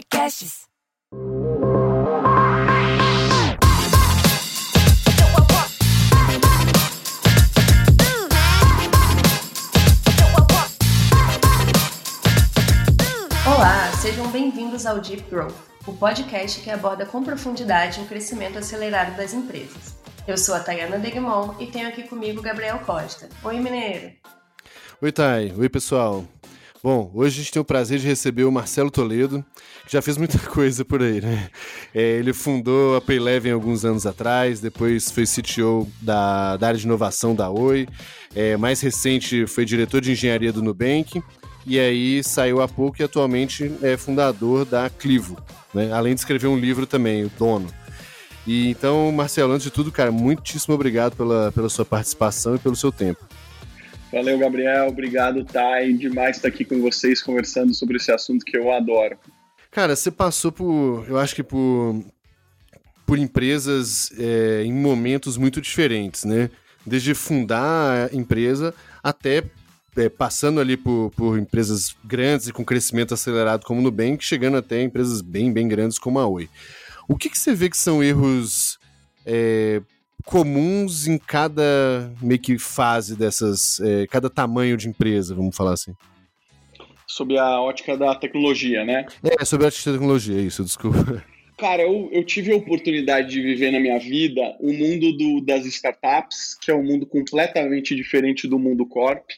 Podcasts. Olá, sejam bem-vindos ao Deep Growth, o podcast que aborda com profundidade o crescimento acelerado das empresas. Eu sou a Tayana Degmon e tenho aqui comigo o Gabriel Costa. Oi, Mineiro! Oi, Thay. Oi, pessoal. Bom, hoje a gente tem o prazer de receber o Marcelo Toledo, que já fez muita coisa por aí, né? É, ele fundou a Payleven alguns anos atrás, depois foi CTO da, da área de inovação da Oi, é, mais recente foi diretor de engenharia do Nubank, e aí saiu há pouco e atualmente é fundador da Clivo, né? além de escrever um livro também, o Dono. E então, Marcelo, antes de tudo, cara, muitíssimo obrigado pela, pela sua participação e pelo seu tempo. Valeu, Gabriel. Obrigado, Thay. Demais estar aqui com vocês conversando sobre esse assunto que eu adoro. Cara, você passou por, eu acho que por, por empresas é, em momentos muito diferentes, né? Desde fundar a empresa até é, passando ali por, por empresas grandes e com crescimento acelerado como o Nubank, chegando até empresas bem, bem grandes como a Oi. O que, que você vê que são erros é, comuns em cada meio que fase dessas, é, cada tamanho de empresa, vamos falar assim? Sob a ótica da tecnologia, né? É, sobre a ótica da tecnologia, isso, desculpa. Cara, eu, eu tive a oportunidade de viver na minha vida o mundo do, das startups, que é um mundo completamente diferente do mundo corp.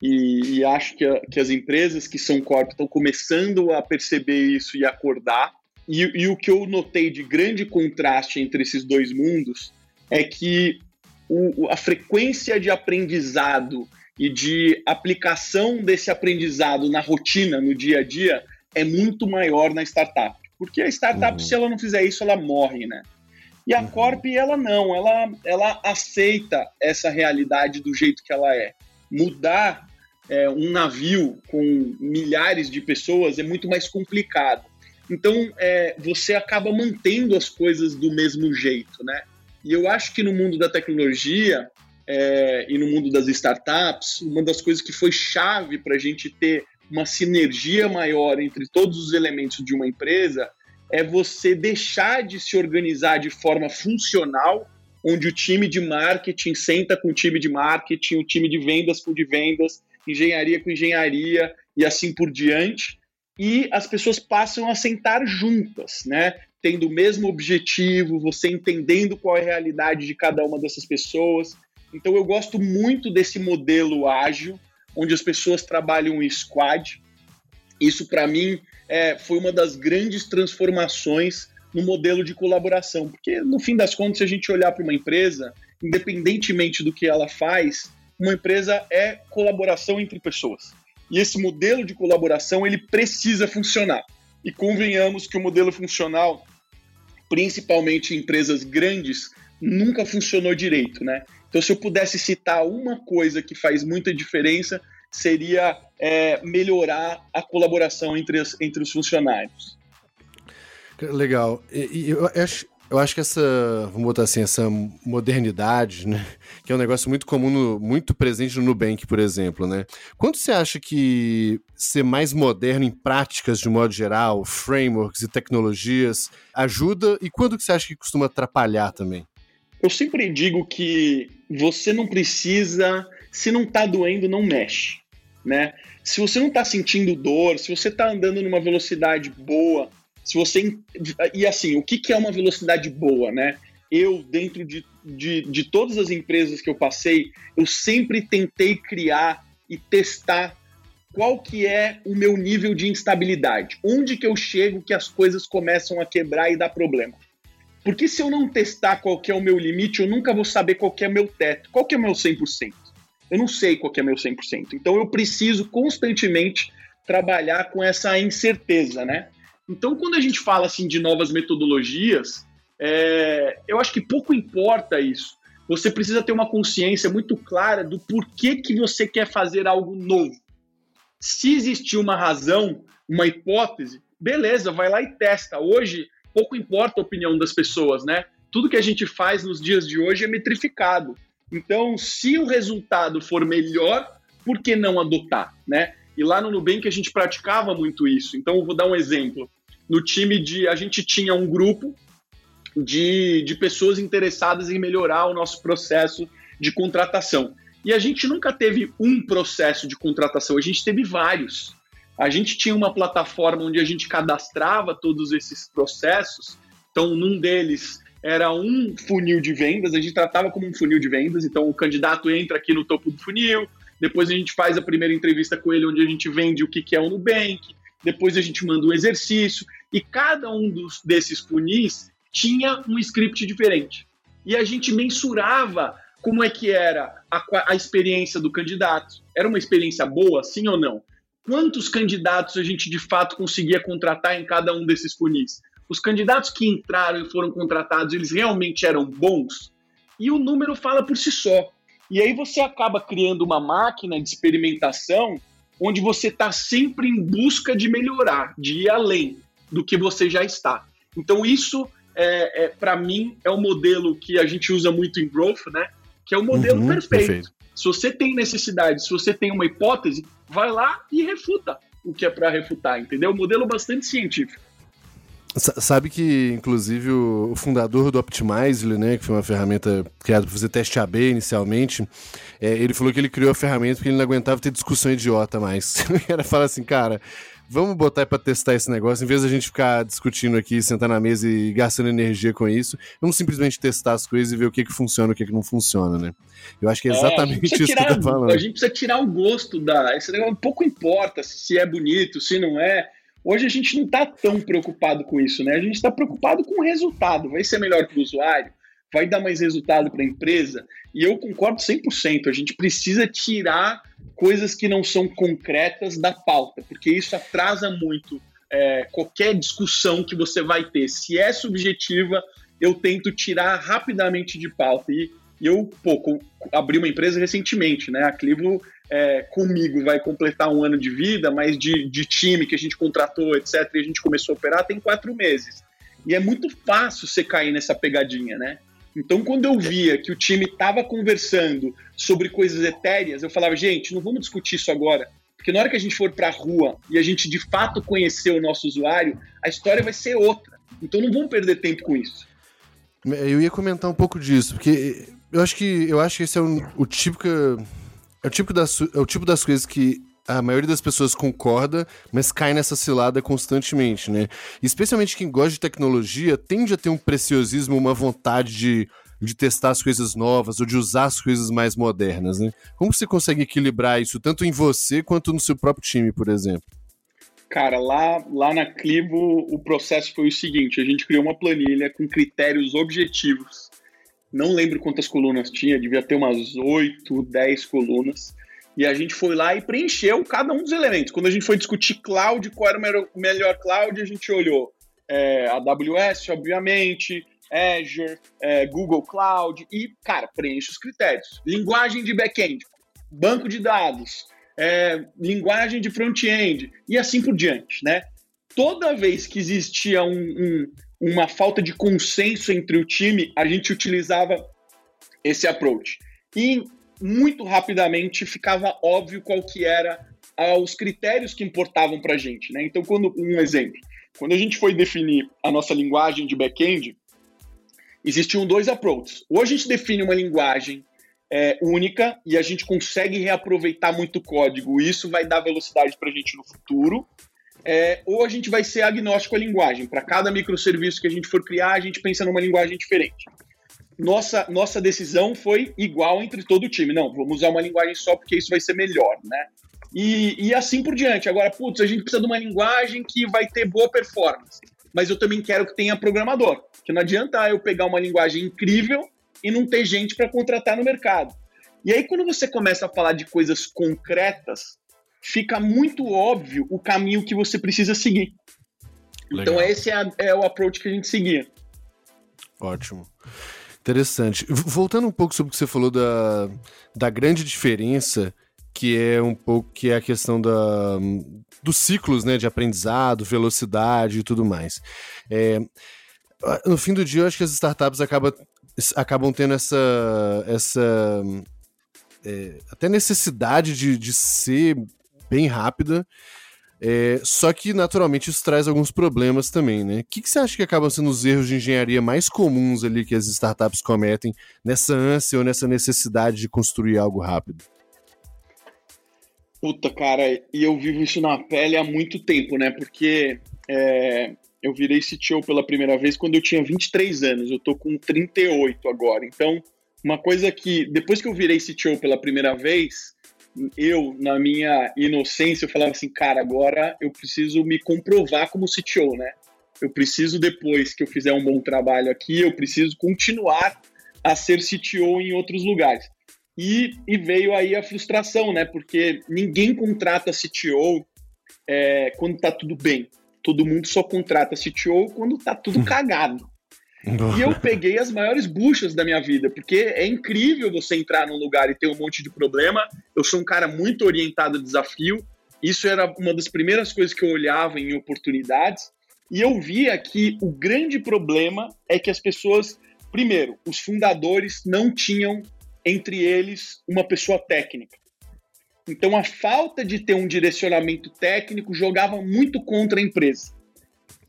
E, e acho que, a, que as empresas que são corp estão começando a perceber isso e acordar. E, e o que eu notei de grande contraste entre esses dois mundos é que o, a frequência de aprendizado e de aplicação desse aprendizado na rotina, no dia a dia, é muito maior na startup. Porque a startup, uhum. se ela não fizer isso, ela morre, né? E a uhum. Corp, ela não, ela, ela aceita essa realidade do jeito que ela é. Mudar é, um navio com milhares de pessoas é muito mais complicado. Então, é, você acaba mantendo as coisas do mesmo jeito, né? E eu acho que no mundo da tecnologia é, e no mundo das startups, uma das coisas que foi chave para a gente ter uma sinergia maior entre todos os elementos de uma empresa é você deixar de se organizar de forma funcional, onde o time de marketing senta com o time de marketing, o time de vendas com o de vendas, engenharia com engenharia e assim por diante, e as pessoas passam a sentar juntas, né? Tendo o mesmo objetivo, você entendendo qual é a realidade de cada uma dessas pessoas. Então eu gosto muito desse modelo ágil, onde as pessoas trabalham em squad. Isso para mim é, foi uma das grandes transformações no modelo de colaboração, porque no fim das contas, se a gente olhar para uma empresa, independentemente do que ela faz, uma empresa é colaboração entre pessoas. E esse modelo de colaboração ele precisa funcionar. E convenhamos que o modelo funcional, principalmente em empresas grandes, nunca funcionou direito, né? Então, se eu pudesse citar uma coisa que faz muita diferença, seria é, melhorar a colaboração entre, as, entre os funcionários. Legal. E, e eu acho, eu acho que essa, vamos botar assim, essa modernidade, né? Que é um negócio muito comum, no, muito presente no Nubank, por exemplo, né? Quanto você acha que ser mais moderno em práticas de modo geral, frameworks e tecnologias, ajuda? E quando que você acha que costuma atrapalhar também? Eu sempre digo que você não precisa, se não tá doendo, não mexe, né? Se você não tá sentindo dor, se você tá andando numa velocidade boa, se você. E assim, o que, que é uma velocidade boa, né? Eu, dentro de, de, de todas as empresas que eu passei, eu sempre tentei criar e testar qual que é o meu nível de instabilidade. Onde que eu chego que as coisas começam a quebrar e dar problema. Porque se eu não testar qual que é o meu limite, eu nunca vou saber qual que é o meu teto. Qual que é o meu 100%? Eu não sei qual que é o meu 100%. Então eu preciso constantemente trabalhar com essa incerteza, né? Então, quando a gente fala assim de novas metodologias, é, eu acho que pouco importa isso. Você precisa ter uma consciência muito clara do porquê que você quer fazer algo novo. Se existir uma razão, uma hipótese, beleza, vai lá e testa. Hoje, pouco importa a opinião das pessoas, né? Tudo que a gente faz nos dias de hoje é metrificado. Então, se o resultado for melhor, por que não adotar, né? E lá no Nubank a gente praticava muito isso. Então, eu vou dar um exemplo no time de. A gente tinha um grupo de, de pessoas interessadas em melhorar o nosso processo de contratação. E a gente nunca teve um processo de contratação, a gente teve vários. A gente tinha uma plataforma onde a gente cadastrava todos esses processos. Então, num deles era um funil de vendas, a gente tratava como um funil de vendas. Então, o candidato entra aqui no topo do funil, depois a gente faz a primeira entrevista com ele, onde a gente vende o que, é o Nubank, depois a gente manda um exercício, e cada um dos, desses funis tinha um script diferente. E a gente mensurava como é que era a, a experiência do candidato. Era uma experiência boa, sim ou não? Quantos candidatos a gente de fato conseguia contratar em cada um desses funis? Os candidatos que entraram e foram contratados, eles realmente eram bons? E o número fala por si só. E aí você acaba criando uma máquina de experimentação onde você está sempre em busca de melhorar, de ir além do que você já está. Então isso, é, é para mim, é o modelo que a gente usa muito em growth, né? Que é o modelo uhum, perfeito. perfeito. Se você tem necessidade, se você tem uma hipótese, vai lá e refuta o que é para refutar, entendeu? Um modelo bastante científico. Sabe que, inclusive, o fundador do Optimizely, né, que foi uma ferramenta criada para fazer teste AB inicialmente, é, ele falou que ele criou a ferramenta porque ele não aguentava ter discussão idiota mais. o cara fala assim, cara, vamos botar para testar esse negócio, em vez da gente ficar discutindo aqui, sentar na mesa e gastando energia com isso, vamos simplesmente testar as coisas e ver o que, que funciona e o que, que não funciona, né? Eu acho que é exatamente é, isso tirar, que eu tô falando. A gente precisa tirar o gosto da. Esse negócio pouco importa se é bonito, se não é. Hoje a gente não está tão preocupado com isso, né? A gente está preocupado com o resultado. Vai ser melhor para o usuário? Vai dar mais resultado para a empresa? E eu concordo 100%. A gente precisa tirar coisas que não são concretas da pauta, porque isso atrasa muito é, qualquer discussão que você vai ter. Se é subjetiva, eu tento tirar rapidamente de pauta. E eu, pô, abri uma empresa recentemente, né? A Clivo é, comigo vai completar um ano de vida, mas de, de time que a gente contratou, etc., e a gente começou a operar tem quatro meses. E é muito fácil você cair nessa pegadinha, né? Então, quando eu via que o time estava conversando sobre coisas etéreas, eu falava, gente, não vamos discutir isso agora. Porque na hora que a gente for para a rua e a gente de fato conhecer o nosso usuário, a história vai ser outra. Então não vamos perder tempo com isso. Eu ia comentar um pouco disso, porque eu acho que eu acho que esse é o, o típico é o, tipo das, é o tipo das coisas que a maioria das pessoas concorda, mas cai nessa cilada constantemente, né? especialmente quem gosta de tecnologia tende a ter um preciosismo, uma vontade de, de testar as coisas novas ou de usar as coisas mais modernas, né? Como você consegue equilibrar isso tanto em você quanto no seu próprio time, por exemplo? Cara, lá, lá na Clivo o processo foi o seguinte: a gente criou uma planilha com critérios objetivos não lembro quantas colunas tinha, devia ter umas 8, 10 colunas. E a gente foi lá e preencheu cada um dos elementos. Quando a gente foi discutir cloud, qual era o melhor cloud, a gente olhou é, AWS, obviamente, Azure, é, Google Cloud e, cara, preenche os critérios. Linguagem de back-end, banco de dados, é, linguagem de front-end e assim por diante, né? Toda vez que existia um, um uma falta de consenso entre o time, a gente utilizava esse approach. E muito rapidamente ficava óbvio qual que era os critérios que importavam para a gente. Né? Então, quando um exemplo, quando a gente foi definir a nossa linguagem de back-end, existiam dois approaches. Ou a gente define uma linguagem é, única e a gente consegue reaproveitar muito código, e isso vai dar velocidade para a gente no futuro, é, ou a gente vai ser agnóstico à linguagem. Para cada microserviço que a gente for criar, a gente pensa numa linguagem diferente. Nossa, nossa decisão foi igual entre todo o time. Não, vamos usar uma linguagem só porque isso vai ser melhor, né? E, e assim por diante. Agora, putz, a gente precisa de uma linguagem que vai ter boa performance. Mas eu também quero que tenha programador. Que não adianta eu pegar uma linguagem incrível e não ter gente para contratar no mercado. E aí, quando você começa a falar de coisas concretas, fica muito óbvio o caminho que você precisa seguir. Então, Legal. Então, esse é, é, o approach que a gente seguia. Ótimo. Interessante. Voltando um pouco sobre o que você falou da, da grande diferença que é um pouco que é a questão da, dos ciclos né, de aprendizado, velocidade e tudo mais. É, no fim do dia, eu acho que as startups acabam, acabam tendo essa, essa é, até necessidade de, de ser bem rápida. É, só que, naturalmente, isso traz alguns problemas também, né? O que, que você acha que acabam sendo os erros de engenharia mais comuns ali que as startups cometem nessa ânsia ou nessa necessidade de construir algo rápido? Puta, cara, e eu vivo isso na pele há muito tempo, né? Porque é, eu virei CTO pela primeira vez quando eu tinha 23 anos, eu tô com 38 agora. Então, uma coisa que, depois que eu virei CTO pela primeira vez, eu, na minha inocência, eu falava assim, cara, agora eu preciso me comprovar como CTO, né? Eu preciso, depois que eu fizer um bom trabalho aqui, eu preciso continuar a ser CTO em outros lugares. E, e veio aí a frustração, né? Porque ninguém contrata CTO é, quando tá tudo bem. Todo mundo só contrata CTO quando tá tudo cagado. E eu peguei as maiores buchas da minha vida, porque é incrível você entrar num lugar e ter um monte de problema. Eu sou um cara muito orientado a desafio. Isso era uma das primeiras coisas que eu olhava em oportunidades. E eu via que o grande problema é que as pessoas, primeiro, os fundadores não tinham entre eles uma pessoa técnica. Então a falta de ter um direcionamento técnico jogava muito contra a empresa.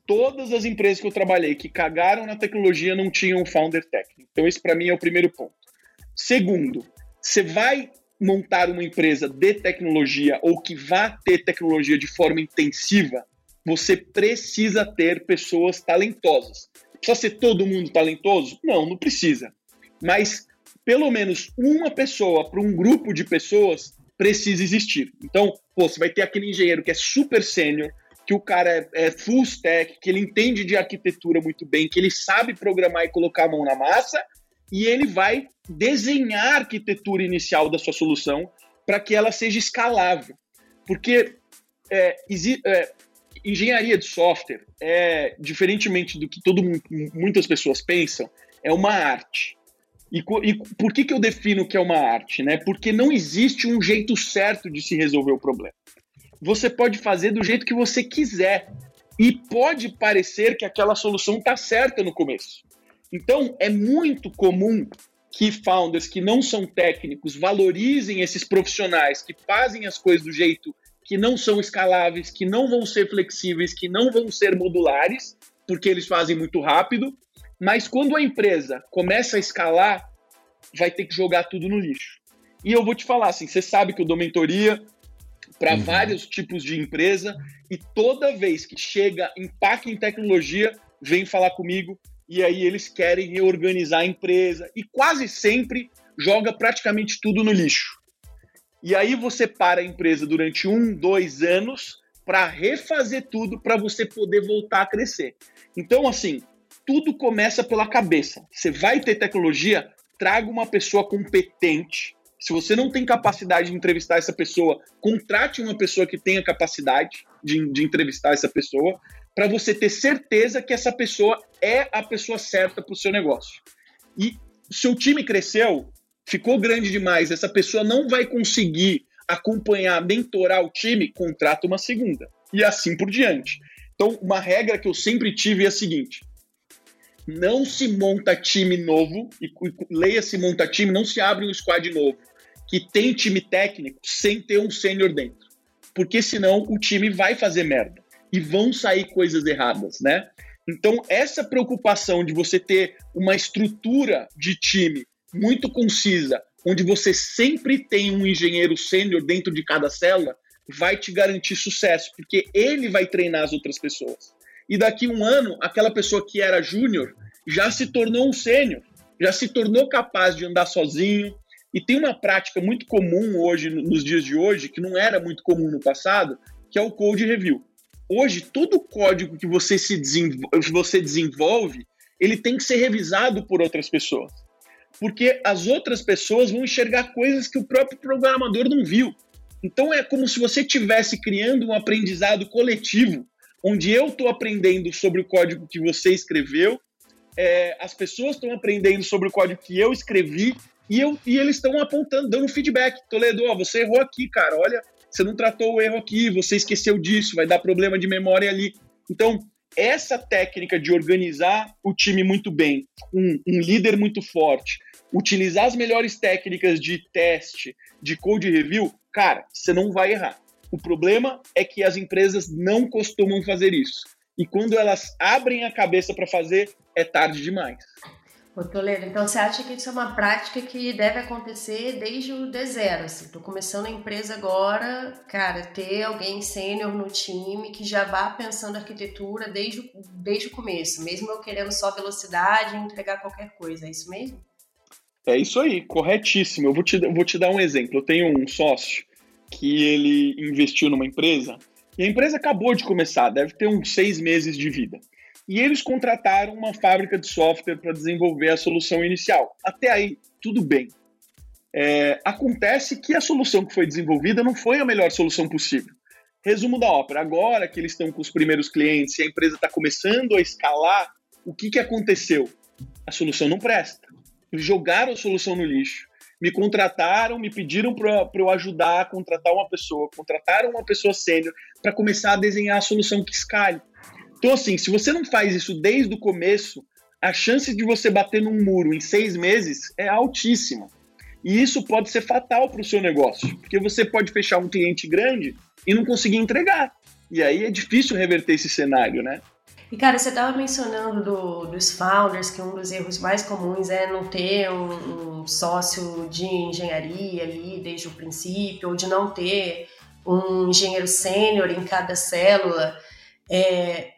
Todas as empresas que eu trabalhei que cagaram na tecnologia não tinham founder técnico. Então esse para mim é o primeiro ponto. Segundo, você vai montar uma empresa de tecnologia ou que vá ter tecnologia de forma intensiva, você precisa ter pessoas talentosas. Precisa ser todo mundo talentoso? Não, não precisa. Mas pelo menos uma pessoa para um grupo de pessoas precisa existir. Então, pô, você vai ter aquele engenheiro que é super sênior, que o cara é, é full stack, que ele entende de arquitetura muito bem, que ele sabe programar e colocar a mão na massa, e ele vai desenhar a arquitetura inicial da sua solução para que ela seja escalável. Porque é, é, engenharia de software é diferentemente do que todo muitas pessoas pensam, é uma arte. E, e, por que, que eu defino que é uma arte? Né? Porque não existe um jeito certo de se resolver o problema. Você pode fazer do jeito que você quiser. E pode parecer que aquela solução está certa no começo. Então, é muito comum que founders que não são técnicos valorizem esses profissionais que fazem as coisas do jeito que não são escaláveis, que não vão ser flexíveis, que não vão ser modulares, porque eles fazem muito rápido, mas quando a empresa começa a escalar, vai ter que jogar tudo no lixo. E eu vou te falar assim, você sabe que eu dou mentoria para uhum. vários tipos de empresa e toda vez que chega impacto em tecnologia, vem falar comigo e aí eles querem reorganizar a empresa e quase sempre joga praticamente tudo no lixo. E aí você para a empresa durante um, dois anos para refazer tudo para você poder voltar a crescer. Então, assim, tudo começa pela cabeça. Você vai ter tecnologia, traga uma pessoa competente. Se você não tem capacidade de entrevistar essa pessoa, contrate uma pessoa que tenha capacidade de, de entrevistar essa pessoa, para você ter certeza que essa pessoa é a pessoa certa para o seu negócio. E seu time cresceu, ficou grande demais, essa pessoa não vai conseguir acompanhar, mentorar o time, contrata uma segunda. E assim por diante. Então, uma regra que eu sempre tive é a seguinte: não se monta time novo, e, leia-se monta time, não se abre um squad novo, que tem time técnico sem ter um sênior dentro. Porque senão o time vai fazer merda e vão sair coisas erradas, né? Então, essa preocupação de você ter uma estrutura de time muito concisa, onde você sempre tem um engenheiro sênior dentro de cada célula, vai te garantir sucesso, porque ele vai treinar as outras pessoas e daqui um ano aquela pessoa que era júnior já se tornou um sênior, já se tornou capaz de andar sozinho. E tem uma prática muito comum hoje, nos dias de hoje, que não era muito comum no passado, que é o code review. Hoje, todo código que você, se desenvolve, você desenvolve, ele tem que ser revisado por outras pessoas. Porque as outras pessoas vão enxergar coisas que o próprio programador não viu. Então é como se você estivesse criando um aprendizado coletivo onde eu estou aprendendo sobre o código que você escreveu, é, as pessoas estão aprendendo sobre o código que eu escrevi e, eu, e eles estão apontando, dando feedback. Toledo, ó, você errou aqui, cara. Olha, você não tratou o erro aqui, você esqueceu disso, vai dar problema de memória ali. Então, essa técnica de organizar o time muito bem, um, um líder muito forte, utilizar as melhores técnicas de teste, de code review, cara, você não vai errar. O problema é que as empresas não costumam fazer isso. E quando elas abrem a cabeça para fazer, é tarde demais. Ô, Toledo, então você acha que isso é uma prática que deve acontecer desde o de zero, assim, tô começando a empresa agora, cara, ter alguém sênior no time que já vá pensando arquitetura desde, o, desde o começo, mesmo eu querendo só velocidade e entregar qualquer coisa, é isso mesmo? É isso aí, corretíssimo. Eu vou te, vou te dar um exemplo. Eu tenho um sócio que ele investiu numa empresa e a empresa acabou de começar, deve ter uns seis meses de vida. E eles contrataram uma fábrica de software para desenvolver a solução inicial. Até aí, tudo bem. É, acontece que a solução que foi desenvolvida não foi a melhor solução possível. Resumo da ópera: agora que eles estão com os primeiros clientes e a empresa está começando a escalar, o que, que aconteceu? A solução não presta. Eles jogaram a solução no lixo. Me contrataram, me pediram para eu ajudar a contratar uma pessoa, contrataram uma pessoa sênior para começar a desenhar a solução que escale. Então, assim, se você não faz isso desde o começo, a chance de você bater num muro em seis meses é altíssima. E isso pode ser fatal para o seu negócio, porque você pode fechar um cliente grande e não conseguir entregar. E aí é difícil reverter esse cenário, né? E cara, você estava mencionando do, dos founders que um dos erros mais comuns é não ter um, um, sócio de engenharia ali desde o princípio, ou de não ter um engenheiro sênior em cada célula. É,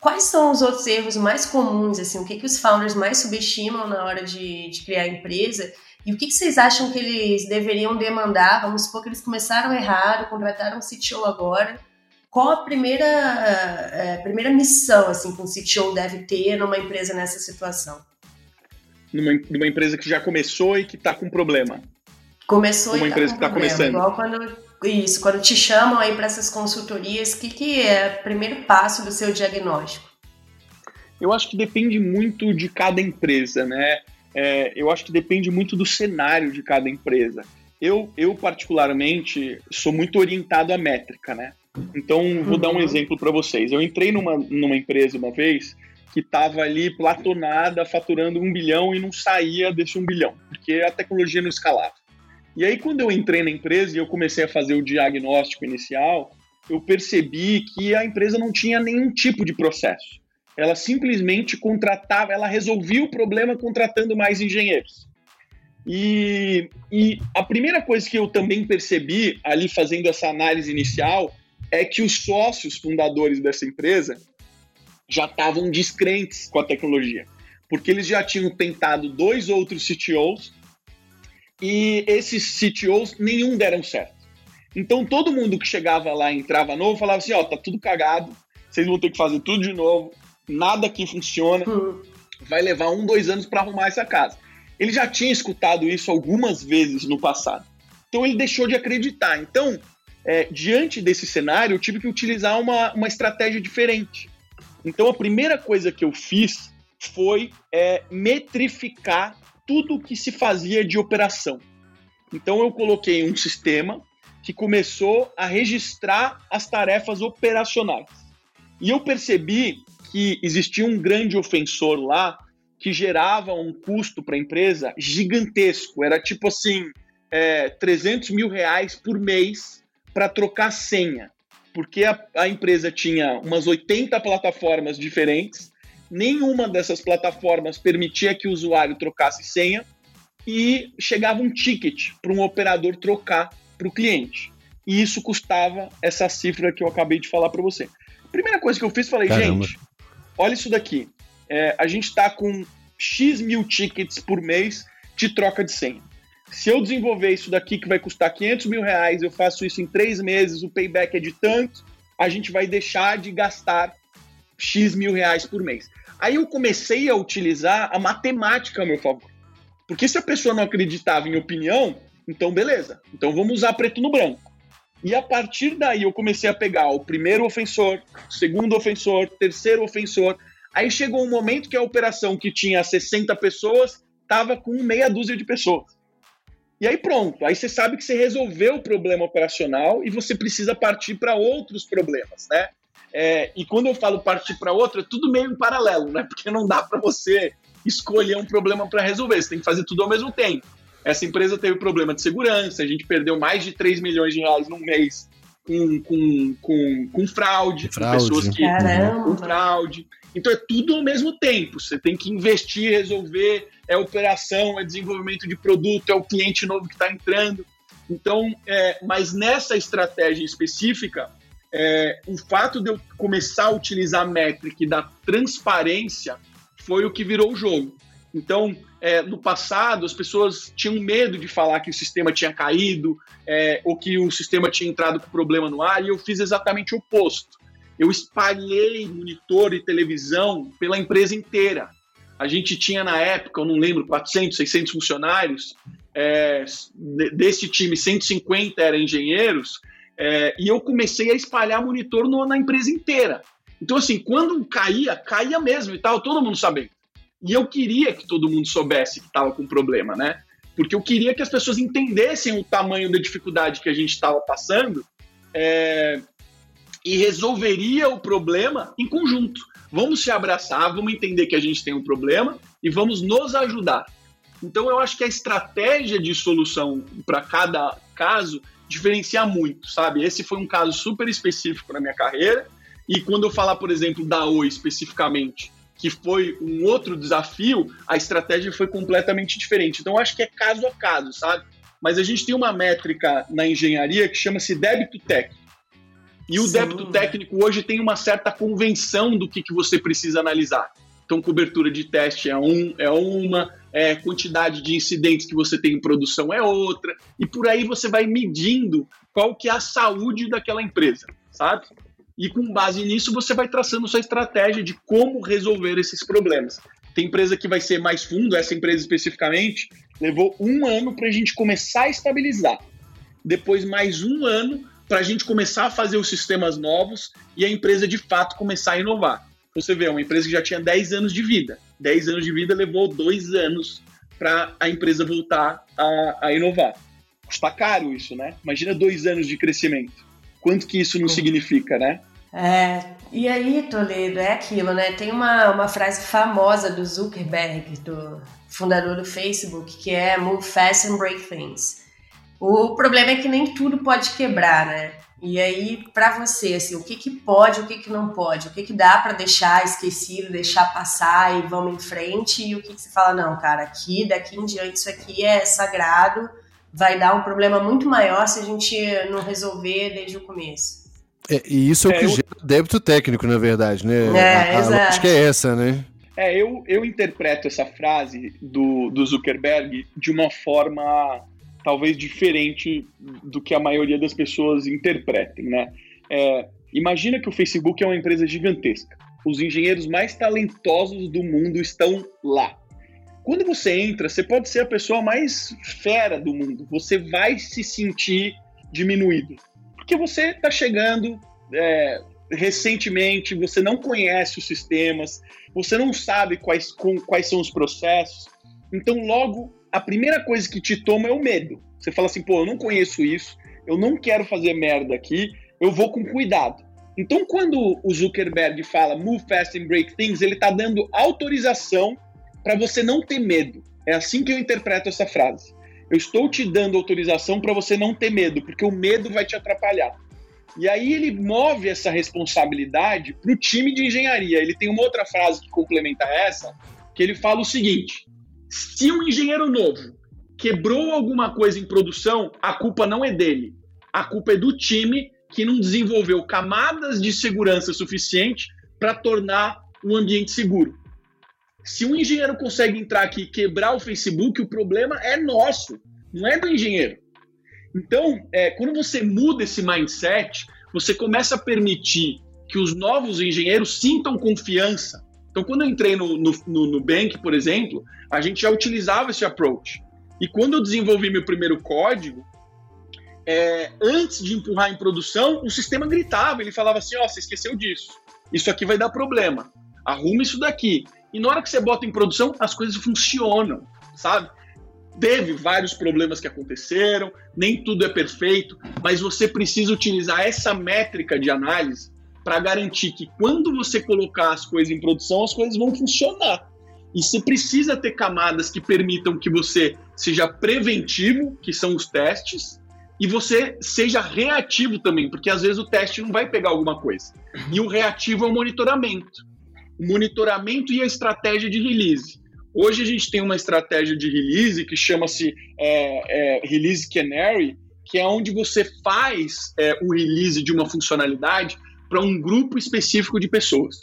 Quais são os outros erros mais comuns, assim, o que, que os founders mais subestimam na hora de, de criar a empresa? E o que, que vocês acham que eles deveriam demandar? Vamos supor que eles começaram errado, contrataram um CTO agora. Qual a primeira, é, primeira missão assim, que um CTO deve ter numa empresa nessa situação? Numa, numa empresa que já começou e que está com problema. Começou uma e tá empresa com que está começando. Igual quando isso, quando te chamam aí para essas consultorias, o que, que é o primeiro passo do seu diagnóstico? Eu acho que depende muito de cada empresa, né? É, eu acho que depende muito do cenário de cada empresa. Eu, eu particularmente, sou muito orientado à métrica, né? Então, vou uhum. dar um uhum. exemplo para vocês. Eu entrei numa, numa empresa uma vez que estava ali platonada, faturando um bilhão e não saía desse um bilhão, porque a tecnologia não escalava. E aí, quando eu entrei na empresa e eu comecei a fazer o diagnóstico inicial, eu percebi que a empresa não tinha nenhum tipo de processo. Ela simplesmente contratava, ela resolvia o problema contratando mais engenheiros. E, e a primeira coisa que eu também percebi ali fazendo essa análise inicial é que os sócios fundadores dessa empresa já estavam descrentes com a tecnologia, porque eles já tinham tentado dois outros CTOs e esses CTOs, nenhum deram certo. Então todo mundo que chegava lá entrava novo falava assim: ó, tá tudo cagado, vocês vão ter que fazer tudo de novo, nada aqui funciona, uhum. vai levar um, dois anos para arrumar essa casa. Ele já tinha escutado isso algumas vezes no passado. Então ele deixou de acreditar. Então, é, diante desse cenário, eu tive que utilizar uma, uma estratégia diferente. Então a primeira coisa que eu fiz foi é, metrificar tudo que se fazia de operação. Então eu coloquei um sistema que começou a registrar as tarefas operacionais. E eu percebi que existia um grande ofensor lá que gerava um custo para a empresa gigantesco. Era tipo assim, é, 300 mil reais por mês para trocar senha. Porque a, a empresa tinha umas 80 plataformas diferentes nenhuma dessas plataformas permitia que o usuário trocasse senha e chegava um ticket para um operador trocar para o cliente. E isso custava essa cifra que eu acabei de falar para você. Primeira coisa que eu fiz, falei, Caramba. gente, olha isso daqui. É, a gente está com X mil tickets por mês de troca de senha. Se eu desenvolver isso daqui que vai custar 500 mil reais, eu faço isso em três meses, o payback é de tanto, a gente vai deixar de gastar X mil reais por mês. Aí eu comecei a utilizar a matemática a meu favor. Porque se a pessoa não acreditava em opinião, então beleza. Então vamos usar preto no branco. E a partir daí eu comecei a pegar o primeiro ofensor, segundo ofensor, terceiro ofensor. Aí chegou um momento que a operação que tinha 60 pessoas estava com meia dúzia de pessoas. E aí pronto, aí você sabe que você resolveu o problema operacional e você precisa partir para outros problemas, né? É, e quando eu falo partir para outra, é tudo meio em paralelo, né? Porque não dá para você escolher um problema para resolver, você tem que fazer tudo ao mesmo tempo. Essa empresa teve problema de segurança, a gente perdeu mais de 3 milhões de reais num mês com, com, com, com fraude, fraude, com pessoas que Caramba. com fraude. Então é tudo ao mesmo tempo. Você tem que investir, resolver, é operação, é desenvolvimento de produto, é o cliente novo que está entrando. Então, é, mas nessa estratégia específica, é, o fato de eu começar a utilizar a métrica da transparência foi o que virou o jogo. Então, é, no passado, as pessoas tinham medo de falar que o sistema tinha caído é, ou que o sistema tinha entrado com problema no ar, e eu fiz exatamente o oposto. Eu espalhei monitor e televisão pela empresa inteira. A gente tinha na época, eu não lembro, 400, 600 funcionários. É, desse time, 150 eram engenheiros. É, e eu comecei a espalhar monitor no, na empresa inteira. Então, assim, quando caía, caía mesmo e tal, todo mundo sabendo. E eu queria que todo mundo soubesse que estava com problema, né? Porque eu queria que as pessoas entendessem o tamanho da dificuldade que a gente estava passando é, e resolveria o problema em conjunto. Vamos se abraçar, vamos entender que a gente tem um problema e vamos nos ajudar. Então eu acho que a estratégia de solução para cada caso diferencia muito, sabe? Esse foi um caso super específico na minha carreira. E quando eu falar, por exemplo, da Oi especificamente, que foi um outro desafio, a estratégia foi completamente diferente. Então, acho que é caso a caso, sabe? Mas a gente tem uma métrica na engenharia que chama-se débito técnico. E o Sim. débito técnico hoje tem uma certa convenção do que, que você precisa analisar. Então, cobertura de teste é, um, é uma, é, quantidade de incidentes que você tem em produção é outra, e por aí você vai medindo qual que é a saúde daquela empresa, sabe? E com base nisso, você vai traçando sua estratégia de como resolver esses problemas. Tem empresa que vai ser mais fundo, essa empresa especificamente, levou um ano para a gente começar a estabilizar. Depois, mais um ano para a gente começar a fazer os sistemas novos e a empresa de fato começar a inovar. Você vê, uma empresa que já tinha 10 anos de vida. 10 anos de vida levou dois anos para a empresa voltar a, a inovar. Custa caro isso, né? Imagina dois anos de crescimento. Quanto que isso não significa, né? É, e aí, Toledo, é aquilo, né? Tem uma, uma frase famosa do Zuckerberg, do fundador do Facebook, que é Move fast and break things. O problema é que nem tudo pode quebrar, né? E aí, para você, assim, o que, que pode, o que, que não pode, o que, que dá para deixar esquecido, deixar passar e vamos em frente, e o que, que você fala, não, cara, aqui, daqui em diante, isso aqui é sagrado, vai dar um problema muito maior se a gente não resolver desde o começo. É, e isso é, é o que eu... gera débito técnico, na verdade, né? É, a, a acho que é essa, né? É, eu, eu interpreto essa frase do, do Zuckerberg de uma forma talvez diferente do que a maioria das pessoas interpretem, né? É, imagina que o Facebook é uma empresa gigantesca. Os engenheiros mais talentosos do mundo estão lá. Quando você entra, você pode ser a pessoa mais fera do mundo. Você vai se sentir diminuído porque você está chegando é, recentemente, você não conhece os sistemas, você não sabe quais, com, quais são os processos. Então, logo, a primeira coisa que te toma é o medo. Você fala assim, pô, eu não conheço isso, eu não quero fazer merda aqui, eu vou com cuidado. Então, quando o Zuckerberg fala move fast and break things, ele está dando autorização para você não ter medo. É assim que eu interpreto essa frase. Eu estou te dando autorização para você não ter medo, porque o medo vai te atrapalhar. E aí ele move essa responsabilidade para o time de engenharia. Ele tem uma outra frase que complementa essa, que ele fala o seguinte: se um engenheiro novo quebrou alguma coisa em produção, a culpa não é dele. A culpa é do time que não desenvolveu camadas de segurança suficiente para tornar o ambiente seguro. Se um engenheiro consegue entrar aqui e quebrar o Facebook, o problema é nosso, não é do engenheiro. Então, é, quando você muda esse mindset, você começa a permitir que os novos engenheiros sintam confiança. Então, quando eu entrei no, no, no Nubank, por exemplo, a gente já utilizava esse approach. E quando eu desenvolvi meu primeiro código, é, antes de empurrar em produção, o sistema gritava, ele falava assim, ó, oh, você esqueceu disso, isso aqui vai dar problema, arruma isso daqui. E na hora que você bota em produção, as coisas funcionam, sabe? Teve vários problemas que aconteceram, nem tudo é perfeito, mas você precisa utilizar essa métrica de análise para garantir que quando você colocar as coisas em produção, as coisas vão funcionar. E você precisa ter camadas que permitam que você seja preventivo, que são os testes, e você seja reativo também, porque às vezes o teste não vai pegar alguma coisa. E o reativo é o monitoramento. O monitoramento e a estratégia de release. Hoje a gente tem uma estratégia de release que chama-se é, é, Release Canary, que é onde você faz é, o release de uma funcionalidade para um grupo específico de pessoas.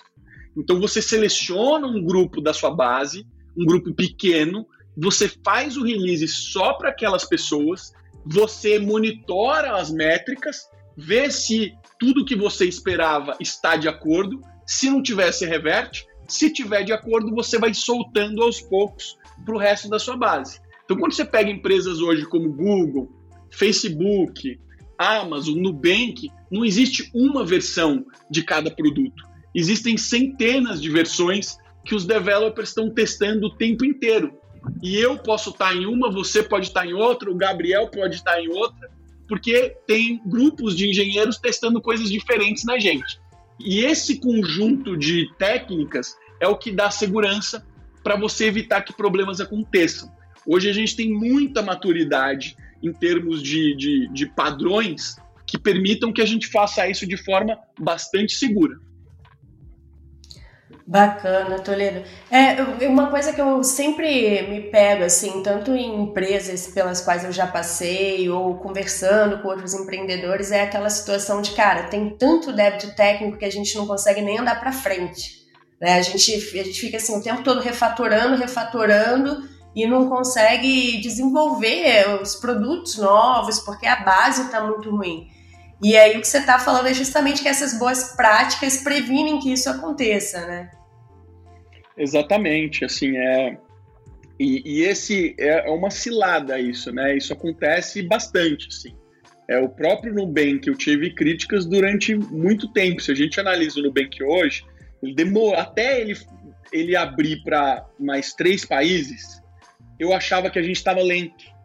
Então você seleciona um grupo da sua base, um grupo pequeno, você faz o release só para aquelas pessoas você monitora as métricas, vê se tudo que você esperava está de acordo. Se não tiver, você reverte. Se tiver de acordo, você vai soltando aos poucos para o resto da sua base. Então, quando você pega empresas hoje como Google, Facebook, Amazon, Nubank, não existe uma versão de cada produto. Existem centenas de versões que os developers estão testando o tempo inteiro e eu posso estar em uma, você pode estar em outra, o Gabriel pode estar em outra, porque tem grupos de engenheiros testando coisas diferentes na gente. E esse conjunto de técnicas é o que dá segurança para você evitar que problemas aconteçam. Hoje a gente tem muita maturidade em termos de, de, de padrões que permitam que a gente faça isso de forma bastante segura. Bacana, Toledo. É, uma coisa que eu sempre me pego, assim, tanto em empresas pelas quais eu já passei ou conversando com outros empreendedores, é aquela situação de, cara, tem tanto débito técnico que a gente não consegue nem andar para frente. Né? A, gente, a gente fica assim o tempo todo refatorando, refatorando e não consegue desenvolver os produtos novos porque a base está muito ruim. E aí o que você está falando é justamente que essas boas práticas previnem que isso aconteça, né? Exatamente, assim, é... E, e esse é, é uma cilada isso, né? Isso acontece bastante, assim. É, o próprio Nubank, eu tive críticas durante muito tempo. Se a gente analisa o Nubank hoje, ele demorou, até ele, ele abrir para mais três países, eu achava que a gente estava lento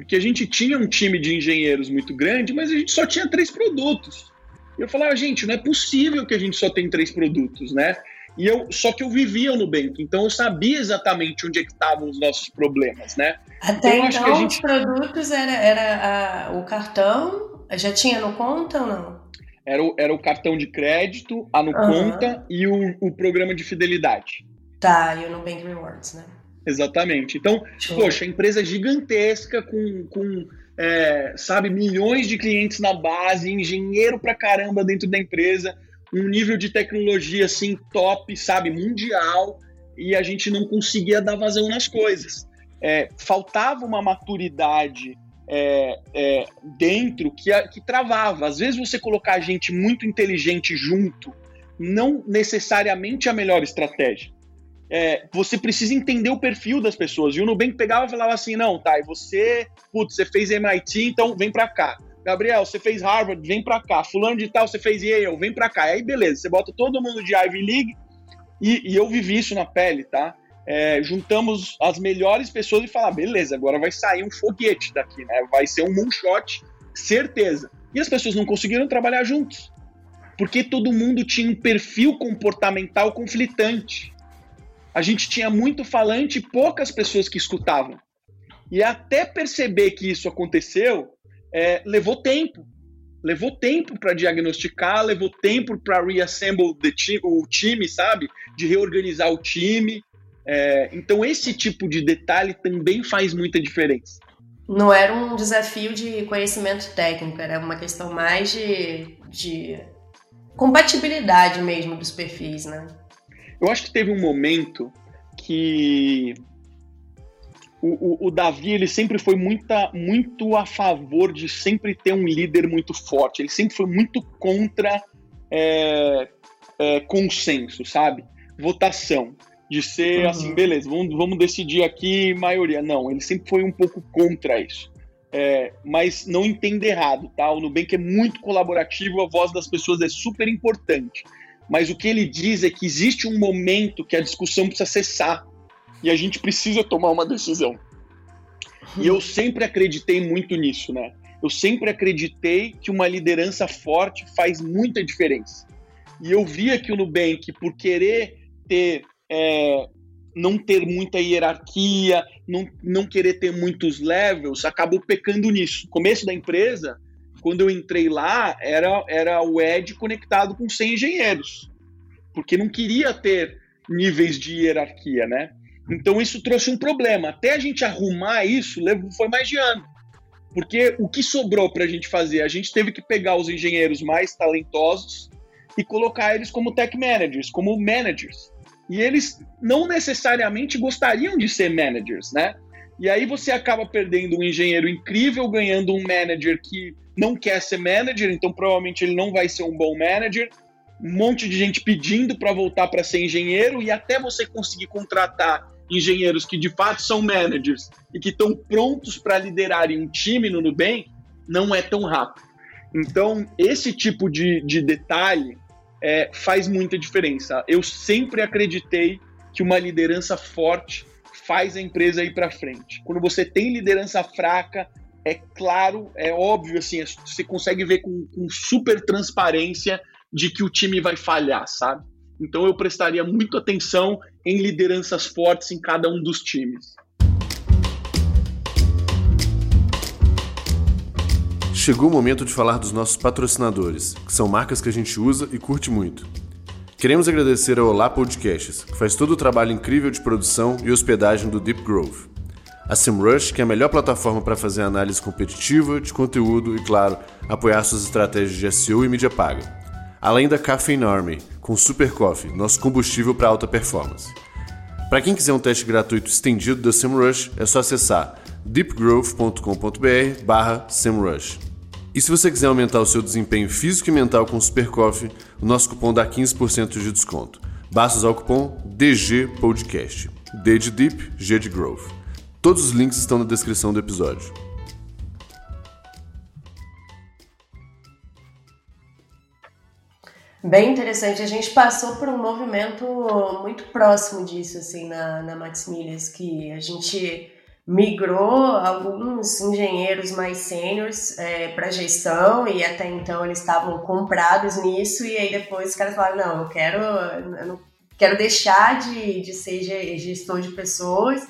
porque a gente tinha um time de engenheiros muito grande, mas a gente só tinha três produtos. E eu falava, gente, não é possível que a gente só tenha três produtos, né? E eu, só que eu vivia no Nubank, então eu sabia exatamente onde é estavam os nossos problemas, né? Até então, então gente... os produtos era, era a, o cartão, já tinha no conta ou não? Era o, era o cartão de crédito, a no uhum. conta e o, o programa de fidelidade. Tá, e o Nubank Rewards, né? Exatamente. Então, Show. poxa, empresa gigantesca com, com é, sabe, milhões de clientes na base, engenheiro pra caramba dentro da empresa, um nível de tecnologia assim top, sabe, mundial, e a gente não conseguia dar vazão nas coisas. É, faltava uma maturidade é, é, dentro que, que travava. Às vezes você colocar gente muito inteligente junto, não necessariamente a melhor estratégia é, você precisa entender o perfil das pessoas. E o Nubank pegava e falava assim: não, tá, e você, putz, você fez MIT, então vem pra cá. Gabriel, você fez Harvard, vem pra cá. Fulano de tal, você fez Yale, vem pra cá. Aí beleza, você bota todo mundo de Ivy League e, e eu vivi isso na pele, tá? É, juntamos as melhores pessoas e falar, beleza, agora vai sair um foguete daqui, né? Vai ser um moonshot, certeza. E as pessoas não conseguiram trabalhar juntos. Porque todo mundo tinha um perfil comportamental conflitante a gente tinha muito falante e poucas pessoas que escutavam. E até perceber que isso aconteceu, é, levou tempo. Levou tempo para diagnosticar, levou tempo para reassemble o time, sabe? De reorganizar o time. É, então, esse tipo de detalhe também faz muita diferença. Não era um desafio de conhecimento técnico, era uma questão mais de, de compatibilidade mesmo dos perfis, né? Eu acho que teve um momento que o, o, o, Davi ele sempre foi muita, muito a favor de sempre ter um líder muito forte. Ele sempre foi muito contra é, é, consenso, sabe? Votação. De ser uhum. assim, beleza, vamos, vamos decidir aqui maioria. Não, ele sempre foi um pouco contra isso. É, mas não entenda errado, tá? O Nubank é muito colaborativo, a voz das pessoas é super importante mas o que ele diz é que existe um momento que a discussão precisa cessar e a gente precisa tomar uma decisão. E eu sempre acreditei muito nisso, né? Eu sempre acreditei que uma liderança forte faz muita diferença. E eu via que o Nubank, por querer ter é, não ter muita hierarquia, não, não querer ter muitos levels, acabou pecando nisso. No começo da empresa, quando eu entrei lá, era, era o Ed conectado com 100 engenheiros, porque não queria ter níveis de hierarquia, né? Então isso trouxe um problema. Até a gente arrumar isso, foi mais de ano. Porque o que sobrou para a gente fazer? A gente teve que pegar os engenheiros mais talentosos e colocar eles como tech managers, como managers. E eles não necessariamente gostariam de ser managers, né? E aí você acaba perdendo um engenheiro incrível, ganhando um manager que não quer ser manager, então provavelmente ele não vai ser um bom manager. Um monte de gente pedindo para voltar para ser engenheiro e até você conseguir contratar engenheiros que de fato são managers e que estão prontos para liderarem um time no Nubank, não é tão rápido. Então, esse tipo de, de detalhe é, faz muita diferença. Eu sempre acreditei que uma liderança forte faz a empresa ir para frente. Quando você tem liderança fraca, é claro, é óbvio, assim, você consegue ver com, com super transparência de que o time vai falhar, sabe? Então eu prestaria muito atenção em lideranças fortes em cada um dos times. Chegou o momento de falar dos nossos patrocinadores, que são marcas que a gente usa e curte muito. Queremos agradecer ao Olá Podcasts, que faz todo o trabalho incrível de produção e hospedagem do Deep Grove. A SEMrush, que é a melhor plataforma para fazer análise competitiva, de conteúdo e, claro, apoiar suas estratégias de SEO e mídia paga. Além da Caffeine Army, com Super Coffee, nosso combustível para alta performance. Para quem quiser um teste gratuito estendido da SEMrush, é só acessar deepgrowth.com.br barra SEMrush. E se você quiser aumentar o seu desempenho físico e mental com o Super Coffee, o nosso cupom dá 15% de desconto. Basta usar o cupom DG Podcast. D de Deep, G de Growth. Todos os links estão na descrição do episódio. Bem interessante. A gente passou por um movimento muito próximo disso, assim, na, na Maximilias, que a gente migrou alguns engenheiros mais sêniores é, para gestão e até então eles estavam comprados nisso e aí depois os caras falaram não eu quero eu não quero deixar de, de ser gestor de pessoas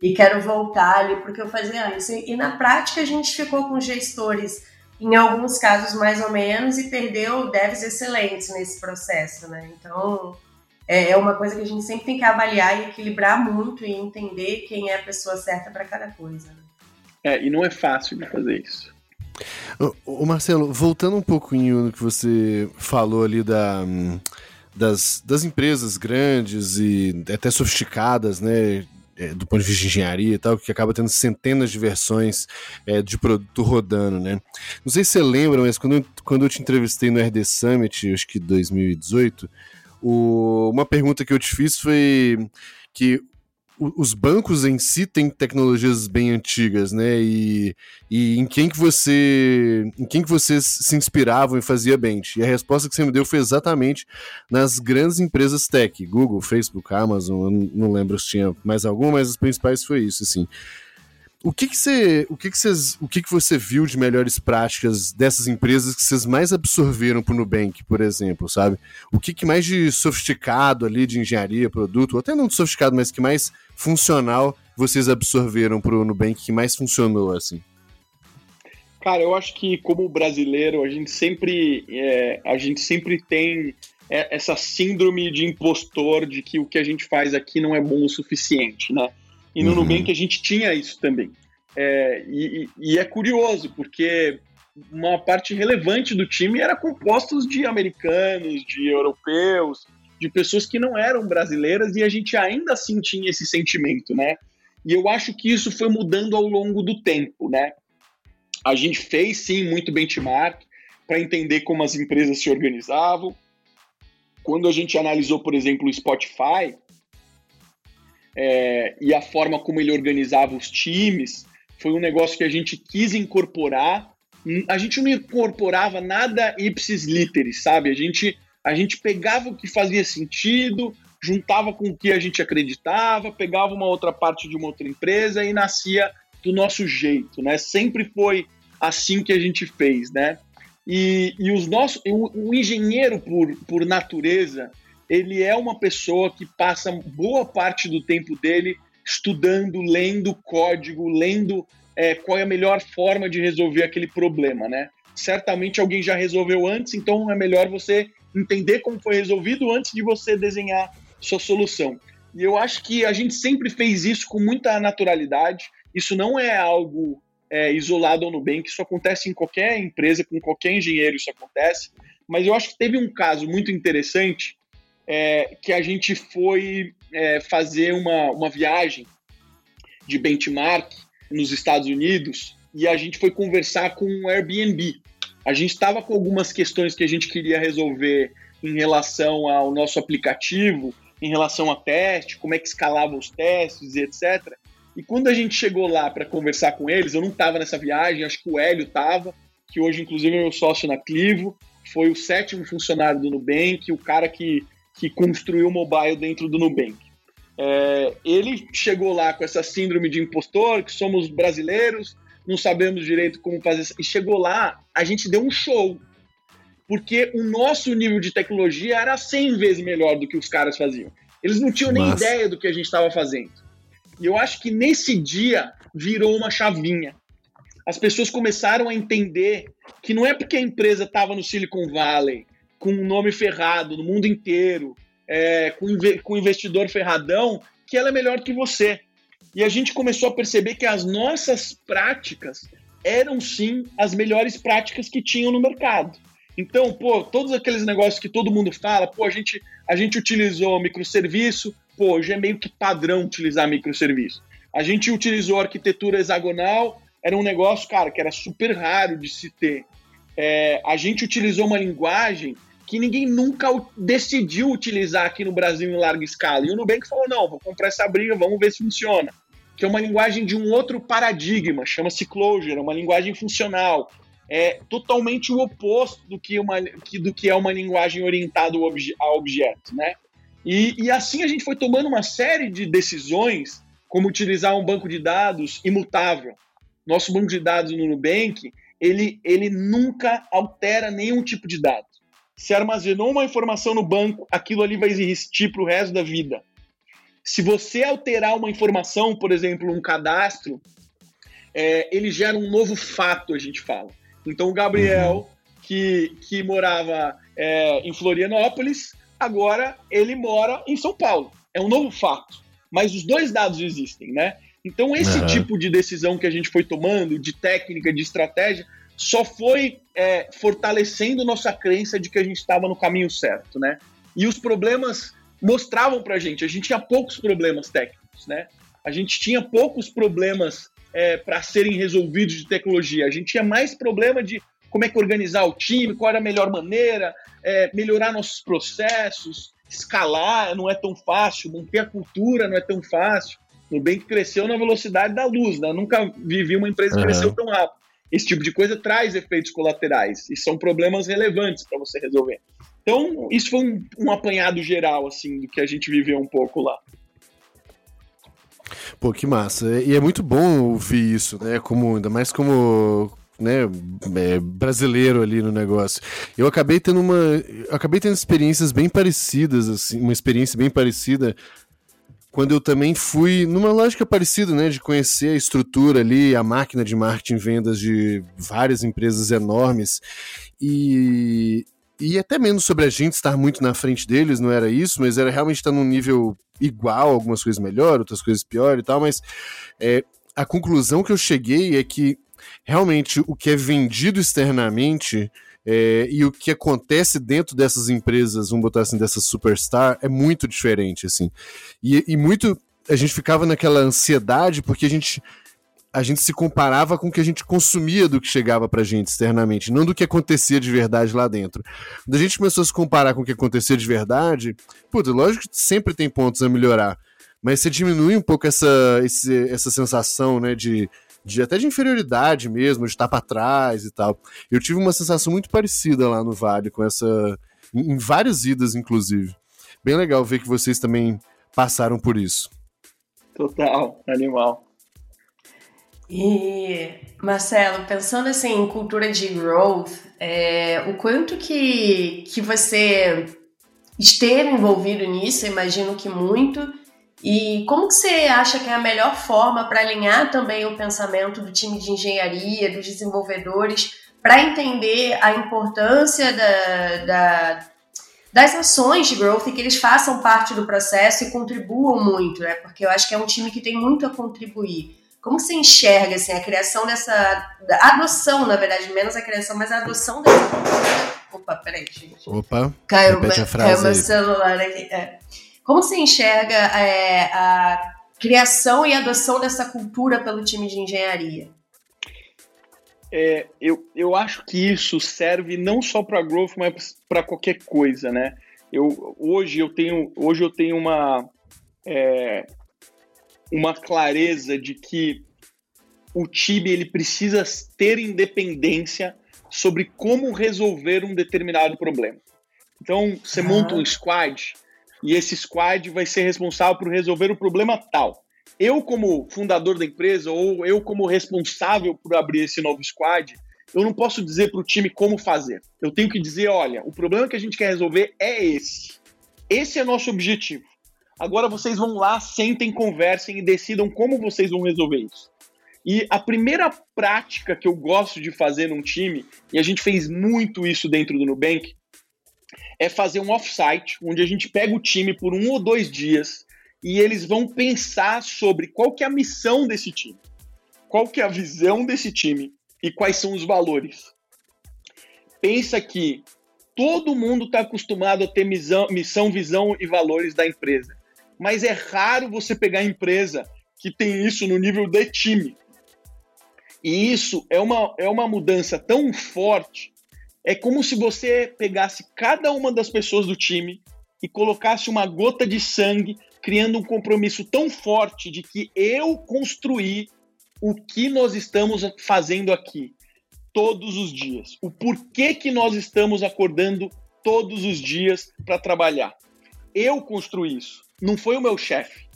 e quero voltar ali porque eu fazia antes e, e na prática a gente ficou com gestores em alguns casos mais ou menos e perdeu devs excelentes nesse processo né então é, é uma coisa que a gente sempre tem que avaliar e equilibrar muito e entender quem é a pessoa certa para cada coisa. Né? É, e não é fácil de fazer isso. O Marcelo, voltando um pouquinho no que você falou ali da, das, das empresas grandes e até sofisticadas, né? É, do ponto de vista de engenharia e tal, que acaba tendo centenas de versões é, de produto rodando, né? Não sei se você lembra, mas quando eu, quando eu te entrevistei no RD Summit, acho que 2018, o, uma pergunta que eu te fiz foi que os bancos em si têm tecnologias bem antigas, né? E, e em quem que você em quem que vocês se inspiravam e fazia bem? E a resposta que você me deu foi exatamente nas grandes empresas tech, Google, Facebook, Amazon, não lembro se tinha mais alguma, mas as principais foi isso, assim. O que que você, o que que o que que você viu de melhores práticas dessas empresas que vocês mais absorveram para o Nubank, por exemplo, sabe? O que que mais de sofisticado ali de engenharia, produto, ou até não de sofisticado, mas que mais funcional vocês absorveram para o Nubank que mais funcionou assim? Cara, eu acho que como brasileiro a gente sempre é, a gente sempre tem é, essa síndrome de impostor de que o que a gente faz aqui não é bom o suficiente, né? E no uhum. Nubank a gente tinha isso também. É, e, e, é curioso, porque uma parte relevante do time era compostos de americanos, de europeus, de pessoas que não eram brasileiras, e a gente ainda assim tinha esse sentimento, né? E eu acho que isso foi mudando ao longo do tempo, né? A gente fez sim muito benchmark para entender como as empresas se organizavam. Quando a gente analisou, por exemplo, o Spotify, é, e a forma como ele organizava os times foi um negócio que a gente quis incorporar. A gente não incorporava nada ipsis literis, sabe? A gente, a gente pegava o que fazia sentido, juntava com o que a gente acreditava, pegava uma outra parte de uma outra empresa e nascia do nosso jeito, né? Sempre foi assim que a gente fez, né? E, e os nossos, o, o engenheiro por, por natureza, ele é uma pessoa que passa boa parte do tempo dele estudando, lendo código, lendo é, qual é a melhor forma de resolver aquele problema, né? Certamente alguém já resolveu antes, então é melhor você entender como foi resolvido antes de você desenhar sua solução. E eu acho que a gente sempre fez isso com muita naturalidade. Isso não é algo é, isolado ao Nubank, isso acontece em qualquer empresa, com qualquer engenheiro isso acontece. Mas eu acho que teve um caso muito interessante é, que a gente foi é, fazer uma, uma viagem de benchmark nos Estados Unidos e a gente foi conversar com o Airbnb. A gente estava com algumas questões que a gente queria resolver em relação ao nosso aplicativo, em relação a teste, como é que escalava os testes e etc. E quando a gente chegou lá para conversar com eles, eu não estava nessa viagem, acho que o Hélio estava, que hoje inclusive é meu sócio na Clivo, foi o sétimo funcionário do Nubank, o cara que, que construiu o mobile dentro do Nubank. É, ele chegou lá com essa síndrome de impostor, que somos brasileiros, não sabemos direito como fazer. E chegou lá, a gente deu um show. Porque o nosso nível de tecnologia era 100 vezes melhor do que os caras faziam. Eles não tinham nem ideia do que a gente estava fazendo. E eu acho que nesse dia virou uma chavinha. As pessoas começaram a entender que não é porque a empresa estava no Silicon Valley, com um nome ferrado no mundo inteiro, é, com, com investidor ferradão, que ela é melhor que você. E a gente começou a perceber que as nossas práticas eram sim as melhores práticas que tinham no mercado. Então, pô, todos aqueles negócios que todo mundo fala, pô, a gente, a gente utilizou microserviço, pô, hoje é meio que padrão utilizar microserviço. A gente utilizou arquitetura hexagonal, era um negócio, cara, que era super raro de se ter. É, a gente utilizou uma linguagem que ninguém nunca decidiu utilizar aqui no Brasil em larga escala. E o Nubank falou: não, vou comprar essa briga, vamos ver se funciona. Que é uma linguagem de um outro paradigma, chama-se Clojure, é uma linguagem funcional. É totalmente o oposto do que, uma, do que é uma linguagem orientada a objetos, né? E, e assim a gente foi tomando uma série de decisões, como utilizar um banco de dados imutável. Nosso banco de dados no Nubank, ele, ele nunca altera nenhum tipo de dado se armazenou uma informação no banco, aquilo ali vai existir para o resto da vida. Se você alterar uma informação, por exemplo, um cadastro, é, ele gera um novo fato, a gente fala. Então, o Gabriel, uhum. que, que morava é, em Florianópolis, agora ele mora em São Paulo. É um novo fato. Mas os dois dados existem, né? Então, esse uhum. tipo de decisão que a gente foi tomando, de técnica, de estratégia, só foi é, fortalecendo nossa crença de que a gente estava no caminho certo, né? E os problemas mostravam para a gente, a gente tinha poucos problemas técnicos, né? A gente tinha poucos problemas é, para serem resolvidos de tecnologia. A gente tinha mais problema de como é que organizar o time, qual era a melhor maneira, é, melhorar nossos processos, escalar não é tão fácil, manter a cultura não é tão fácil. O bem que cresceu na velocidade da luz, né? Eu nunca vivi uma empresa que uhum. cresceu tão rápido esse tipo de coisa traz efeitos colaterais e são problemas relevantes para você resolver. Então, isso foi um, um, apanhado geral, assim, do que a gente viveu um pouco lá. Pô, que massa. E é muito bom ouvir isso, né? Como, ainda mais como né, é, brasileiro ali no negócio. Eu acabei tendo uma. acabei tendo experiências bem parecidas, assim, uma experiência bem parecida quando eu também fui numa lógica parecida, né, de conhecer a estrutura ali, a máquina de marketing vendas de várias empresas enormes. E e até menos sobre a gente estar muito na frente deles, não era isso, mas era realmente estar num nível igual, algumas coisas melhor, outras coisas pior e tal, mas é, a conclusão que eu cheguei é que realmente o que é vendido externamente é, e o que acontece dentro dessas empresas, vamos botar assim, dessas superstar, é muito diferente, assim. E, e muito. A gente ficava naquela ansiedade porque a gente a gente se comparava com o que a gente consumia do que chegava pra gente externamente, não do que acontecia de verdade lá dentro. Quando a gente começou a se comparar com o que acontecia de verdade, puta, lógico que sempre tem pontos a melhorar, mas você diminui um pouco essa, esse, essa sensação, né, de de até de inferioridade mesmo, de estar para trás e tal. Eu tive uma sensação muito parecida lá no Vale com essa em, em várias idas inclusive. Bem legal ver que vocês também passaram por isso. Total, animal. E Marcelo, pensando assim em cultura de growth, é, o quanto que, que você esteve envolvido nisso, imagino que muito. E como que você acha que é a melhor forma para alinhar também o pensamento do time de engenharia, dos desenvolvedores, para entender a importância da, da, das ações de growth e que eles façam parte do processo e contribuam muito, né? Porque eu acho que é um time que tem muito a contribuir. Como você enxerga assim, a criação dessa. A adoção, na verdade, menos a criação, mas a adoção dessa. Opa, peraí, gente. Opa, caiu, frase caiu meu celular aqui. É. Como você enxerga é, a criação e adoção dessa cultura pelo time de engenharia? É, eu, eu acho que isso serve não só para growth, mas para qualquer coisa, né? Eu, hoje eu tenho, hoje eu tenho uma, é, uma clareza de que o time ele precisa ter independência sobre como resolver um determinado problema. Então, você monta um squad e esse squad vai ser responsável por resolver o problema tal. Eu, como fundador da empresa, ou eu, como responsável por abrir esse novo squad, eu não posso dizer para o time como fazer. Eu tenho que dizer: olha, o problema que a gente quer resolver é esse. Esse é nosso objetivo. Agora vocês vão lá, sentem, conversem e decidam como vocês vão resolver isso. E a primeira prática que eu gosto de fazer num time, e a gente fez muito isso dentro do Nubank, é fazer um offsite, onde a gente pega o time por um ou dois dias e eles vão pensar sobre qual que é a missão desse time, qual que é a visão desse time e quais são os valores. Pensa que todo mundo está acostumado a ter missão, missão, visão e valores da empresa mas é raro você pegar empresa que tem isso no nível de time. E isso é uma, é uma mudança tão forte. É como se você pegasse cada uma das pessoas do time e colocasse uma gota de sangue, criando um compromisso tão forte de que eu construí o que nós estamos fazendo aqui todos os dias. O porquê que nós estamos acordando todos os dias para trabalhar. Eu construí isso não foi o meu chefe.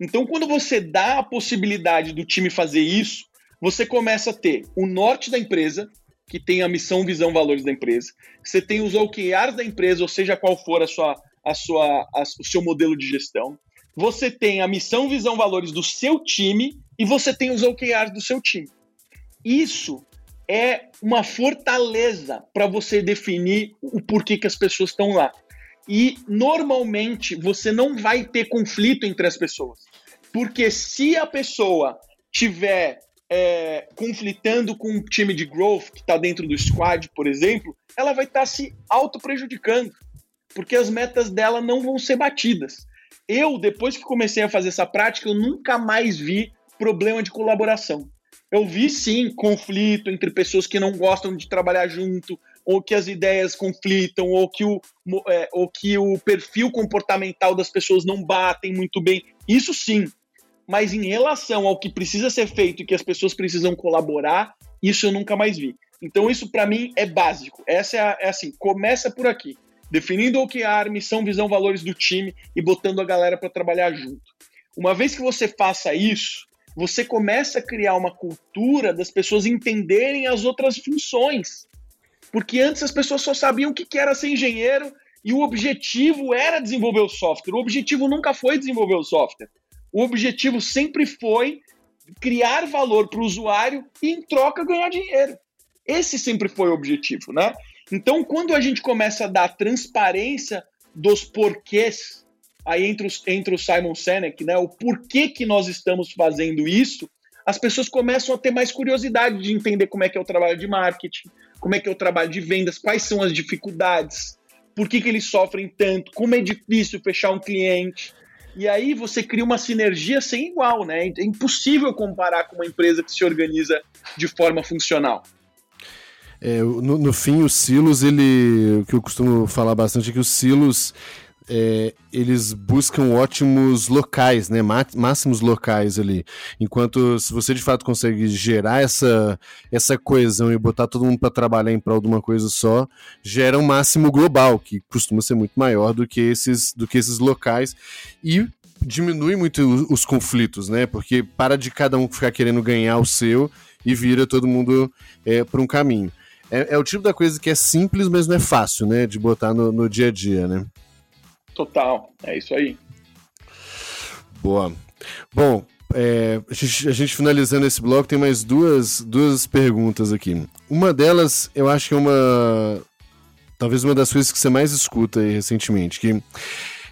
Então, quando você dá a possibilidade do time fazer isso, você começa a ter o norte da empresa, que tem a missão, visão, valores da empresa. Você tem os OKRs da empresa, ou seja, qual for a sua, a sua, a, o seu modelo de gestão. Você tem a missão, visão, valores do seu time e você tem os OKRs do seu time. Isso é uma fortaleza para você definir o porquê que as pessoas estão lá. E normalmente você não vai ter conflito entre as pessoas. Porque se a pessoa tiver é, conflitando com um time de growth que está dentro do squad, por exemplo, ela vai estar tá se auto-prejudicando. Porque as metas dela não vão ser batidas. Eu, depois que comecei a fazer essa prática, eu nunca mais vi problema de colaboração. Eu vi sim conflito entre pessoas que não gostam de trabalhar junto, ou que as ideias conflitam, ou que o, é, ou que o perfil comportamental das pessoas não batem muito bem. Isso sim. Mas em relação ao que precisa ser feito e que as pessoas precisam colaborar, isso eu nunca mais vi. Então isso para mim é básico. Essa é, a, é, assim, começa por aqui, definindo o que é a missão, visão, valores do time e botando a galera para trabalhar junto. Uma vez que você faça isso, você começa a criar uma cultura das pessoas entenderem as outras funções. Porque antes as pessoas só sabiam o que era ser engenheiro e o objetivo era desenvolver o software. O objetivo nunca foi desenvolver o software. O objetivo sempre foi criar valor para o usuário e, em troca, ganhar dinheiro. Esse sempre foi o objetivo, né? Então, quando a gente começa a dar transparência dos porquês, aí entre, os, entre o Simon Sinek, né, o porquê que nós estamos fazendo isso, as pessoas começam a ter mais curiosidade de entender como é que é o trabalho de marketing, como é que é o trabalho de vendas, quais são as dificuldades, por que, que eles sofrem tanto, como é difícil fechar um cliente. E aí você cria uma sinergia sem igual, né? É impossível comparar com uma empresa que se organiza de forma funcional. É, no, no, fim, os silos, ele, o que eu costumo falar bastante é que os silos é, eles buscam ótimos locais, né? Máximos locais ali. Enquanto se você de fato consegue gerar essa, essa coesão e botar todo mundo para trabalhar em prol de uma coisa só, gera um máximo global, que costuma ser muito maior do que esses, do que esses locais. E diminui muito os conflitos, né? Porque para de cada um ficar querendo ganhar o seu e vira todo mundo é, para um caminho. É, é, o tipo da coisa que é simples, mas não é fácil, né? De botar no, no dia a dia, né? Total, é isso aí. Boa. Bom, é, a, gente, a, gente, finalizando esse bloco, tem mais duas, duas perguntas aqui. Uma delas, eu acho que é uma. Talvez uma das coisas que você mais escuta aí recentemente, que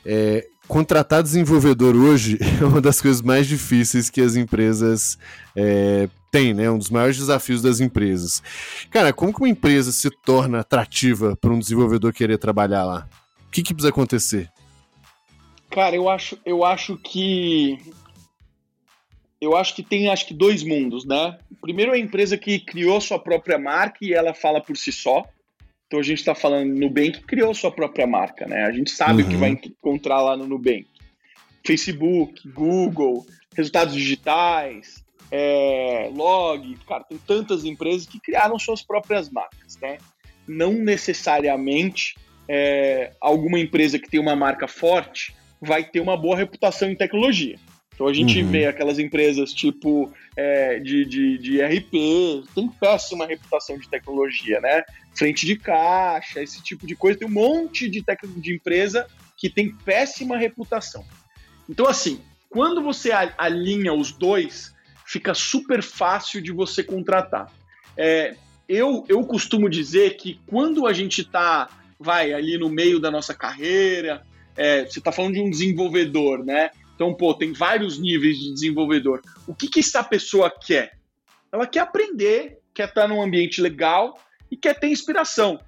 é, contratar desenvolvedor hoje é uma das coisas mais difíceis que as empresas é, têm, né? Um dos maiores desafios das empresas. Cara, como que uma empresa se torna atrativa para um desenvolvedor querer trabalhar lá? O que, que precisa acontecer? Cara, eu acho, eu acho que eu acho que tem acho que dois mundos, né? Primeiro é a empresa que criou sua própria marca e ela fala por si só. Então a gente está falando Nubank criou sua própria marca, né? A gente sabe uhum. o que vai encontrar lá no Nubank. Facebook, Google, resultados digitais, é, log, cara, tem tantas empresas que criaram suas próprias marcas, né? Não necessariamente é, alguma empresa que tem uma marca forte vai ter uma boa reputação em tecnologia. Então a gente uhum. vê aquelas empresas tipo é, de, de, de RP, tem péssima reputação de tecnologia, né? Frente de caixa, esse tipo de coisa. Tem um monte de, tec... de empresa que tem péssima reputação. Então, assim, quando você alinha os dois, fica super fácil de você contratar. É, eu, eu costumo dizer que quando a gente está, vai, ali no meio da nossa carreira, é, você está falando de um desenvolvedor, né? Então, pô, tem vários níveis de desenvolvedor. O que, que essa pessoa quer? Ela quer aprender, quer estar num ambiente legal e quer ter inspiração.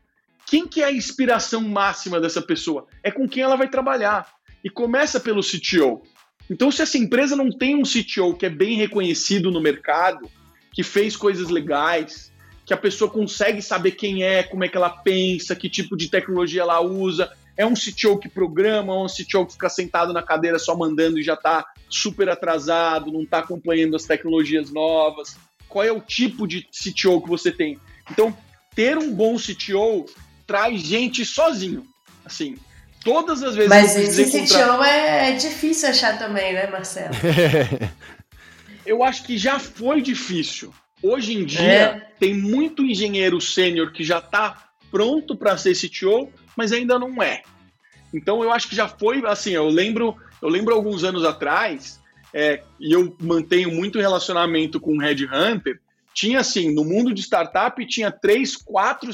Quem que é a inspiração máxima dessa pessoa? É com quem ela vai trabalhar. E começa pelo CTO. Então, se essa empresa não tem um CTO que é bem reconhecido no mercado, que fez coisas legais, que a pessoa consegue saber quem é, como é que ela pensa, que tipo de tecnologia ela usa, é um CTO que programa, é um CTO que fica sentado na cadeira só mandando e já está super atrasado, não está acompanhando as tecnologias novas? Qual é o tipo de CTO que você tem? Então, ter um bom CTO traz gente sozinho. Assim, todas as vezes Mas esse CTO é difícil achar também, né, Marcelo? Eu acho que já foi difícil. Hoje em dia, é. tem muito engenheiro sênior que já está pronto para ser CTO, mas ainda não é. Então eu acho que já foi assim. Eu lembro, eu lembro alguns anos atrás, é, e eu mantenho muito relacionamento com o Red Hunter. Tinha assim, no mundo de startup tinha três, quatro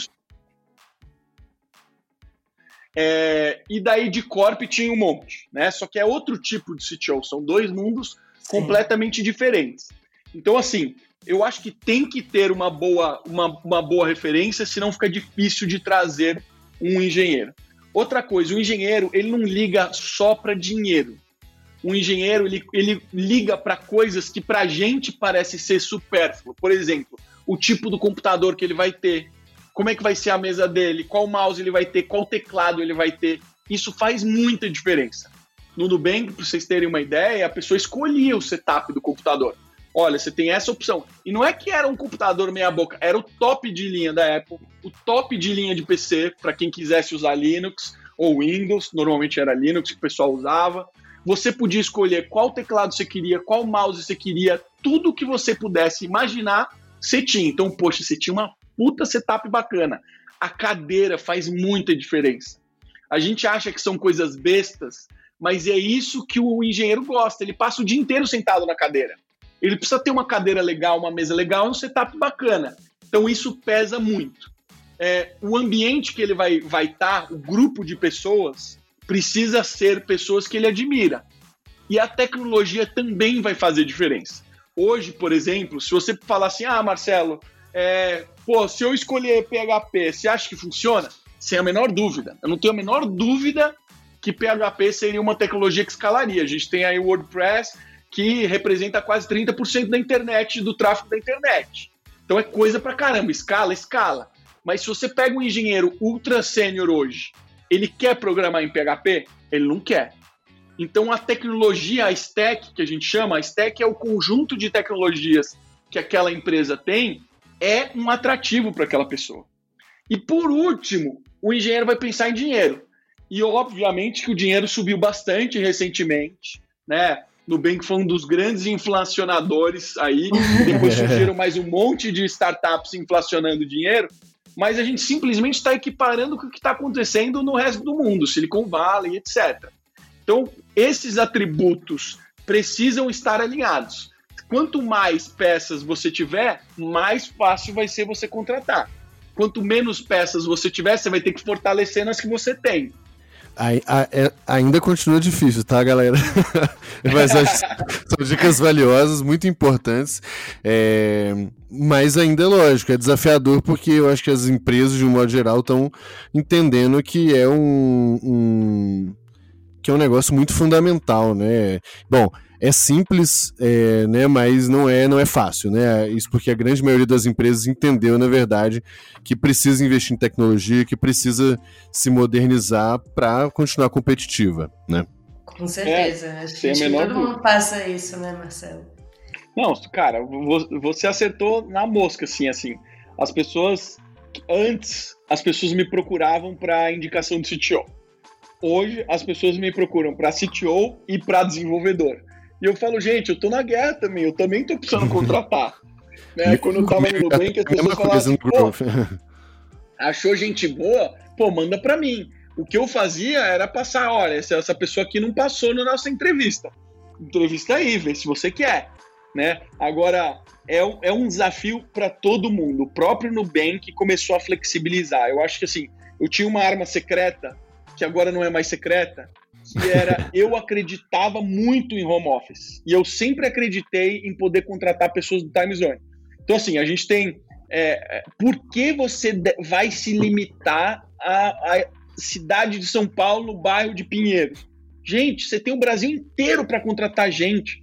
é, e daí de corp tinha um monte, né? Só que é outro tipo de CTO, são dois mundos Sim. completamente diferentes. Então, assim, eu acho que tem que ter uma boa, uma, uma boa referência, senão fica difícil de trazer um engenheiro. Outra coisa, o engenheiro ele não liga só para dinheiro. O engenheiro ele, ele liga para coisas que para a gente parece ser supérfluo. Por exemplo, o tipo do computador que ele vai ter, como é que vai ser a mesa dele, qual mouse ele vai ter, qual teclado ele vai ter. Isso faz muita diferença. No Nubank, para vocês terem uma ideia, a pessoa escolhia o setup do computador. Olha, você tem essa opção. E não é que era um computador meia-boca, era o top de linha da Apple, o top de linha de PC, para quem quisesse usar Linux ou Windows, normalmente era Linux que o pessoal usava. Você podia escolher qual teclado você queria, qual mouse você queria, tudo que você pudesse imaginar, você tinha. Então, poxa, você tinha uma puta setup bacana. A cadeira faz muita diferença. A gente acha que são coisas bestas, mas é isso que o engenheiro gosta. Ele passa o dia inteiro sentado na cadeira. Ele precisa ter uma cadeira legal, uma mesa legal, um setup bacana. Então isso pesa muito. É, o ambiente que ele vai estar, vai tá, o grupo de pessoas, precisa ser pessoas que ele admira. E a tecnologia também vai fazer diferença. Hoje, por exemplo, se você falar assim, ah, Marcelo, é, pô, se eu escolher PHP, você acha que funciona? Sem a menor dúvida. Eu não tenho a menor dúvida que PHP seria uma tecnologia que escalaria. A gente tem aí o WordPress, que representa quase 30% da internet, do tráfego da internet. Então é coisa pra caramba, escala, escala. Mas se você pega um engenheiro ultra sênior hoje, ele quer programar em PHP? Ele não quer. Então a tecnologia, a stack que a gente chama, a stack é o conjunto de tecnologias que aquela empresa tem, é um atrativo para aquela pessoa. E por último, o engenheiro vai pensar em dinheiro. E obviamente que o dinheiro subiu bastante recentemente, né? Nubank foi um dos grandes inflacionadores aí. Depois surgiram mais um monte de startups inflacionando dinheiro. mas a gente simplesmente está equiparando com o que está acontecendo no resto do mundo, Silicon Valley, etc. Então, esses atributos precisam estar alinhados. Quanto mais peças você tiver, mais fácil vai ser você contratar. Quanto menos peças você tiver, você vai ter que fortalecer nas que você tem. É, ainda continua difícil, tá, galera? mas acho são dicas valiosas, muito importantes. É, mas ainda é lógico, é desafiador porque eu acho que as empresas, de um modo geral, estão entendendo que é um, um, que é um negócio muito fundamental, né? Bom, é simples, é, né, mas não é, não é fácil, né? Isso porque a grande maioria das empresas entendeu, na verdade, que precisa investir em tecnologia, que precisa se modernizar para continuar competitiva, né? Com certeza. É, Acho que todo mundo passa isso, né, Marcelo? Não, cara, você acertou na mosca, assim, assim. As pessoas antes as pessoas me procuravam para indicação de CTO. Hoje as pessoas me procuram para CTO e para desenvolvedor. E eu falo, gente, eu tô na guerra também, eu também tô precisando contratar. né? Quando eu tava no Nubank, as pessoas falavam assim, pô, achou gente boa? Pô, manda pra mim. O que eu fazia era passar, olha, essa pessoa aqui não passou na nossa entrevista. Entrevista aí, vê se você quer. Né? Agora, é, é um desafio para todo mundo. O próprio Nubank começou a flexibilizar. Eu acho que assim, eu tinha uma arma secreta, que agora não é mais secreta, que era eu acreditava muito em home office. E eu sempre acreditei em poder contratar pessoas do time zone. Então, assim, a gente tem. É, é por que você vai se limitar à, cidade de São Paulo, bairro de Pinheiro? Gente, você tem o Brasil inteiro para contratar gente.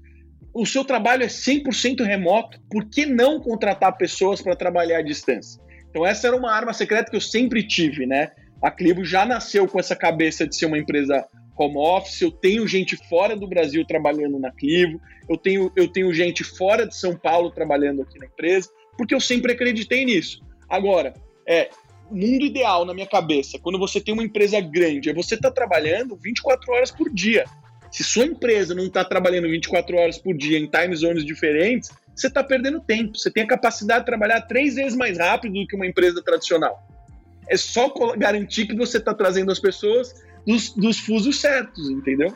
O seu trabalho é 100% remoto. Por que não contratar pessoas para trabalhar à distância? Então, essa era uma arma secreta que eu sempre tive, né? A Clivo já nasceu com essa cabeça de ser uma empresa home office, eu tenho gente fora do Brasil trabalhando na Clivo, eu tenho, eu tenho gente fora de São Paulo trabalhando aqui na empresa, porque eu sempre acreditei nisso. Agora, é, mundo ideal na minha cabeça, quando você tem uma empresa grande, é você tá trabalhando 24 horas por dia. Se sua empresa não está trabalhando 24 horas por dia em time zones diferentes, você está perdendo tempo. Você tem a capacidade de trabalhar três vezes mais rápido do que uma empresa tradicional. É só garantir que você está trazendo as pessoas dos, dos fusos certos, entendeu?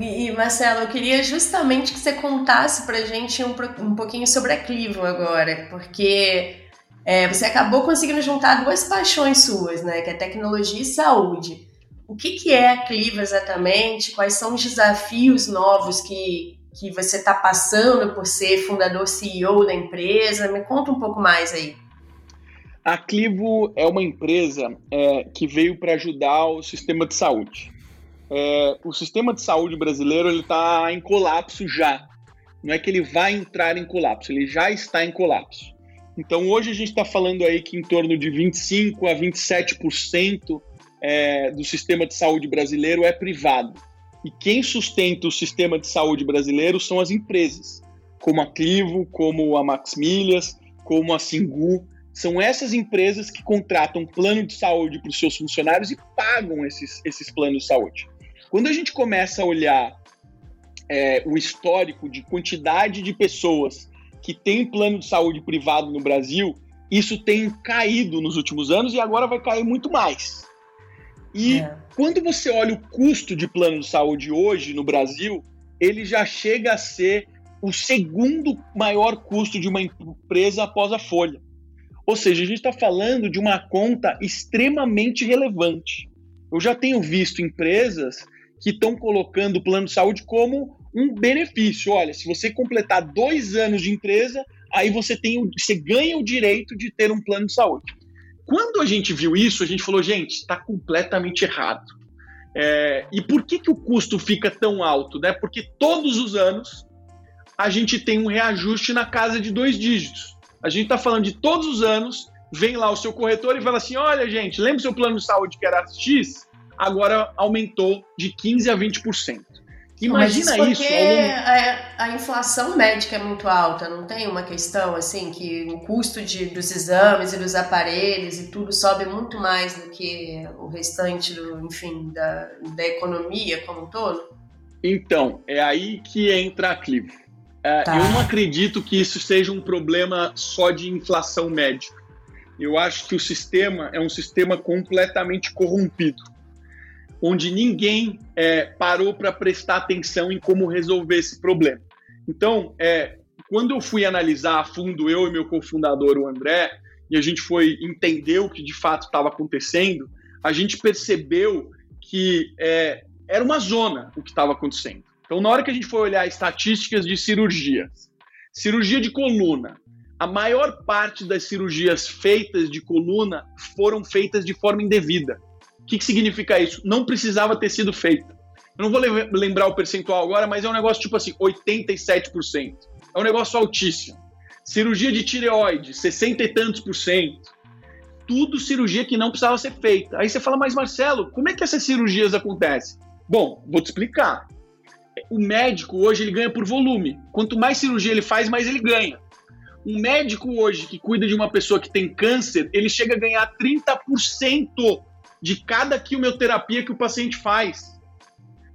E Marcelo, eu queria justamente que você contasse pra gente um, um pouquinho sobre a Clivo agora, porque é, você acabou conseguindo juntar duas paixões suas, né? Que é tecnologia e saúde. O que, que é a Clivo exatamente? Quais são os desafios novos que, que você está passando por ser fundador CEO da empresa? Me conta um pouco mais aí. A Clivo é uma empresa é, que veio para ajudar o sistema de saúde. É, o sistema de saúde brasileiro ele está em colapso já. Não é que ele vai entrar em colapso, ele já está em colapso. Então hoje a gente está falando aí que em torno de 25 a 27% é, do sistema de saúde brasileiro é privado. E quem sustenta o sistema de saúde brasileiro são as empresas, como a Clivo, como a Max Milhas, como a Singu, são essas empresas que contratam plano de saúde para os seus funcionários e pagam esses, esses planos de saúde. Quando a gente começa a olhar é, o histórico de quantidade de pessoas que têm plano de saúde privado no Brasil, isso tem caído nos últimos anos e agora vai cair muito mais. E é. quando você olha o custo de plano de saúde hoje no Brasil, ele já chega a ser o segundo maior custo de uma empresa após a folha. Ou seja, a gente está falando de uma conta extremamente relevante. Eu já tenho visto empresas que estão colocando o plano de saúde como um benefício. Olha, se você completar dois anos de empresa, aí você tem, você ganha o direito de ter um plano de saúde. Quando a gente viu isso, a gente falou, gente, está completamente errado. É, e por que, que o custo fica tão alto? Né? Porque todos os anos a gente tem um reajuste na casa de dois dígitos. A gente está falando de todos os anos, vem lá o seu corretor e fala assim: olha, gente, lembra o seu plano de saúde que era X? Agora aumentou de 15% a 20%. Imagina Mas isso. Porque a, a, inflação médica é muito alta, não tem uma questão assim que o custo de, dos exames e dos aparelhos e tudo sobe muito mais do que o restante do, enfim, da, da economia como um todo? Então, é aí que entra a Clivo. É, tá. Eu não acredito que isso seja um problema só de inflação médica. Eu acho que o sistema é um sistema completamente corrompido, onde ninguém é, parou para prestar atenção em como resolver esse problema. Então, é, quando eu fui analisar a fundo, eu e meu cofundador, o André, e a gente foi entender o que de fato estava acontecendo, a gente percebeu que é, era uma zona o que estava acontecendo. Então, na hora que a gente foi olhar estatísticas de cirurgias, cirurgia de coluna, a maior parte das cirurgias feitas de coluna foram feitas de forma indevida. O que, que significa isso? Não precisava ter sido feita. Eu não vou lembrar o percentual agora, mas é um negócio tipo assim, 87%. É um negócio altíssimo. Cirurgia de tireoide, 60 e tantos por cento. Tudo cirurgia que não precisava ser feita. Aí você fala, mas Marcelo, como é que essas cirurgias acontecem? Bom, vou te explicar. O médico hoje ele ganha por volume. Quanto mais cirurgia ele faz, mais ele ganha. Um médico hoje que cuida de uma pessoa que tem câncer, ele chega a ganhar 30% de cada quimioterapia que o paciente faz.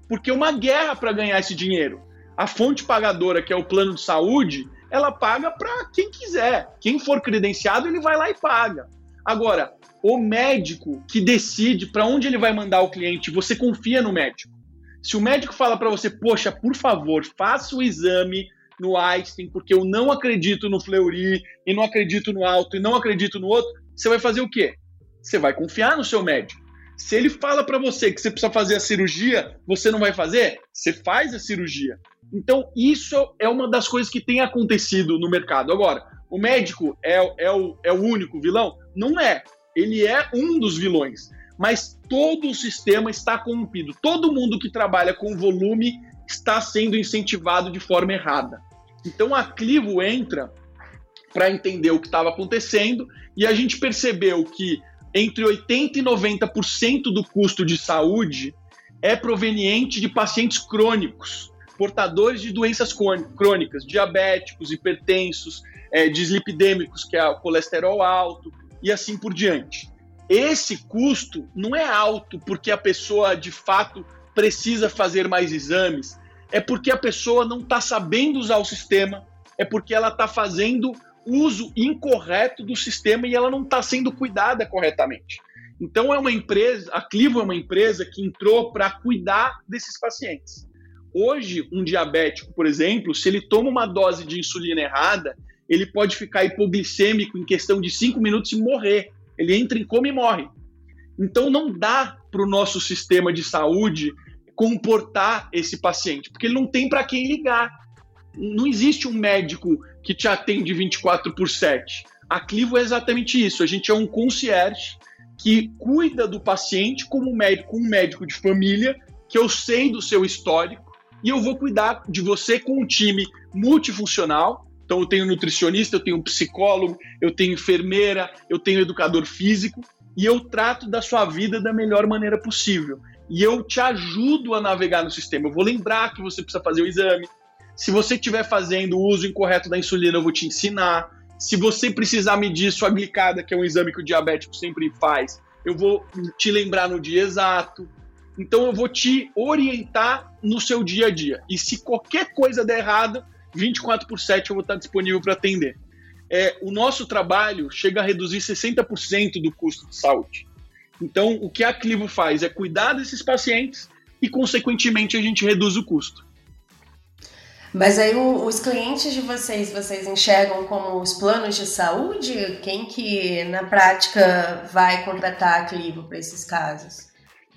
Porque é uma guerra para ganhar esse dinheiro. A fonte pagadora, que é o plano de saúde, ela paga para quem quiser. Quem for credenciado, ele vai lá e paga. Agora, o médico que decide para onde ele vai mandar o cliente, você confia no médico. Se o médico fala para você, poxa, por favor, faça o exame no Einstein, porque eu não acredito no Fleury, e não acredito no Alto, e não acredito no outro, você vai fazer o quê? Você vai confiar no seu médico. Se ele fala para você que você precisa fazer a cirurgia, você não vai fazer? Você faz a cirurgia. Então, isso é uma das coisas que tem acontecido no mercado. Agora, o médico é, é, o, é o único vilão? Não é. Ele é um dos vilões. Mas todo o sistema está corrompido. Todo mundo que trabalha com volume está sendo incentivado de forma errada. Então a Clivo entra para entender o que estava acontecendo e a gente percebeu que entre 80% e 90% do custo de saúde é proveniente de pacientes crônicos, portadores de doenças crônicas, diabéticos, hipertensos, é, dislipidêmicos, que é o colesterol alto, e assim por diante. Esse custo não é alto porque a pessoa de fato precisa fazer mais exames, é porque a pessoa não está sabendo usar o sistema, é porque ela está fazendo uso incorreto do sistema e ela não está sendo cuidada corretamente. Então é uma empresa, a Clivo é uma empresa que entrou para cuidar desses pacientes. Hoje, um diabético, por exemplo, se ele toma uma dose de insulina errada, ele pode ficar hipoglicêmico em questão de cinco minutos e morrer. Ele entra em coma e morre. Então não dá para o nosso sistema de saúde comportar esse paciente, porque ele não tem para quem ligar. Não existe um médico que te atende 24 por 7. A Clivo é exatamente isso. A gente é um concierge que cuida do paciente como um médico, um médico de família, que eu sei do seu histórico e eu vou cuidar de você com um time multifuncional. Então eu tenho nutricionista, eu tenho psicólogo, eu tenho enfermeira, eu tenho educador físico e eu trato da sua vida da melhor maneira possível e eu te ajudo a navegar no sistema. Eu vou lembrar que você precisa fazer o exame. Se você estiver fazendo o uso incorreto da insulina, eu vou te ensinar. Se você precisar medir sua glicada, que é um exame que o diabético sempre faz, eu vou te lembrar no dia exato. Então eu vou te orientar no seu dia a dia. E se qualquer coisa der errado, 24 por 7 eu vou estar disponível para atender. É, o nosso trabalho chega a reduzir 60% do custo de saúde. Então, o que a Clivo faz é cuidar desses pacientes e, consequentemente, a gente reduz o custo. Mas aí o, os clientes de vocês, vocês enxergam como os planos de saúde? Quem que na prática vai contratar a Clivo para esses casos?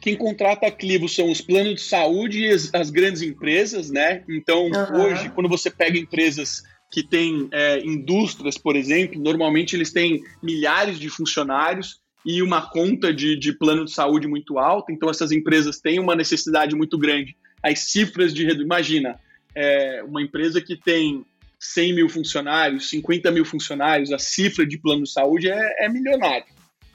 Quem contrata Clivo são os planos de saúde e as, as grandes empresas, né? Então, uhum. hoje, quando você pega empresas que têm é, indústrias, por exemplo, normalmente eles têm milhares de funcionários e uma conta de, de plano de saúde muito alta, então essas empresas têm uma necessidade muito grande. As cifras de imagina, é, uma empresa que tem 100 mil funcionários, 50 mil funcionários, a cifra de plano de saúde é, é milionária.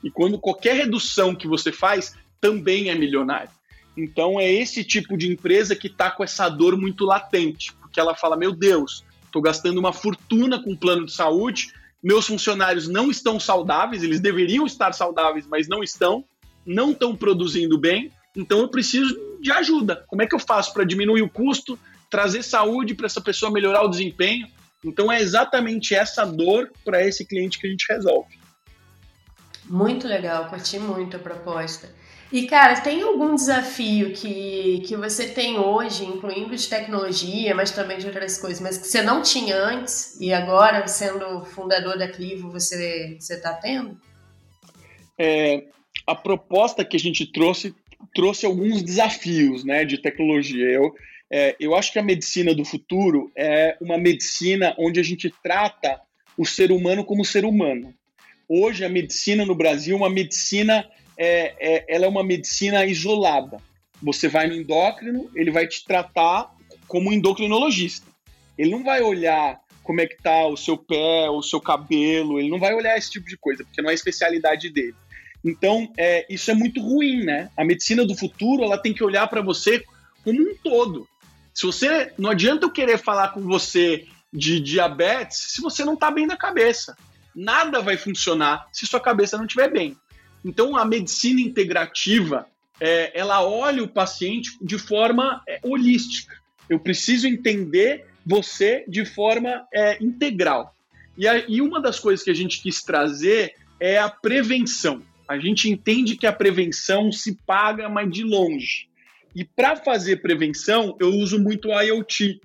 E quando qualquer redução que você faz, também é milionário. Então é esse tipo de empresa que está com essa dor muito latente, porque ela fala: meu Deus, estou gastando uma fortuna com plano de saúde, meus funcionários não estão saudáveis, eles deveriam estar saudáveis, mas não estão, não estão produzindo bem, então eu preciso de ajuda. Como é que eu faço para diminuir o custo, trazer saúde para essa pessoa melhorar o desempenho? Então é exatamente essa dor para esse cliente que a gente resolve. Muito legal, curti muito a proposta. E, cara, tem algum desafio que, que você tem hoje, incluindo de tecnologia, mas também de outras coisas, mas que você não tinha antes e agora, sendo fundador da Clivo, você está tendo? É, a proposta que a gente trouxe trouxe alguns desafios né, de tecnologia. Eu, é, eu acho que a medicina do futuro é uma medicina onde a gente trata o ser humano como ser humano. Hoje, a medicina no Brasil é uma medicina é, é, ela é uma medicina isolada. Você vai no endócrino, ele vai te tratar como endocrinologista. Ele não vai olhar como é que tá o seu pé, o seu cabelo, ele não vai olhar esse tipo de coisa, porque não é a especialidade dele. Então, é, isso é muito ruim, né? A medicina do futuro, ela tem que olhar para você como um todo. Se você, não adianta eu querer falar com você de diabetes se você não tá bem da cabeça. Nada vai funcionar se sua cabeça não estiver bem. Então, a medicina integrativa, é, ela olha o paciente de forma é, holística. Eu preciso entender você de forma é, integral. E, a, e uma das coisas que a gente quis trazer é a prevenção. A gente entende que a prevenção se paga, mas de longe. E para fazer prevenção, eu uso muito IoT.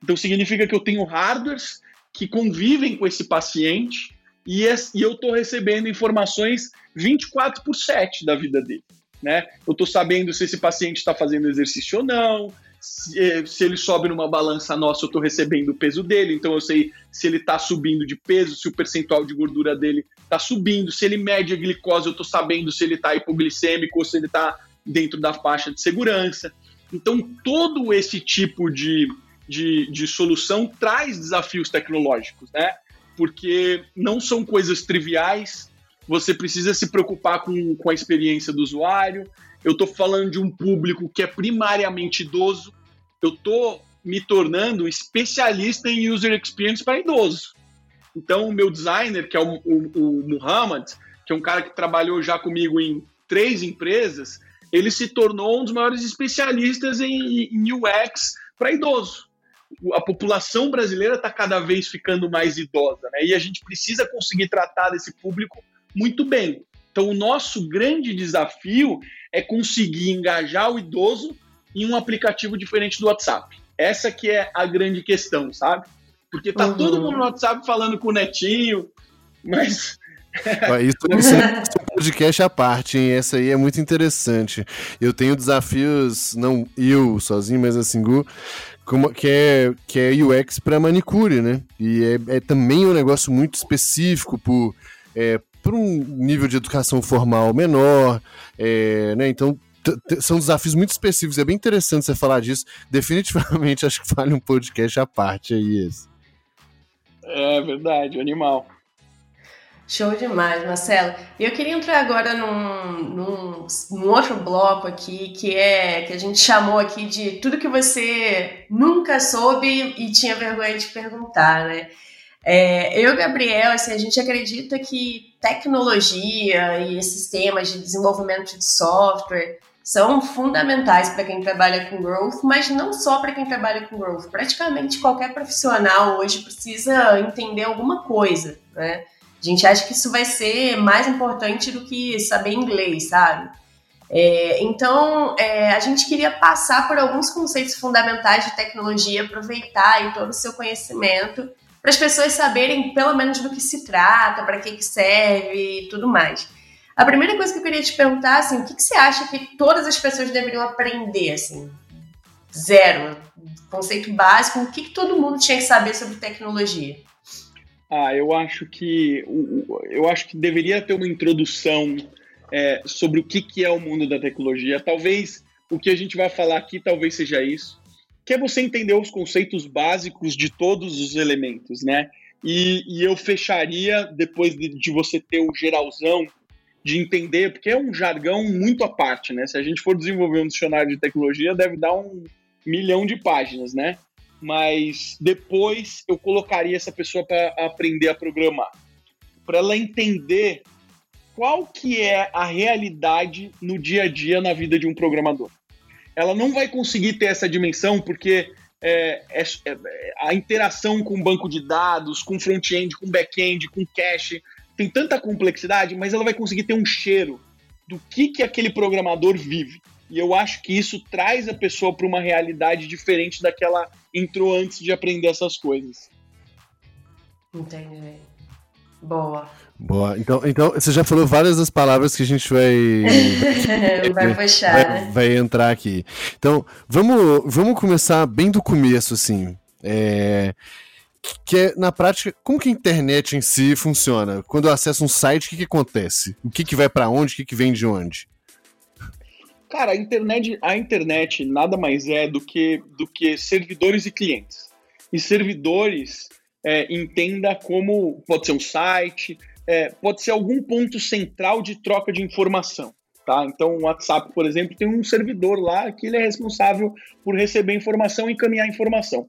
Então significa que eu tenho hardwares que convivem com esse paciente e, eu estou recebendo informações 24 por 7 da vida dele. Né? Eu estou sabendo se esse paciente está fazendo exercício ou não, se, eh, se, ele sobe numa balança nossa, eu estou recebendo o peso dele, então eu sei se ele está subindo de peso, se o percentual de gordura dele está subindo, se ele mede a glicose, eu estou sabendo se ele está hipoglicêmico ou se ele está dentro da faixa de segurança. Então, todo esse tipo de, de, de solução traz desafios tecnológicos, né? Porque não são coisas triviais, você precisa se preocupar com, com a experiência do usuário. Eu estou falando de um público que é primariamente idoso, eu estou me tornando especialista em user experience para idoso. Então, o meu designer, que é o, o, o Muhammad, que é um cara que trabalhou já comigo em três empresas, ele se tornou um dos maiores especialistas em, em UX para idoso a população brasileira está cada vez ficando mais idosa, né? E a gente precisa conseguir tratar desse público muito bem. Então, o nosso grande desafio é conseguir engajar o idoso em um aplicativo diferente do WhatsApp. Essa que é a grande questão, sabe? Porque tá uhum. todo mundo no WhatsApp falando com o netinho, mas isso, isso é um podcast à parte, hein? Essa aí é muito interessante. Eu tenho desafios, não eu sozinho, mas assim, Gu, como, que, é, que é UX para manicure, né? E é, é, também um negócio muito específico por, é, por um nível de educação formal menor, é, né? Então são desafios muito específicos. É bem interessante você falar disso. Definitivamente acho que vale um podcast à parte aí esse. É verdade, animal. Show demais, Marcelo. Eu queria entrar agora num, num, num, outro bloco aqui, que é que a gente chamou aqui de tudo que você nunca soube e tinha vergonha de perguntar, né? É, eu Gabriel, assim, a gente acredita que tecnologia e sistemas de desenvolvimento de software são fundamentais para quem trabalha com growth, mas não só para quem trabalha com growth. Praticamente qualquer profissional hoje precisa entender alguma coisa, né? A gente acha que isso vai ser mais importante do que saber inglês, sabe? É, então, é, a gente queria passar por alguns conceitos fundamentais de tecnologia, aproveitar todo o seu conhecimento para as pessoas saberem pelo menos do que se trata, para que, que serve e tudo mais. A primeira coisa que eu queria te perguntar, assim, o que, que você acha que todas as pessoas deveriam aprender, assim? Zero. Conceito básico, o que, que todo mundo tinha que saber sobre tecnologia? Ah, eu acho que eu acho que deveria ter uma introdução é, sobre o que, que é o mundo da tecnologia. Talvez o que a gente vai falar aqui talvez seja isso, que é você entender os conceitos básicos de todos os elementos, né? E, e eu fecharia depois de, de, você ter o geralzão de entender, porque é um jargão muito à parte, né? Se a gente for desenvolver um dicionário de tecnologia, deve dar um milhão de páginas, né? Mas depois eu colocaria essa pessoa para aprender a programar, para ela entender qual que é a realidade no dia a dia na vida de um programador. Ela não vai conseguir ter essa dimensão porque é, é, é, a interação com banco de dados, com front-end, com back-end, com cache, tem tanta complexidade, mas ela vai conseguir ter um cheiro do que, que aquele programador vive. E eu acho que isso traz a pessoa para uma realidade diferente da que ela entrou antes de aprender essas coisas. Entendi. Boa. Boa. Então, então, você já falou várias das palavras que a gente vai. vai puxar, vai, né? vai, entrar aqui. Então, vamos, vamos começar bem do começo, assim. É, que é, na prática, como que a internet em si funciona? Quando eu acesso um site, o que, que acontece? O que, que vai para onde? O que, que vem de onde? Cara, a internet, a internet nada mais é do que, do que servidores e clientes. E servidores é, entenda como pode ser um site, é, pode ser algum ponto central de troca de informação. Tá? Então, o WhatsApp, por exemplo, tem um servidor lá que ele é responsável por receber informação e encaminhar informação.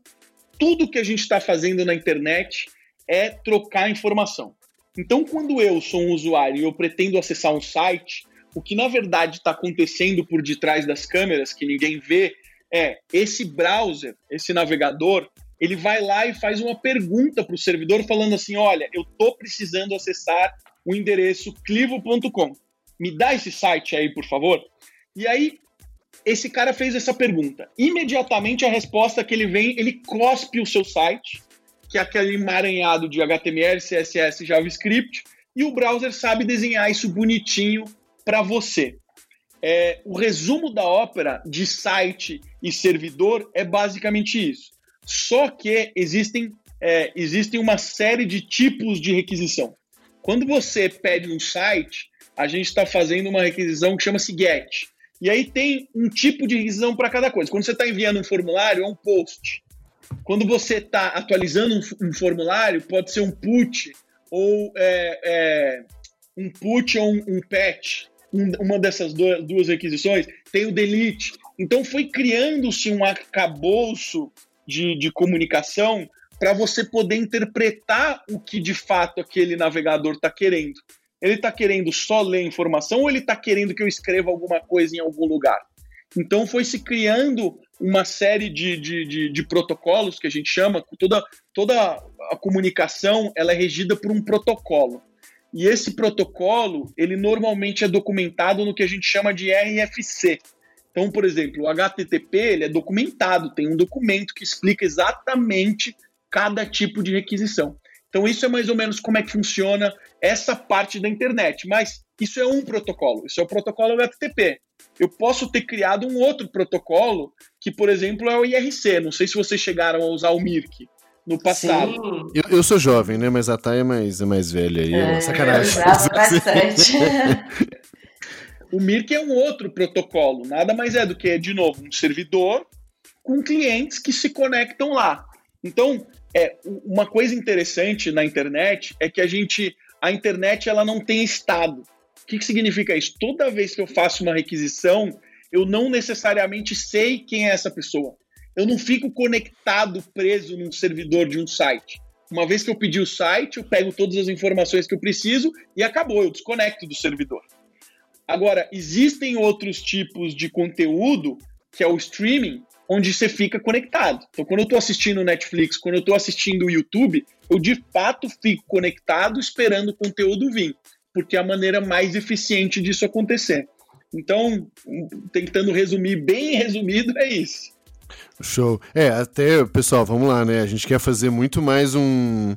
Tudo que a gente está fazendo na internet é trocar informação. Então, quando eu sou um usuário e eu pretendo acessar um site, o que na verdade está acontecendo por detrás das câmeras, que ninguém vê, é esse browser, esse navegador, ele vai lá e faz uma pergunta para o servidor falando assim: olha, eu estou precisando acessar o endereço clivo.com. Me dá esse site aí, por favor. E aí, esse cara fez essa pergunta. Imediatamente a resposta que ele vem, ele cospe o seu site, que é aquele emaranhado de HTML, CSS, JavaScript, e o browser sabe desenhar isso bonitinho para você. É, o resumo da ópera de site e servidor é basicamente isso. Só que existem, é, existem uma série de tipos de requisição. Quando você pede um site, a gente está fazendo uma requisição que chama-se GET. E aí tem um tipo de requisição para cada coisa. Quando você está enviando um formulário, é um post. Quando você está atualizando um, um, formulário, pode ser um put ou é, é, um put ou um, um patch. Um, uma dessas duas, duas requisições tem o delete. Então foi criando-se um arcabouço de, de comunicação para você poder interpretar o que de fato aquele navegador está querendo. Ele está querendo só ler informação ou ele está querendo que eu escreva alguma coisa em algum lugar? Então foi se criando uma série de, de, de, de, protocolos que a gente chama, toda, toda a comunicação ela é regida por um protocolo. E esse protocolo, ele normalmente é documentado no que a gente chama de RFC, então, por exemplo, o HTTP ele é documentado, tem um documento que explica exatamente cada tipo de requisição. Então, isso é mais ou menos como é que funciona essa parte da internet. Mas isso é um protocolo, isso é o protocolo HTTP. Eu posso ter criado um outro protocolo, que, por exemplo, é o IRC. Não sei se vocês chegaram a usar o MIRC no passado. Eu, eu, sou jovem, né? Mas a Thay é mais, é mais velha aí. É, sacanagem. Eu usava bastante. O Mirk é um outro protocolo, nada mais é do que, de novo, um servidor com clientes que se conectam lá. Então, é uma coisa interessante na internet é que a gente, a internet ela não tem estado. O que, que significa isso? Toda vez que eu faço uma requisição, eu não necessariamente sei quem é essa pessoa. Eu não fico conectado, preso num servidor de um site. Uma vez que eu pedi o site, eu pego todas as informações que eu preciso e acabou, eu desconecto do servidor. Agora, existem outros tipos de conteúdo, que é o streaming, onde você fica conectado. Então, quando eu estou assistindo Netflix, quando eu estou assistindo o YouTube, eu de fato fico conectado esperando o conteúdo vir, porque é a maneira mais eficiente disso acontecer. Então, tentando resumir bem resumido, é isso. Show. É, até, pessoal, vamos lá, né? A gente quer fazer muito mais um.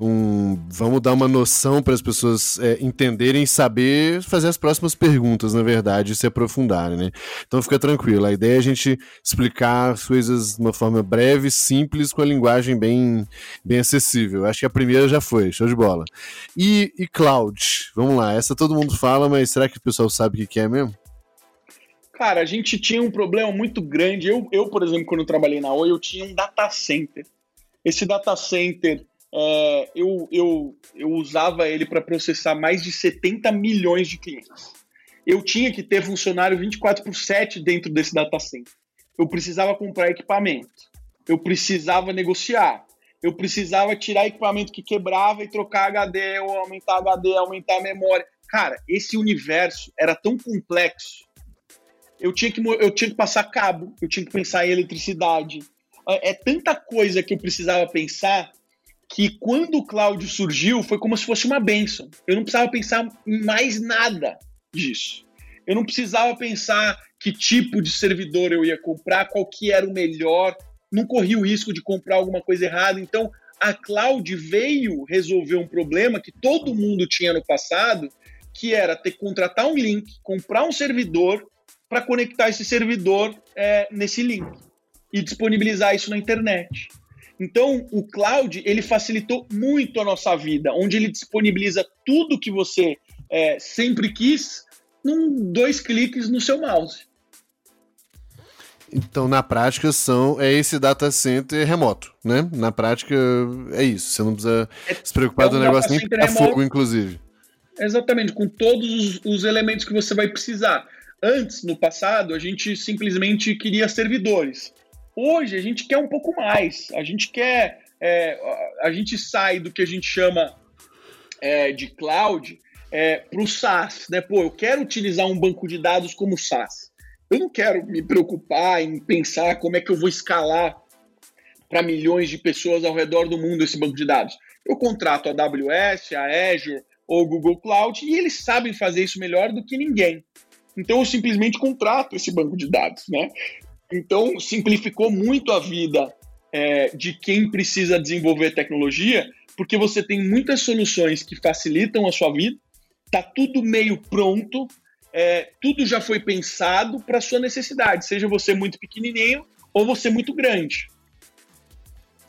um vamos dar uma noção para as pessoas é, entenderem saber fazer as próximas perguntas, na verdade, e se aprofundarem, né? Então fica tranquilo. A ideia é a gente explicar as coisas de uma forma breve, simples, com a linguagem bem, bem acessível. Acho que a primeira já foi, show de bola. E, e cloud? Vamos lá, essa todo mundo fala, mas será que o pessoal sabe o que é mesmo? Cara, a gente tinha um problema muito grande. Eu, eu por exemplo, quando trabalhei na Oi, eu tinha um data center. Esse data center, é, eu, eu, eu usava ele para processar mais de 70 milhões de clientes. Eu tinha que ter funcionário 24 por 7 dentro desse data center. Eu precisava comprar equipamento. Eu precisava negociar. Eu precisava tirar equipamento que quebrava e trocar HD, ou aumentar HD, aumentar a memória. Cara, esse universo era tão complexo eu tinha que, eu tinha que passar cabo, eu tinha que pensar em eletricidade. É, é tanta coisa que eu precisava pensar que quando o cloud surgiu foi como se fosse uma benção. Eu não precisava pensar em mais nada disso. Eu não precisava pensar que tipo de servidor eu ia comprar, qual que era o melhor, não corri o risco de comprar alguma coisa errada. Então, a cloud veio resolver um problema que todo mundo tinha no passado, que era ter que contratar um link, comprar um servidor para conectar esse servidor é, nesse link e disponibilizar isso na internet. Então, o cloud ele facilitou muito a nossa vida, onde ele disponibiliza tudo que você é, sempre quis num dois cliques no seu mouse. Então, na prática, são é esse data center remoto, né? Na prática, é isso. Você não precisa é, se preocupar é um do negócio nem pegar fogo, inclusive. Exatamente, com todos os, os elementos que você vai precisar. Antes, no passado, a gente simplesmente queria servidores. Hoje, a gente quer um pouco mais. A gente quer. É, a gente sai do que a gente chama é, de cloud é, para o SaaS. Né? Pô, eu quero utilizar um banco de dados como SaaS. Eu não quero me preocupar em pensar como é que eu vou escalar para milhões de pessoas ao redor do mundo esse banco de dados. Eu contrato a AWS, a Azure ou o Google Cloud e eles sabem fazer isso melhor do que ninguém. Então eu simplesmente contrato esse banco de dados, né? Então simplificou muito a vida é, de quem precisa desenvolver tecnologia, porque você tem muitas soluções que facilitam a sua vida, tá tudo meio pronto, é, tudo já foi pensado para sua necessidade, seja você muito pequenininho ou você muito grande.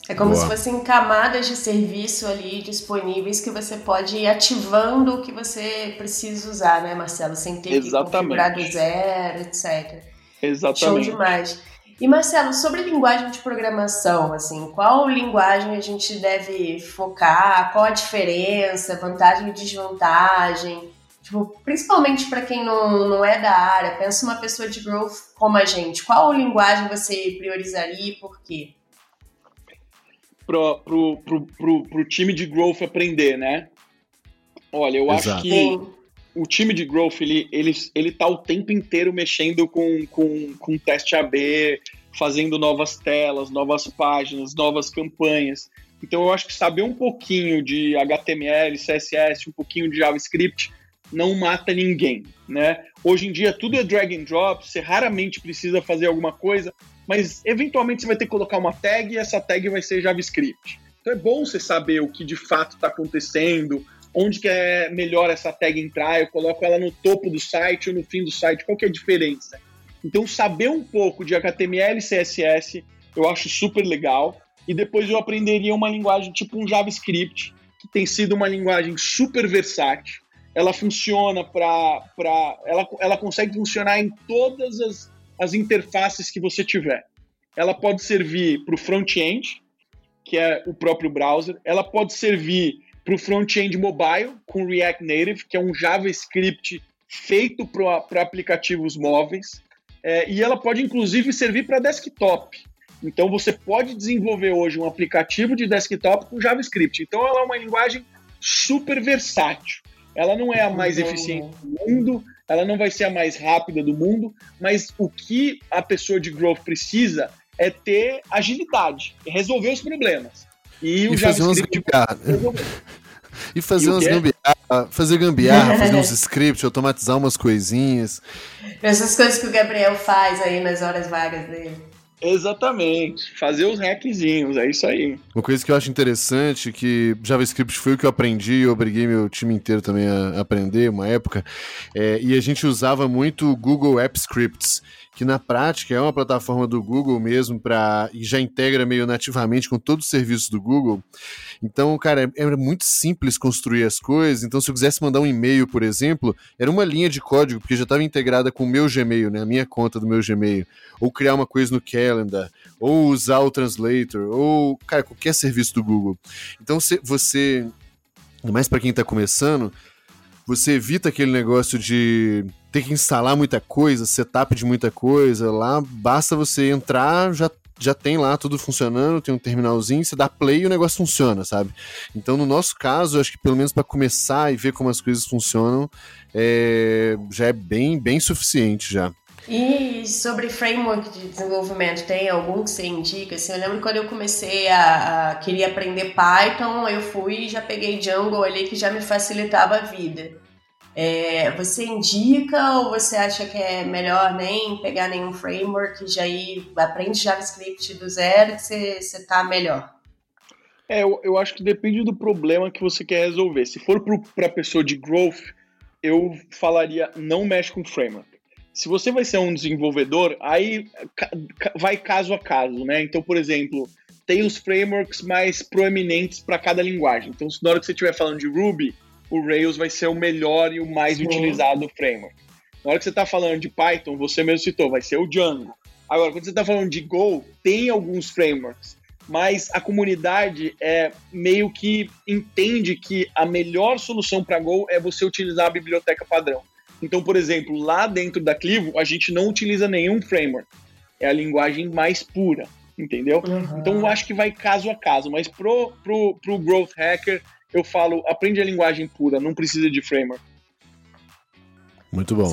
É como Boa. se fossem camadas de serviço ali disponíveis que você pode ir ativando o que você precisa usar, né, Marcelo? Sem ter Exatamente. que configurar do zero, etc. Exatamente. Show demais. E Marcelo, sobre linguagem de programação, assim, qual linguagem a gente deve focar? Qual a diferença, vantagem e desvantagem? Tipo, principalmente para quem não, não é da área, pensa uma pessoa de growth como a gente. Qual linguagem você priorizaria e por quê? Pro, pro, pro, pro, pro time de growth aprender, né? Olha, eu Exato. acho que o time de growth, ele, ele, ele tá o tempo inteiro mexendo com, com, com teste AB, fazendo novas telas, novas páginas, novas campanhas. Então eu acho que saber um pouquinho de HTML, CSS, um pouquinho de JavaScript não mata ninguém, né? Hoje em dia tudo é drag and drop, você raramente precisa fazer alguma coisa, mas eventualmente você vai ter que colocar uma tag e essa tag vai ser JavaScript. Então é bom você saber o que de fato está acontecendo, onde que é melhor essa tag entrar, eu coloco ela no topo do site ou no fim do site, qual que é a diferença? Então saber um pouco de HTML e CSS eu acho super legal, e depois eu aprenderia uma linguagem tipo um JavaScript, que tem sido uma linguagem super versátil, ela funciona para. Ela, ela consegue funcionar em todas as, as interfaces que você tiver. Ela pode servir para o front-end, que é o próprio browser, ela pode servir para o front-end mobile, com React Native, que é um JavaScript feito para aplicativos móveis, é, e ela pode inclusive servir para desktop. Então você pode desenvolver hoje um aplicativo de desktop com JavaScript. Então ela é uma linguagem super versátil. Ela não é a mais eficiente do mundo, ela não vai ser a mais rápida do mundo, mas o que a pessoa de growth precisa é ter agilidade, resolver os problemas. E, e fazer umas gambiarra. E fazer e umas gambiarra, fazer gambiarra, fazer uns scripts, automatizar umas coisinhas. Essas coisas que o Gabriel faz aí nas horas vagas dele. Exatamente, fazer os hackzinhos, é isso aí. Uma coisa que eu acho interessante, que JavaScript foi o que eu aprendi e eu obriguei meu time inteiro também a aprender uma época, é, e a gente usava muito o Google App Scripts, que na prática é uma plataforma do Google mesmo para e já integra meio nativamente com todos os serviços do Google. Então, cara, era muito simples construir as coisas. Então, se eu quisesse mandar um e-mail, por exemplo, era uma linha de código porque já estava integrada com o meu Gmail, né, a minha conta do meu Gmail, ou criar uma coisa no Calendar, ou usar o Translator, ou cara, qualquer serviço do Google. Então, você, mais para quem está começando, você evita aquele negócio de ter que instalar muita coisa, setup de muita coisa. Lá basta você entrar, já, já tem lá tudo funcionando, tem um terminalzinho, você dá play e o negócio funciona, sabe? Então, no nosso caso, acho que pelo menos para começar e ver como as coisas funcionam, é, já é bem, bem suficiente já. E sobre framework de desenvolvimento, tem algum que você indica? Assim, eu lembro quando eu comecei a, a queria aprender Python, eu fui e já peguei Django ali que já me facilitava a vida. É, você indica ou você acha que é melhor nem pegar nenhum framework e já ir, aprende JavaScript do zero que você, você tá melhor? É, eu, eu acho que depende do problema que você quer resolver. Se for para pessoa de growth, eu falaria não mexe com framework. Se você vai ser um desenvolvedor, aí vai caso a caso, né? Então, por exemplo, tem os frameworks mais proeminentes para cada linguagem. Então, na hora que você estiver falando de Ruby, o Rails vai ser o melhor e o mais Sim. utilizado framework. Na hora que você está falando de Python, você mesmo citou, vai ser o Django. Agora, quando você está falando de Go, tem alguns frameworks, mas a comunidade é meio que entende que a melhor solução para Go é você utilizar a biblioteca padrão. Então, por exemplo, lá dentro da Clivo, a gente não utiliza nenhum framework. É a linguagem mais pura, entendeu? Uhum. Então, eu acho que vai caso a caso. Mas pro, pro, pro Growth Hacker, eu falo, aprende a linguagem pura, não precisa de framework. Muito bom.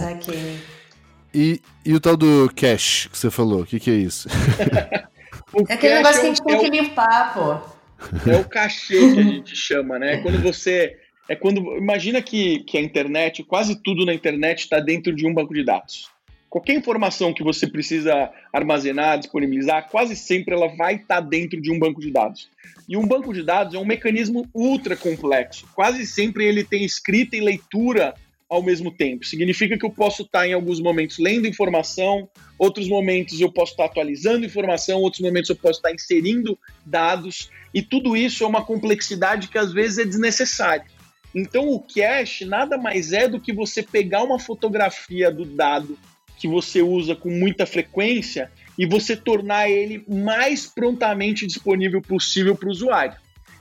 E, e o tal do cache que você falou, o que, que é isso? é aquele negócio que a gente é tem que limpar, pô. É o cachê que a gente chama, né? Quando você. É quando. Imagina que, que a internet, quase tudo na internet está dentro de um banco de dados. Qualquer informação que você precisa armazenar, disponibilizar, quase sempre ela vai estar tá dentro de um banco de dados. E um banco de dados é um mecanismo ultra complexo. Quase sempre ele tem escrita e leitura ao mesmo tempo. Significa que eu posso estar em alguns momentos lendo informação, outros momentos eu posso estar atualizando informação, outros momentos eu posso estar inserindo dados, e tudo isso é uma complexidade que às vezes é desnecessária. Então o cache nada mais é do que você pegar uma fotografia do dado que você usa com muita frequência e você tornar ele mais prontamente disponível possível para o usuário.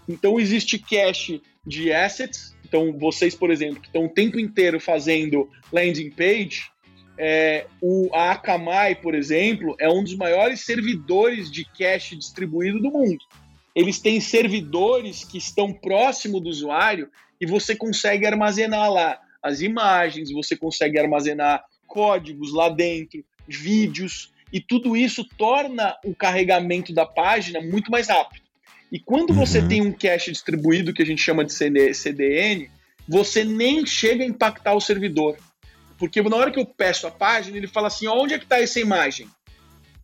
Então existe cache de assets. Então vocês, por exemplo, que estão o tempo inteiro fazendo landing page, é, o, a Akamai, por exemplo, é um dos maiores servidores de cache distribuído do mundo. Eles têm servidores que estão próximo do usuário e você consegue armazenar lá as imagens, você consegue armazenar códigos lá dentro, vídeos, e tudo isso torna o carregamento da página muito mais rápido. E quando uhum. você tem um cache distribuído, que a gente chama de CDN, você nem chega a impactar o servidor. Porque na hora que eu peço a página, ele fala assim: onde é que está essa imagem?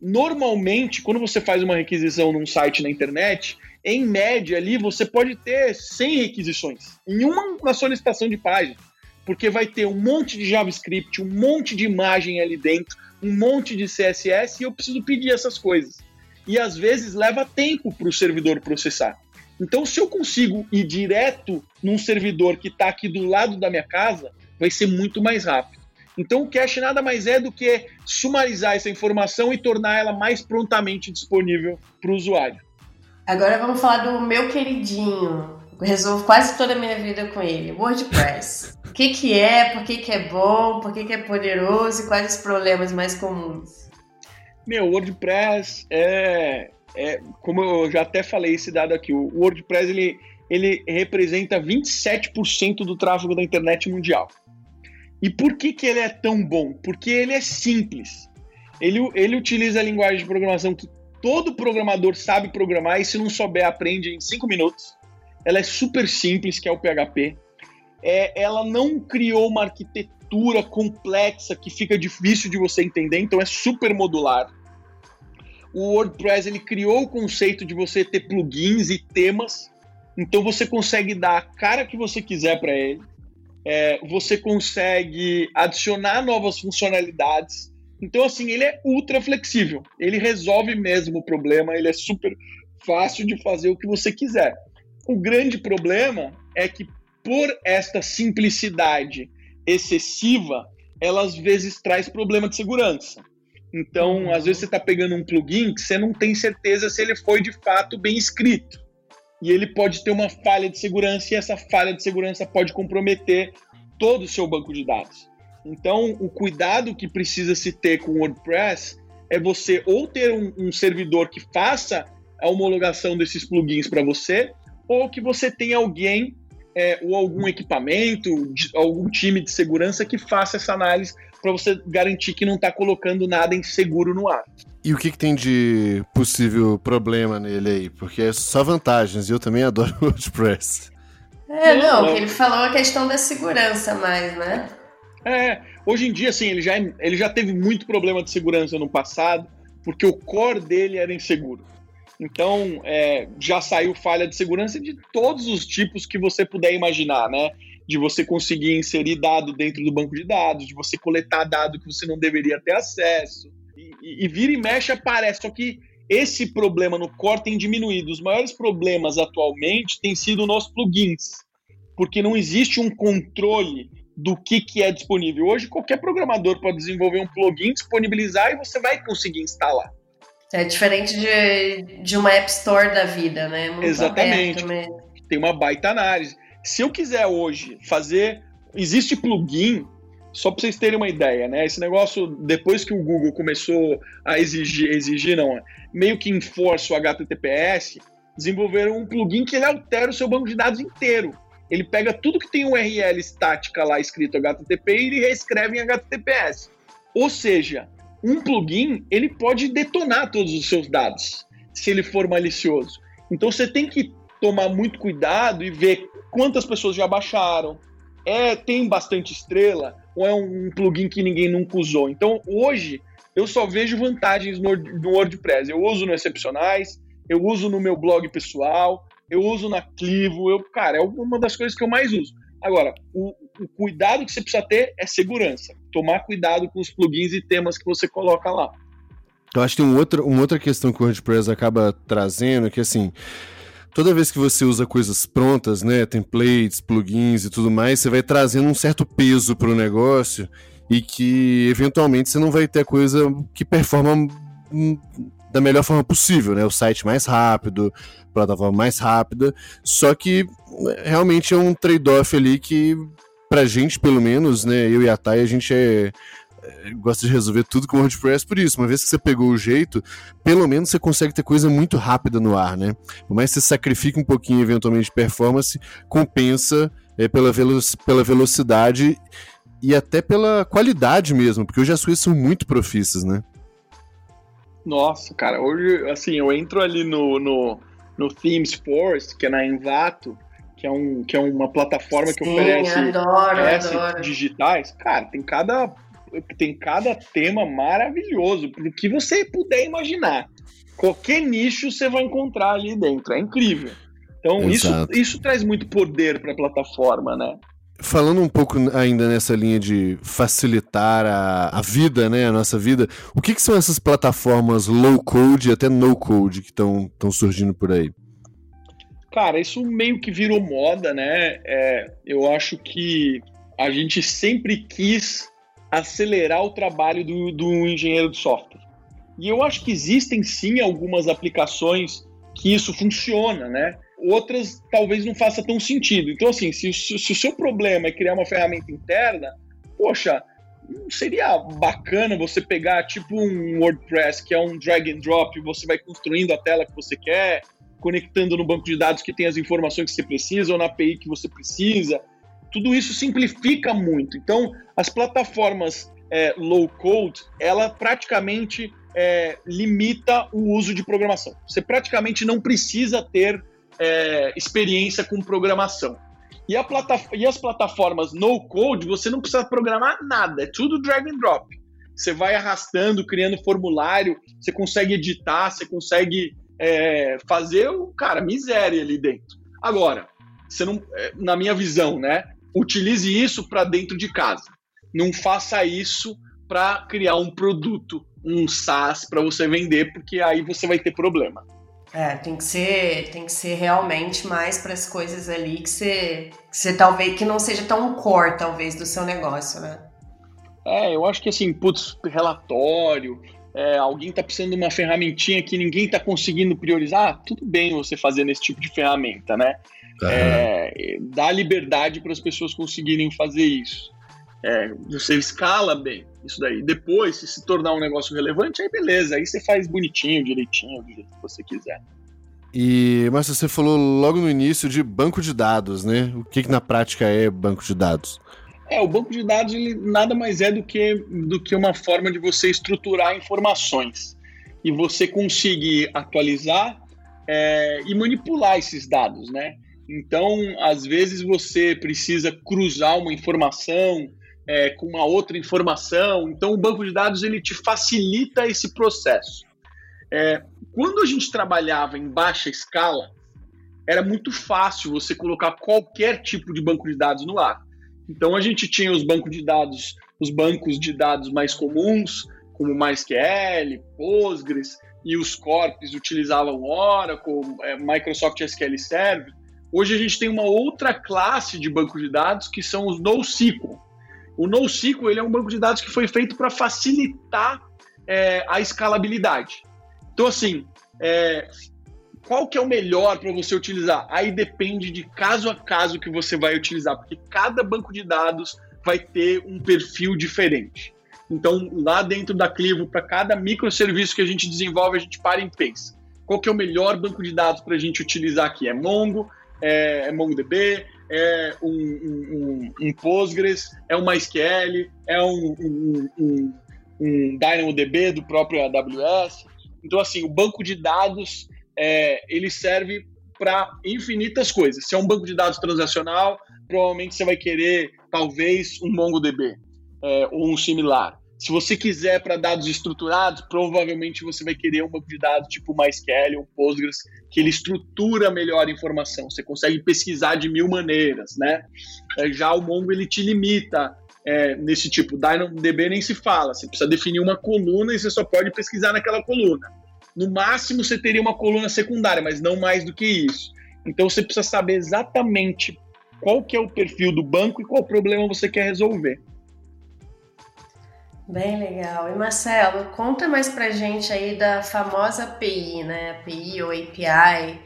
Normalmente, quando você faz uma requisição num site na internet, em média ali você pode ter 100 requisições em uma, uma solicitação de página porque vai ter um monte de JavaScript, um monte de imagem ali dentro, um monte de CSS e eu preciso pedir essas coisas. E às vezes leva tempo para o servidor processar. Então, se eu consigo ir direto num servidor que está aqui do lado da minha casa, vai ser muito mais rápido. Então, o cache nada mais é do que sumarizar essa informação e tornar ela mais prontamente disponível para o usuário. Agora vamos falar do meu queridinho, resolvo quase toda a minha vida com ele. WordPress. O que, que é, por que, que é bom, por que, que é poderoso e quais os problemas mais comuns? Meu, WordPress é, é, como eu já até falei esse dado aqui, o WordPress ele, ele representa 27% do tráfego da internet mundial. E por que, que ele é tão bom? Porque ele é simples. Ele, ele utiliza a linguagem de programação que todo programador sabe programar e se não souber aprende em 5 minutos ela é super simples, que é o PHP. É, ela não criou uma arquitetura complexa que fica difícil de você entender, então é super modular. O WordPress ele criou o conceito de você ter plugins e temas, então você consegue dar a cara que você quiser para ele. É, você consegue adicionar novas funcionalidades. Então, assim, ele é ultra flexível. Ele resolve mesmo o problema, ele é super fácil de fazer o que você quiser. O grande problema é que, por esta simplicidade excessiva, ela às vezes traz problema de segurança. Então, uhum. às vezes você está pegando um plugin que você não tem certeza se ele foi de fato bem escrito. E ele pode ter uma falha de segurança e essa falha de segurança pode comprometer todo o seu banco de dados. Então, o cuidado que precisa se ter com o WordPress é você ou ter um, um servidor que faça a homologação desses plugins para você, ou que você tenha alguém é, ou algum equipamento, algum time de segurança que faça essa análise para você garantir que não está colocando nada inseguro no ar. E o que, que, tem de possível problema nele aí? Porque é só vantagens, e eu também adoro o WordPress. É, não, o que ele falou é a questão da segurança mais, né? É, hoje em dia, assim, ele já, é, ele já teve muito problema de segurança no passado, porque o core dele era inseguro. Então, é, já saiu falha de segurança de todos os tipos que você puder imaginar, né? De você conseguir inserir dado dentro do banco de dados, de você coletar dado que você não deveria ter acesso. E, e, e vira e mexe aparece. Só que esse problema no core tem diminuído. Os maiores problemas atualmente têm sido nos plugins, porque não existe um controle do que, que é disponível. Hoje, qualquer programador pode desenvolver um plugin, disponibilizar e você vai conseguir instalar. É diferente de, de uma App Store da vida, né? Muito Exatamente. Tem uma baita análise. Se eu quiser hoje fazer. Existe plugin, só para vocês terem uma ideia, né? Esse negócio, depois que o Google começou a exigir, exigir não, meio que enforça o HTTPS, desenvolveram um plugin que ele altera o seu banco de dados inteiro. Ele pega tudo que tem URL estática lá escrito HTTP e ele reescreve em HTTPS. Ou seja, um plugin ele pode detonar todos os seus dados se ele for malicioso. Então você tem que tomar muito cuidado e ver quantas pessoas já baixaram. É, tem bastante estrela ou é um plugin que ninguém nunca usou. Então hoje eu só vejo vantagens no, no WordPress. Eu uso no Excepcionais, eu uso no meu blog pessoal, eu uso na Clivo, eu, cara, é uma das coisas que eu mais uso. Agora, o, o cuidado que você precisa ter é segurança. Tomar cuidado com os plugins e temas que você coloca lá. Eu acho que tem um outro, uma outra questão que o WordPress acaba trazendo, que assim, toda vez que você usa coisas prontas, né, templates, plugins e tudo mais, você vai trazendo um certo peso para o negócio e que eventualmente você não vai ter coisa que performa da melhor forma possível, né? O site mais rápido, plataforma mais rápida, só que realmente é um trade-off ali que pra gente, pelo menos, né, eu e a Thay, a gente é, é, gosta de resolver tudo com WordPress por isso. Uma vez que você pegou o jeito, pelo menos você consegue ter coisa muito rápida no ar, né? Por mais que você sacrifique um pouquinho eventualmente de performance, compensa é, pela, velo pela velocidade e até pela qualidade mesmo, porque hoje as coisas são muito profícias, né? Nossa, cara, hoje, assim, eu entro ali no, no, no Themes Force, que é na Envato, que é, um, que é uma plataforma que Sim, oferece adoro, digitais. Cara, tem cada, tem cada tema maravilhoso, do que você puder imaginar. Qualquer nicho você vai encontrar ali dentro, é incrível. Então, isso, isso traz muito poder para a plataforma, né? Falando um pouco ainda nessa linha de facilitar a, a vida, né, a nossa vida, o que, que são essas plataformas low code e até no code que estão surgindo por aí? Cara, isso meio que virou moda, né? É, eu acho que a gente sempre quis acelerar o trabalho do, do engenheiro de software. E eu acho que existem sim algumas aplicações que isso funciona, né? Outras talvez não faça tão sentido. Então, assim, se, se o seu problema é criar uma ferramenta interna, poxa, seria bacana você pegar tipo um WordPress que é um drag and drop, você vai construindo a tela que você quer, conectando no banco de dados que tem as informações que você precisa ou na API que você precisa. Tudo isso simplifica muito. Então, as plataformas é, low code, ela praticamente é, limita o uso de programação. Você praticamente não precisa ter é, experiência com programação. E, a e as plataformas no code, você não precisa programar nada, é tudo drag and drop. Você vai arrastando, criando formulário, você consegue editar, você consegue é, fazer o cara miséria ali dentro. Agora, você não, é, na minha visão, né? Utilize isso para dentro de casa. Não faça isso para criar um produto, um SaaS para você vender, porque aí você vai ter problema. É, tem que ser, tem que ser realmente mais para as coisas ali que você, que você talvez que não seja tão core talvez do seu negócio, né? É, eu acho que assim, putz, relatório, é, alguém está precisando de uma ferramentinha que ninguém está conseguindo priorizar, ah, tudo bem você fazer esse tipo de ferramenta, né? Uhum. É, dá liberdade para as pessoas conseguirem fazer isso. É, você escala bem isso daí. Depois, se se tornar um negócio relevante, aí beleza, aí você faz bonitinho, direitinho, do jeito que você quiser. E, mas você falou logo no início de banco de dados, né? O que, que na prática é banco de dados? É, o banco de dados ele nada mais é do que, do que uma forma de você estruturar informações e você conseguir atualizar é, e manipular esses dados, né? Então, às vezes você precisa cruzar uma informação é, com uma outra informação. Então, o banco de dados ele te facilita esse processo. É, quando a gente trabalhava em baixa escala, era muito fácil você colocar qualquer tipo de banco de dados no ar. Então a gente tinha os bancos de dados, os bancos de dados mais comuns, como MySQL, Postgres, e os corpos utilizavam Oracle, é, Microsoft SQL Server. Hoje a gente tem uma outra classe de banco de dados que são os NoSQL. O NoSQL ele é um banco de dados que foi feito para facilitar é, a escalabilidade. Então, assim, é, qual que é o melhor para você utilizar? Aí depende de caso a caso que você vai utilizar, porque cada banco de dados vai ter um perfil diferente. Então, lá dentro da Clivo, para cada microserviço que a gente desenvolve, a gente para e pensa. Qual que é o melhor banco de dados para a gente utilizar aqui? É Mongo? É, é MongoDB? É um, um, um, Postgres? É um MySQL? É um, um, DynamoDB do próprio AWS? Então, assim, o banco de dados, é, ele serve para infinitas coisas. Se é um banco de dados transacional, provavelmente você vai querer, talvez, um MongoDB é, ou um similar. Se você quiser para dados estruturados, provavelmente você vai querer um banco de dados tipo MySQL ou Postgres, que ele estrutura melhor a informação. Você consegue pesquisar de mil maneiras, né? É, já o Mongo ele te limita é, nesse tipo. DynamoDB nem se fala. Você precisa definir uma coluna e você só pode pesquisar naquela coluna. No máximo você teria uma coluna secundária, mas não mais do que isso. Então você precisa saber exatamente qual que é o perfil do banco e qual problema você quer resolver. Bem legal. E Marcelo, conta mais pra gente aí da famosa API, né? API ou API.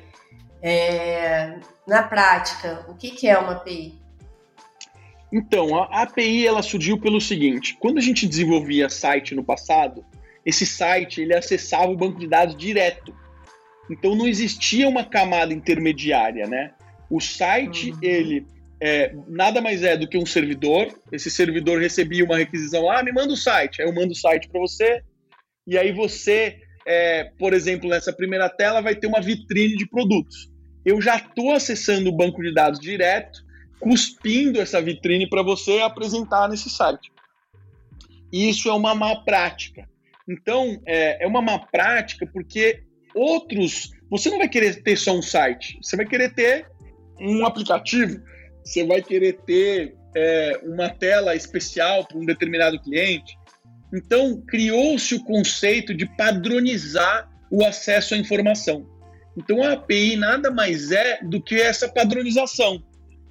É, na prática, o que, que é uma API? Então, a API ela surgiu pelo seguinte: quando a gente desenvolvia site no passado, esse site ele acessava o banco de dados direto. Então não existia uma camada intermediária, né? O site uhum. ele é, nada mais é do que um servidor. Esse servidor recebia uma requisição, ah, me manda o site. Aí eu mando o site para você, e aí você, é, por exemplo, nessa primeira tela vai ter uma vitrine de produtos. Eu já estou acessando o banco de dados direto, cuspindo essa vitrine para você apresentar nesse site. Isso é uma má prática. Então, é, é uma má prática porque outros. Você não vai querer ter só um site, você vai querer ter um aplicativo você vai querer ter é, uma tela especial para um determinado cliente. Então, criou-se o conceito de padronizar o acesso à informação. Então, a API nada mais é do que essa padronização.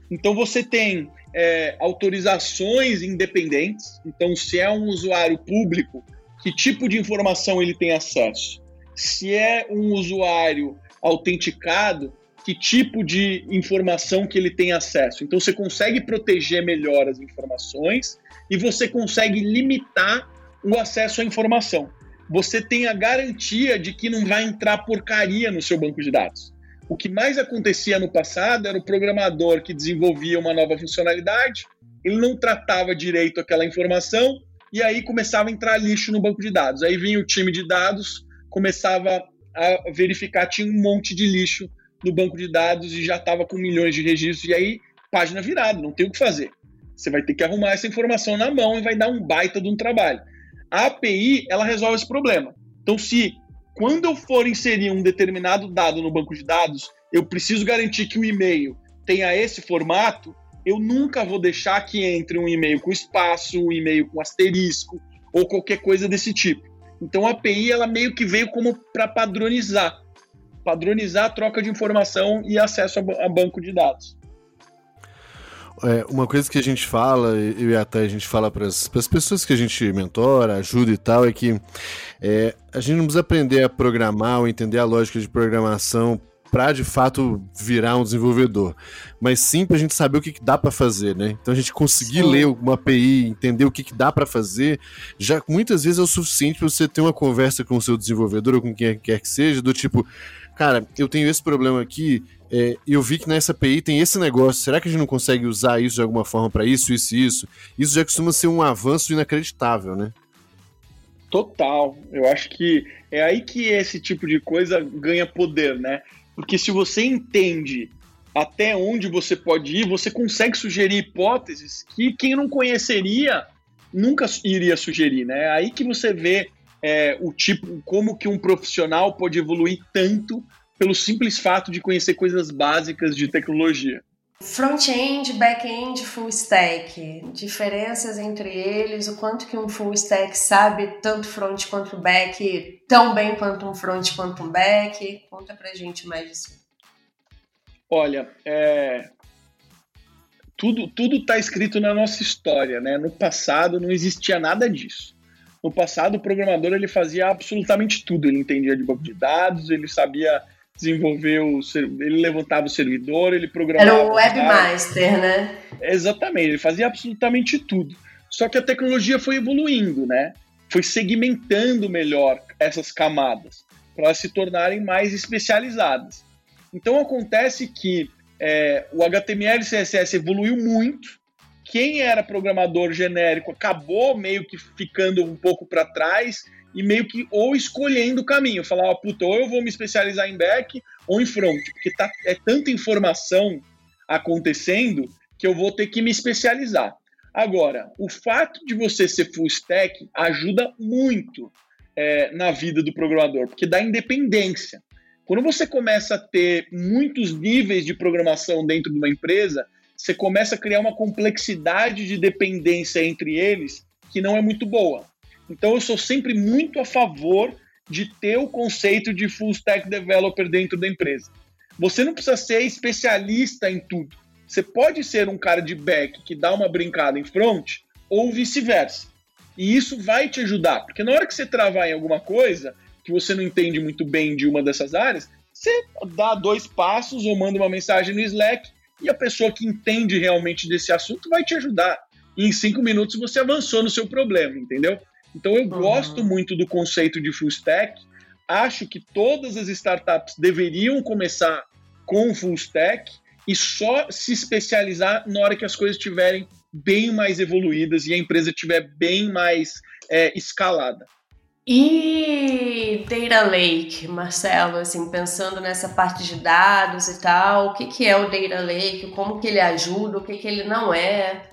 Então, você tem é, autorizações independentes. Então, se é um usuário público, que tipo de informação ele tem acesso? Se é um usuário autenticado, que tipo de informação que ele tem acesso. Então você consegue proteger melhor as informações e você consegue limitar o acesso à informação. Você tem a garantia de que não vai entrar porcaria no seu banco de dados. O que mais acontecia no passado era o programador que desenvolvia uma nova funcionalidade, ele não tratava direito aquela informação e aí começava a entrar lixo no banco de dados. Aí vinha o time de dados, começava a verificar tinha um monte de lixo no banco de dados e já estava com milhões de registros, e aí página virada, não tem o que fazer. Você vai ter que arrumar essa informação na mão e vai dar um baita de um trabalho. A API, ela resolve esse problema. Então, se quando eu for inserir um determinado dado no banco de dados, eu preciso garantir que o e-mail tenha esse formato, eu nunca vou deixar que entre um e-mail com espaço, um e-mail com asterisco ou qualquer coisa desse tipo. Então a API ela meio que veio como para padronizar padronizar a troca de informação e acesso a, a banco de dados. É, uma coisa que a gente fala, eu e até a gente fala para as pessoas que a gente mentora, ajuda e tal, é que é, a gente não precisa aprender a programar ou entender a lógica de programação para de fato virar um desenvolvedor, mas sim para a gente saber o que, que dá para fazer, né? Então a gente conseguir sim. ler uma API, entender o que, que dá para fazer, já muitas vezes é o suficiente para você ter uma conversa com o seu desenvolvedor ou com quem quer que seja, do tipo, cara, eu tenho esse problema aqui, É, eu vi que nessa API tem esse negócio. Será que a gente não consegue usar isso de alguma forma para isso, isso e isso? Isso já costuma ser um avanço inacreditável, né? Total. Eu acho que é aí que esse tipo de coisa ganha poder, né? Porque se você entende até onde você pode ir, você consegue sugerir hipóteses que quem não conheceria nunca iria sugerir, né? É aí que você vê é, o tipo, como que um profissional pode evoluir tanto pelo simples fato de conhecer coisas básicas de tecnologia. Front-end, back-end, full stack, diferenças entre eles, o quanto que um full stack sabe tanto front quanto back, tão bem quanto um front quanto um back. Conta pra gente mais disso. Olha, é... tudo tudo está escrito na nossa história, né? No passado não existia nada disso. No passado o programador ele fazia absolutamente tudo. Ele entendia de banco de dados, ele sabia desenvolver o ele levantava o servidor, ele programava. Era o webmaster, né? Exatamente, ele fazia absolutamente tudo. Só que a tecnologia foi evoluindo, né? Foi segmentando melhor essas camadas para se tornarem mais especializadas. Então acontece que é, o HTML e CSS evoluiu muito. Quem era programador genérico acabou meio que ficando um pouco para trás e meio que ou escolhendo o caminho, falar, ó, puta, ou eu vou me especializar em back ou em front, porque tá, é tanta informação acontecendo que eu vou ter que me especializar. Agora, o fato de você ser full stack ajuda muito é, na vida do programador, porque dá independência. Quando você começa a ter muitos níveis de programação dentro de uma empresa, você começa a criar uma complexidade de dependência entre eles que não é muito boa. Então eu sou sempre muito a favor de ter o conceito de full stack developer dentro da empresa. Você não precisa ser especialista em tudo. Você pode ser um cara de back que dá uma brincada em front ou vice-versa. E isso vai te ajudar, porque na hora que você travar em alguma coisa, que você não entende muito bem de uma dessas áreas, você dá dois passos ou manda uma mensagem no Slack e a pessoa que entende realmente desse assunto vai te ajudar. E em cinco minutos você avançou no seu problema, entendeu? Então eu uhum. gosto muito do conceito de full stack. Acho que todas as startups deveriam começar com full stack e só se especializar na hora que as coisas estiverem bem mais evoluídas e a empresa estiver bem mais é, escalada. E Data Lake, Marcelo, assim, pensando nessa parte de dados e tal, o que, que é o Data Lake, como que ele ajuda, o que, que ele não é?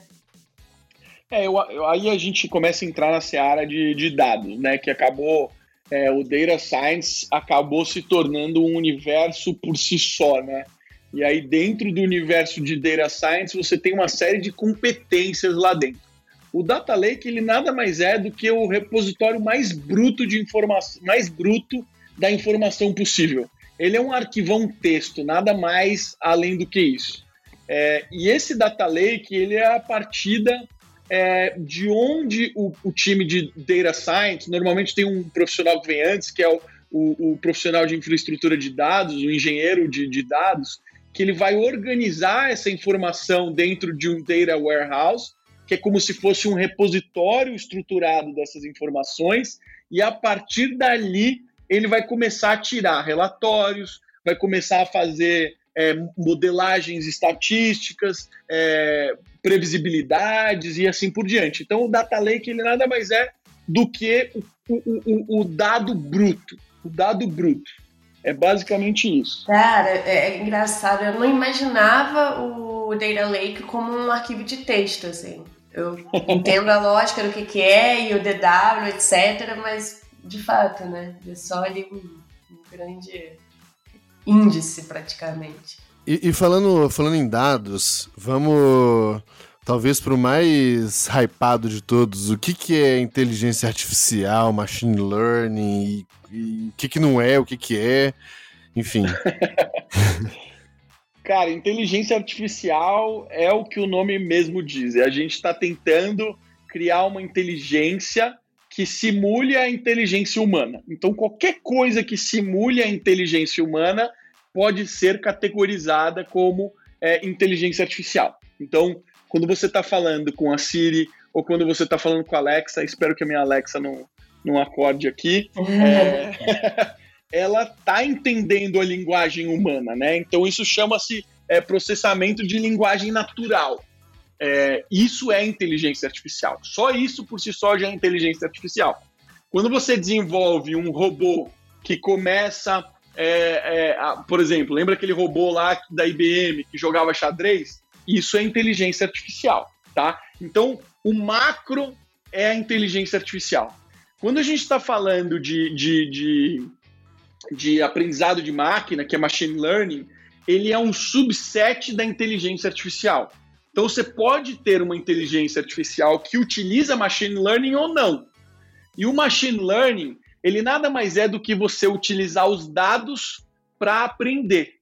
É, eu, eu, aí a gente começa a entrar na seara de, de dados, né, que acabou, é, o Data Science acabou se tornando um universo por si só, né, e aí dentro do universo de Data Science você tem uma série de competências lá dentro. O Data Lake ele nada mais é do que o repositório mais bruto de informação, mais bruto da informação possível. Ele é um arquivão texto, nada mais além do que isso. É, e esse Data Lake ele é a partida é, de onde o, o, time de Data Science, normalmente tem um profissional que vem antes, que é o, o, o profissional de infraestrutura de dados, o engenheiro de, de dados, que ele vai organizar essa informação dentro de um data warehouse que é como se fosse um repositório estruturado dessas informações, e a partir dali ele vai começar a tirar relatórios, vai começar a fazer é, modelagens estatísticas, é, previsibilidades e assim por diante. Então o data lake ele nada mais é do que o, o, o dado bruto, o dado bruto. É basicamente isso. Cara, é, é engraçado. Eu não imaginava o Data Lake como um arquivo de texto, assim. Eu entendo a lógica do que, que é e o DW, etc., mas de fato, né? É só ali um, um grande índice praticamente. E, e, falando, falando em dados, vamos talvez para o mais hypado de todos. O que, que é inteligência artificial, machine learning, e, e o que, que não é, o que, que é, enfim. Cara, inteligência artificial é o que o nome mesmo diz. A gente está tentando criar uma inteligência que simule a inteligência humana. Então, qualquer coisa que simule a inteligência humana pode ser categorizada como é, inteligência artificial. Então, quando você está falando com a Siri ou quando você está falando com a Alexa, espero que a minha Alexa não, não acorde aqui. É, ela está entendendo a linguagem humana, né? Então isso chama-se é, processamento de linguagem natural. É, isso é inteligência artificial. Só isso por si só já é inteligência artificial. Quando você desenvolve um robô que começa, é, é, a, por exemplo, lembra aquele robô lá da IBM que jogava xadrez? Isso é inteligência artificial, tá? Então, o macro é a inteligência artificial. Quando a gente está falando de, de, de, de aprendizado de máquina, que é machine learning, ele é um subset da inteligência artificial. Então você pode ter uma inteligência artificial que utiliza machine learning ou não. E o machine learning, ele nada mais é do que você utilizar os dados para aprender.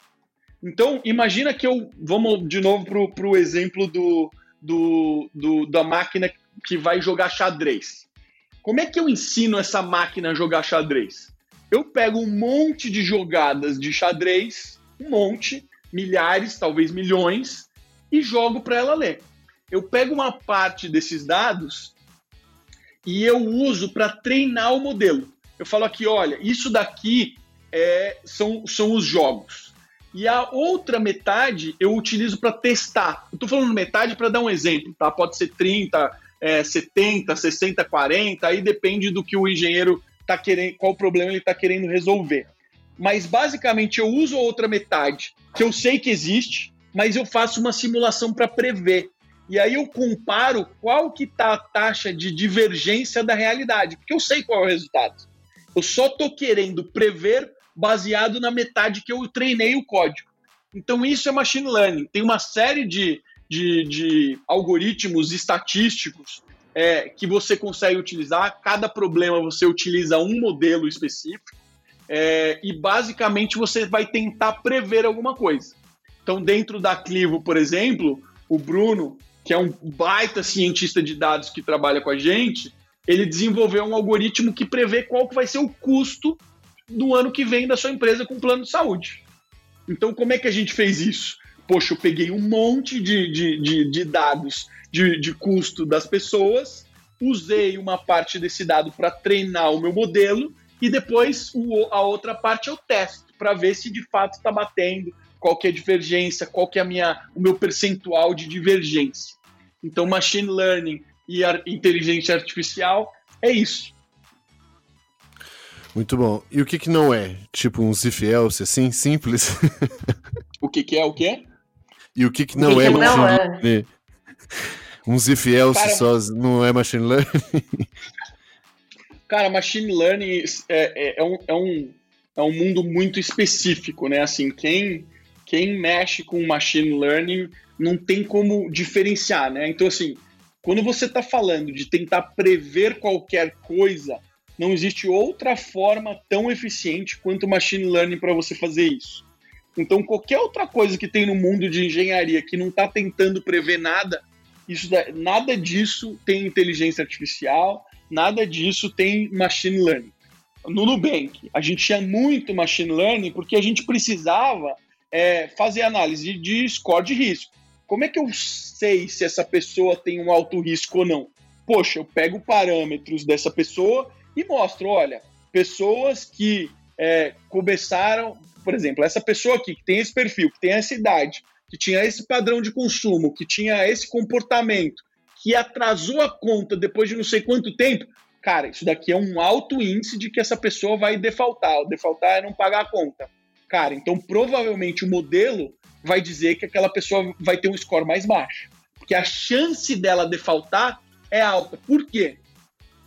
Então, imagina que eu. Vamos de novo para o exemplo do, do, do, da máquina que vai jogar xadrez. Como é que eu ensino essa máquina a jogar xadrez? Eu pego um monte de jogadas de xadrez, um monte, milhares, talvez milhões, e jogo para ela ler. Eu pego uma parte desses dados e eu uso para treinar o modelo. Eu falo aqui, olha, isso daqui é, são, são os jogos. E a outra metade eu utilizo para testar. Eu estou falando metade para dar um exemplo, tá? Pode ser 30, é, 70, 60, 40, aí depende do que o engenheiro está querendo, qual problema ele está querendo resolver. Mas basicamente eu uso a outra metade, que eu sei que existe, mas eu faço uma simulação para prever. E aí eu comparo qual que está a taxa de divergência da realidade, porque eu sei qual é o resultado. Eu só estou querendo prever baseado na metade que eu treinei o código. Então isso é machine learning. Tem uma série de, de, de algoritmos estatísticos é, que você consegue utilizar. Cada problema você utiliza um modelo específico é, e basicamente você vai tentar prever alguma coisa. Então, dentro da Clivo, por exemplo, o Bruno, que é um baita cientista de dados que trabalha com a gente, ele desenvolveu um algoritmo que prevê qual que vai ser o custo do ano que vem da sua empresa com plano de saúde. Então, como é que a gente fez isso? Poxa, eu peguei um monte de, de, de, de dados de, de custo das pessoas, usei uma parte desse dado para treinar o meu modelo e depois o, a outra parte eu testo para ver se de fato está batendo, qual que é a divergência, qual que é a minha, o meu percentual de divergência. Então, machine learning e inteligência artificial é isso. Muito bom. E o que que não é? Tipo um if else, assim, simples? o que que é o quê? E o que que não, que é, que machine não é? learning? Um if else Cara, só não é machine learning? Cara, machine learning é, é, é, um, é, um, é um mundo muito específico, né? Assim, quem quem mexe com machine learning não tem como diferenciar, né? Então, assim, quando você está falando de tentar prever qualquer coisa, não existe outra forma tão eficiente quanto machine learning para você fazer isso. Então, qualquer outra coisa que tem no mundo de engenharia que não está tentando prever nada, isso, nada disso tem inteligência artificial, nada disso tem machine learning. No Nubank, a gente tinha muito machine learning porque a gente precisava é, fazer análise de score de risco. Como é que eu sei se essa pessoa tem um alto risco ou não? Poxa, eu pego parâmetros dessa pessoa e mostro, olha, pessoas que é, começaram, por exemplo, essa pessoa aqui que tem esse perfil, que tem essa idade, que tinha esse padrão de consumo, que tinha esse comportamento, que atrasou a conta depois de não sei quanto tempo, cara, isso daqui é um alto índice de que essa pessoa vai defaultar. O defaultar é não pagar a conta. Cara, então provavelmente o modelo vai dizer que aquela pessoa vai ter um score mais baixo. Porque a chance dela defaultar é alta. Por quê?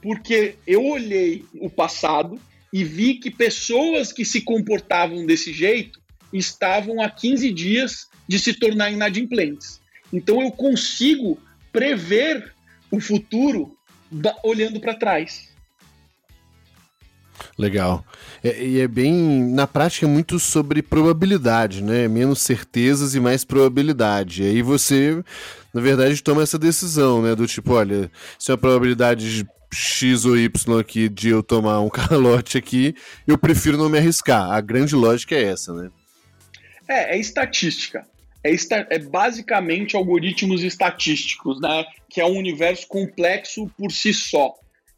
Porque eu olhei o passado e vi que pessoas que se comportavam desse jeito estavam há 15 dias de se tornar inadimplentes. Então eu consigo prever o futuro da, olhando para trás. Legal. É, e é bem. Na prática, é muito sobre probabilidade, né? Menos certezas e mais probabilidade. E aí você, na verdade, toma essa decisão, né? Do tipo, olha, se a probabilidade X ou Y aqui de eu tomar um calote aqui, eu prefiro não me arriscar. A grande lógica é essa, né? É, é estatística. É, esta, é basicamente algoritmos estatísticos, né? Que é um universo complexo por si só.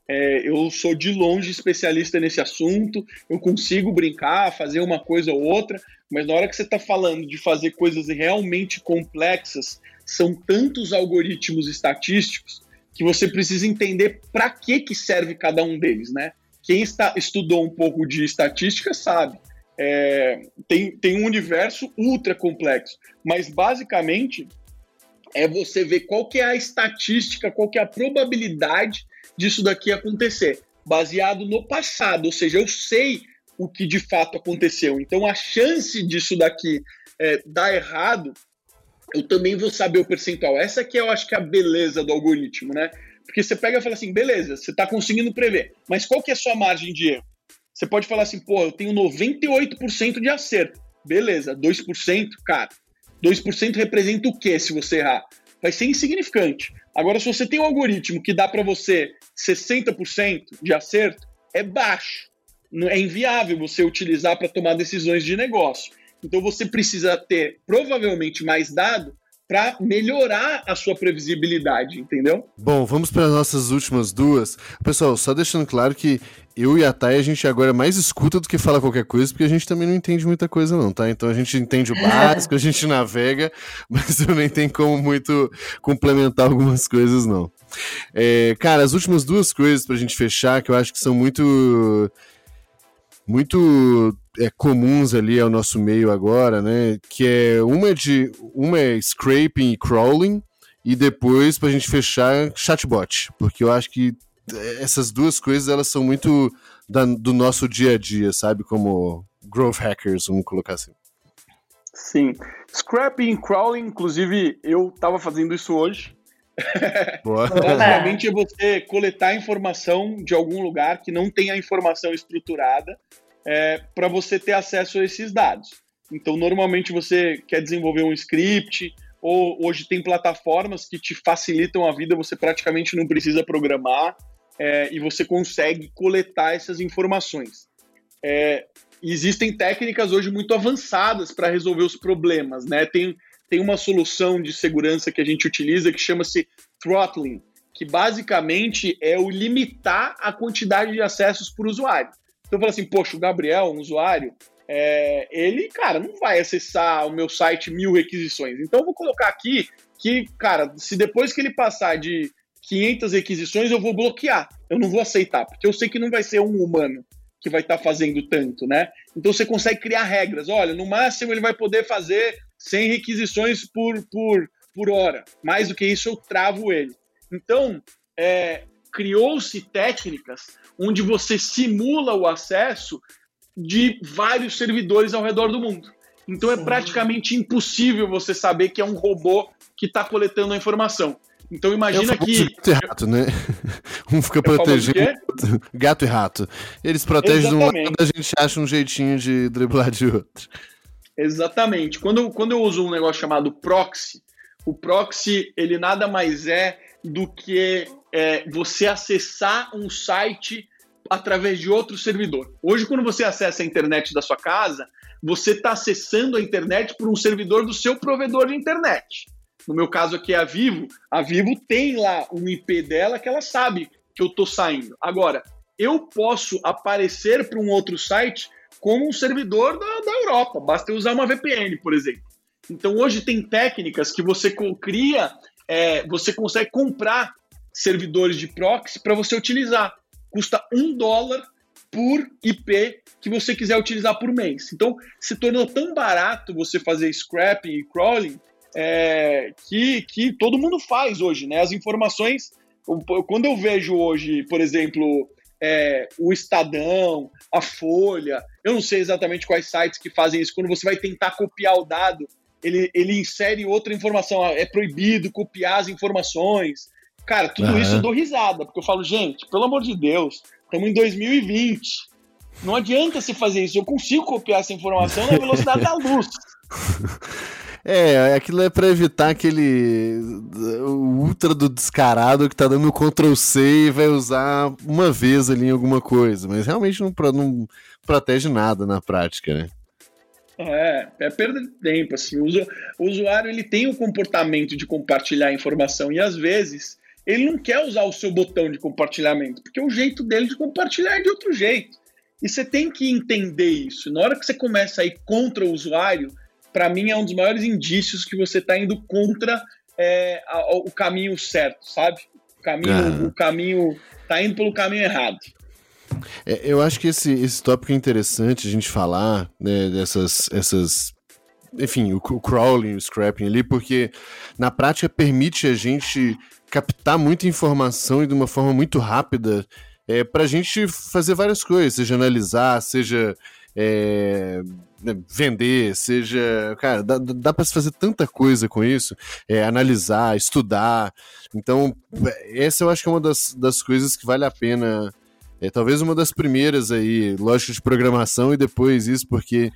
é, eu sou de longe especialista nesse assunto, eu consigo brincar, fazer uma coisa ou outra, mas na hora que você está falando de fazer coisas realmente complexas, são tantos algoritmos estatísticos que você precisa entender para que, que serve cada um deles, né? Quem está, estudou um pouco de estatística sabe. É, tem, tem um universo ultra complexo, mas basicamente é você ver qual que é a estatística, qual que é a probabilidade disso daqui acontecer, baseado no passado, ou seja, eu sei o que de fato aconteceu. Então a chance disso daqui é, dar errado, eu também vou saber o percentual. Essa que eu acho que é a beleza do algoritmo, né? Porque você pega e fala assim, beleza, você está conseguindo prever, mas qual que é a sua margem de erro? Você pode falar assim, pô, eu tenho 98% de acerto. Beleza, 2%, cara. 2% representa o que se você errar? Vai ser insignificante. Agora, se você tem um algoritmo que dá para você 60% de acerto, é baixo. É inviável você utilizar para tomar decisões de negócio. Então você precisa ter provavelmente mais dado para melhorar a sua previsibilidade, entendeu? Bom, vamos para as nossas últimas duas. Pessoal, só deixando claro que eu e a Thay, a gente agora mais escuta do que fala qualquer coisa, porque a gente também não entende muita coisa, não, tá? Então a gente entende o básico, a gente navega, mas eu nem tenho como muito complementar algumas coisas, não. É, cara, as últimas duas coisas para a gente fechar, que eu acho que são muito muito é, comuns ali ao nosso meio agora, né? Que é uma é de uma é scraping e crawling e depois para a gente fechar chatbot, porque eu acho que essas duas coisas elas são muito da, do nosso dia a dia, sabe? Como growth hackers, vamos colocar assim. Sim. Scrapping e crawling, inclusive, eu estava fazendo isso hoje. Basicamente é você coletar informação de algum lugar que não tem a informação estruturada é, para você ter acesso a esses dados. Então, normalmente você quer desenvolver um script, ou hoje tem plataformas que te facilitam a vida, você praticamente não precisa programar é, e você consegue coletar essas informações. É, existem técnicas hoje muito avançadas para resolver os problemas, né? Tem, tem uma solução de segurança que a gente utiliza que chama-se throttling, que basicamente é o limitar a quantidade de acessos por usuário. Então, falo assim, poxa, o Gabriel, um usuário, é, ele, cara, não vai acessar o meu site mil requisições. Então, eu vou colocar aqui que, cara, se depois que ele passar de 500 requisições, eu vou bloquear. Eu não vou aceitar, porque eu sei que não vai ser um humano que vai estar tá fazendo tanto, né? Então, você consegue criar regras. Olha, no máximo ele vai poder fazer 100 requisições por, por, por hora. Mais do que isso, eu travo ele. Então, é, criou-se técnicas onde você simula o acesso de vários servidores ao redor do mundo. Então é praticamente impossível você saber que é um robô que está coletando a informação. Então imagina é que. Gato e rato, né? Um fica protegendo. Gato e rato. Eles protegem Exatamente. de um lado, a gente acha um jeitinho de driblar de outro. Exatamente. Quando, quando eu uso um negócio chamado proxy, o proxy ele nada mais é do que é, você acessar um site através de outro servidor. Hoje, quando você acessa a internet da sua casa, você está acessando a internet por um servidor do seu provedor de internet. No meu caso aqui é a Vivo. A Vivo tem lá um IP dela que ela sabe que eu estou saindo. Agora, eu posso aparecer para um outro site como um servidor da, da Europa. Basta eu usar uma VPN, por exemplo. Então hoje tem técnicas que você cria, é, você consegue comprar servidores de proxy para você utilizar. Custa um dólar por IP que você quiser utilizar por mês. Então, se tornou tão barato você fazer scrapping e crawling é, que, que todo mundo faz hoje, né? As informações, quando eu vejo hoje, por exemplo, é, o Estadão, a Folha, eu não sei exatamente quais sites que fazem isso, quando você vai tentar copiar o dado, ele, ele insere outra informação, é proibido copiar as informações, Cara, tudo uhum. isso eu dou risada, porque eu falo, gente, pelo amor de Deus, estamos em 2020. Não adianta se fazer isso. Eu consigo copiar essa informação na velocidade da luz. É, aquilo é para evitar aquele ultra do descarado que tá dando Ctrl C e vai usar uma vez ali em alguma coisa, mas realmente não, não protege nada na prática, né? É, é perda de tempo, assim, o usuário ele tem o comportamento de compartilhar informação e às vezes ele não quer usar o seu botão de compartilhamento, porque o jeito dele de compartilhar é de outro jeito. E você tem que entender isso. Na hora que você começa a ir contra o usuário, para mim é um dos maiores indícios que você está indo contra é, a, o caminho certo, sabe? O caminho, ah. o caminho tá indo pelo caminho errado. É, eu acho que esse, esse tópico é interessante a gente falar, né, dessas essas enfim, o, o crawling, o scrapping ali, porque na prática permite a gente captar muita informação e de uma forma muito rápida é, para a gente fazer várias coisas, seja analisar, seja é, né, vender, seja. Cara, dá, dá para se fazer tanta coisa com isso, é, analisar, estudar. Então, essa eu acho que é uma das, das coisas que vale a pena. É talvez uma das primeiras aí, lógico, de programação e depois isso, porque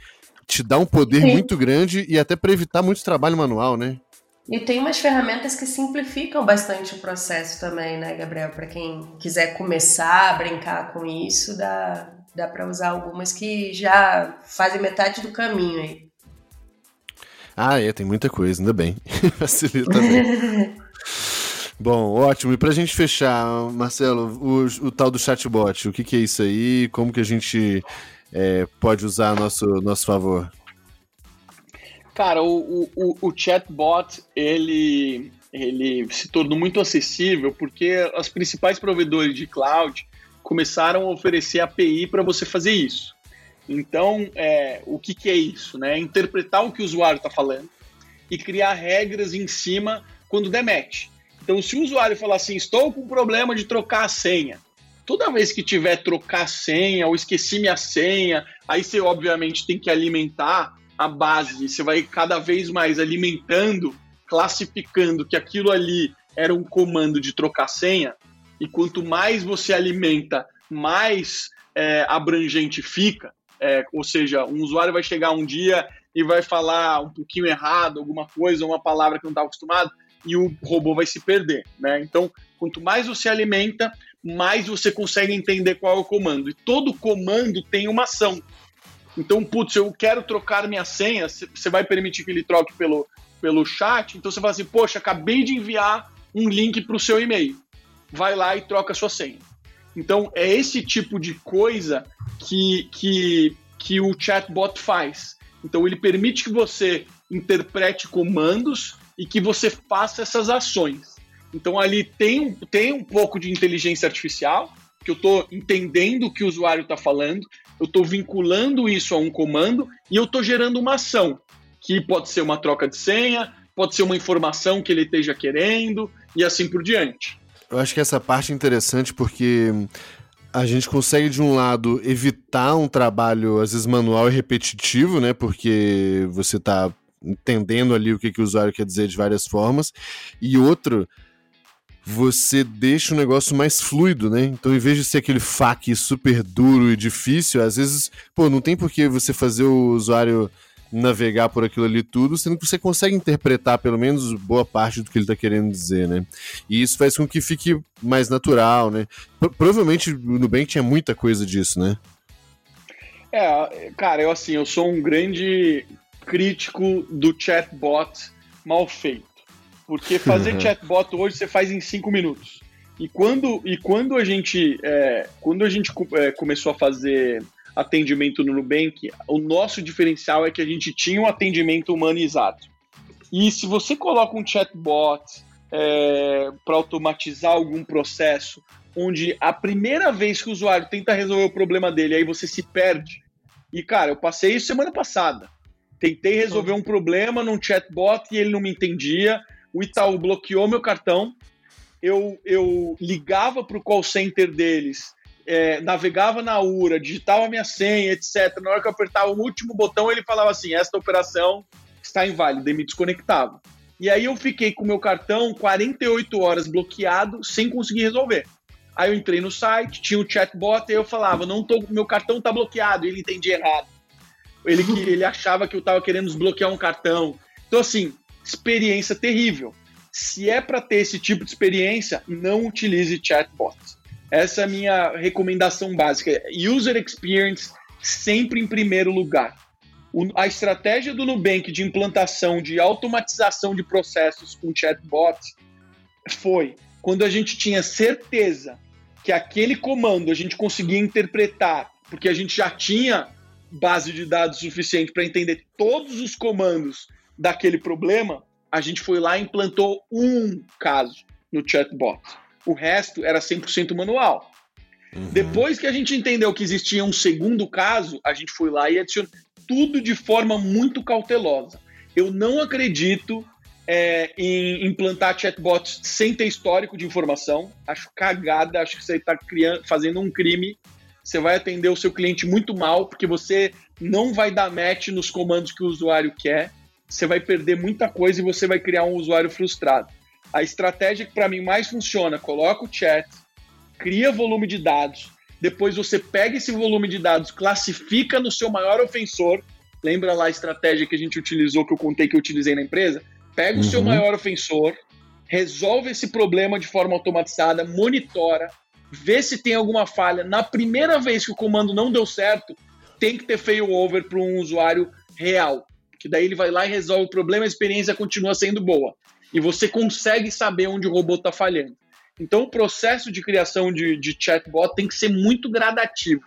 te dá um poder Sim. muito grande e até para evitar muito trabalho manual, né? E tem umas ferramentas que simplificam bastante o processo também, né, Gabriel? Para quem quiser começar a brincar com isso, dá, dá para usar algumas que já fazem metade do caminho aí. Ah, é, tem muita coisa, ainda bem. Facilita também. Bom, ótimo. E para a gente fechar, Marcelo, o, o, tal do chatbot, o que, que é isso aí? Como que a gente é, pode usar a nosso, nosso favor? Cara, o, o, o chatbot, ele, ele se tornou muito acessível porque as principais provedores de cloud começaram a oferecer API para você fazer isso. Então, é, o que, que é isso? Né? Interpretar o que o usuário está falando e criar regras em cima quando der match. Então, se o usuário falar assim, estou com problema de trocar a senha, toda vez que tiver trocar senha ou esqueci minha senha, aí você obviamente tem que alimentar a base, você vai cada vez mais alimentando, classificando que aquilo ali era um comando de trocar senha, e quanto mais você alimenta, mais é, abrangente fica. É, ou seja, um usuário vai chegar um dia e vai falar um pouquinho errado, alguma coisa, uma palavra que não está acostumado, e o robô vai se perder. Né? Então, quanto mais você alimenta, mais você consegue entender qual é o comando. E todo comando tem uma ação. Então, putz, eu quero trocar minha senha, você vai permitir que ele troque pelo, pelo chat, então você fala assim, poxa, acabei de enviar um link para o seu e-mail. Vai lá e troca a sua senha. Então, é esse tipo de coisa que, que, que o chatbot faz. Então, ele permite que você interprete comandos e que você faça essas ações. Então ali tem, tem um pouco de inteligência artificial, que eu estou entendendo o que o usuário está falando, eu estou vinculando isso a um comando e eu estou gerando uma ação, que pode ser uma troca de senha, pode ser uma informação que ele esteja querendo e assim por diante. Eu acho que essa parte é interessante porque a gente consegue, de um lado, evitar um trabalho, às vezes, manual e repetitivo, né? Porque você está entendendo ali o que, que o usuário quer dizer de várias formas. E outro, você deixa o negócio mais fluido, né? Então, em vez de ser aquele FAQ super duro e difícil, às vezes, pô, não tem por que você fazer o usuário navegar por aquilo ali tudo, sendo que você consegue interpretar pelo menos boa parte do que ele está querendo dizer, né? E isso faz com que fique mais natural, né? Pro provavelmente no Nubank tinha muita coisa disso, né? É, cara, eu assim, eu sou um grande crítico do chatbot mal feito. Porque fazer uhum. chatbot hoje você faz em cinco minutos. E quando, e quando a gente, é, quando a gente é, começou a fazer atendimento no Nubank, o nosso diferencial é que a gente tinha um atendimento humanizado. E se você coloca um chatbot é, para automatizar algum processo, onde a primeira vez que o usuário tenta resolver o problema dele, aí você se perde. E, cara, eu passei isso semana passada. Tentei resolver um problema num chatbot e ele não me entendia o Itaú bloqueou meu cartão, eu, eu ligava para o call center deles, é, navegava na URA, digitava minha senha, etc. Na hora que eu apertava o último botão, ele falava assim: esta operação está inválida e me desconectava. E aí eu fiquei com meu cartão 48 horas bloqueado sem conseguir resolver. Aí eu entrei no site, tinha o chatbot e eu falava: não tô, meu cartão está bloqueado. E ele entendia errado. Ele, ele achava que eu estava querendo desbloquear um cartão. Então, assim, experiência terrível. Se é para ter esse tipo de experiência, não utilize chatbots. Essa é a minha recomendação básica. User experience sempre em primeiro lugar. A estratégia do Nubank de implantação de automatização de processos com chatbots foi quando a gente tinha certeza que aquele comando a gente conseguia interpretar, porque a gente já tinha base de dados suficiente para entender todos os comandos daquele problema, a gente foi lá e implantou um caso no chatbot. O resto era 100% manual. Uhum. Depois que a gente entendeu que existia um segundo caso, a gente foi lá e adicionou tudo de forma muito cautelosa. Eu não acredito é, em implantar chatbots sem ter histórico de informação. Acho cagada, acho que você está fazendo um crime. Você vai atender o seu cliente muito mal, porque você não vai dar match nos comandos que o usuário quer. Você vai perder muita coisa e você vai criar um usuário frustrado. A estratégia que para mim mais funciona, coloca o chat, cria volume de dados, depois você pega esse volume de dados, classifica no seu maior ofensor. Lembra lá a estratégia que a gente utilizou, que eu contei que eu utilizei na empresa? Pega uhum. o seu uhum. maior ofensor, resolve esse problema de forma automatizada, monitora, vê se tem alguma falha. Na primeira vez que o comando não deu certo, tem que ter failover para um usuário real. Que daí ele vai lá e resolve o problema, a experiência continua sendo boa. E você consegue saber onde o robô está falhando. Então, o processo de criação de, de chatbot tem que ser muito gradativo.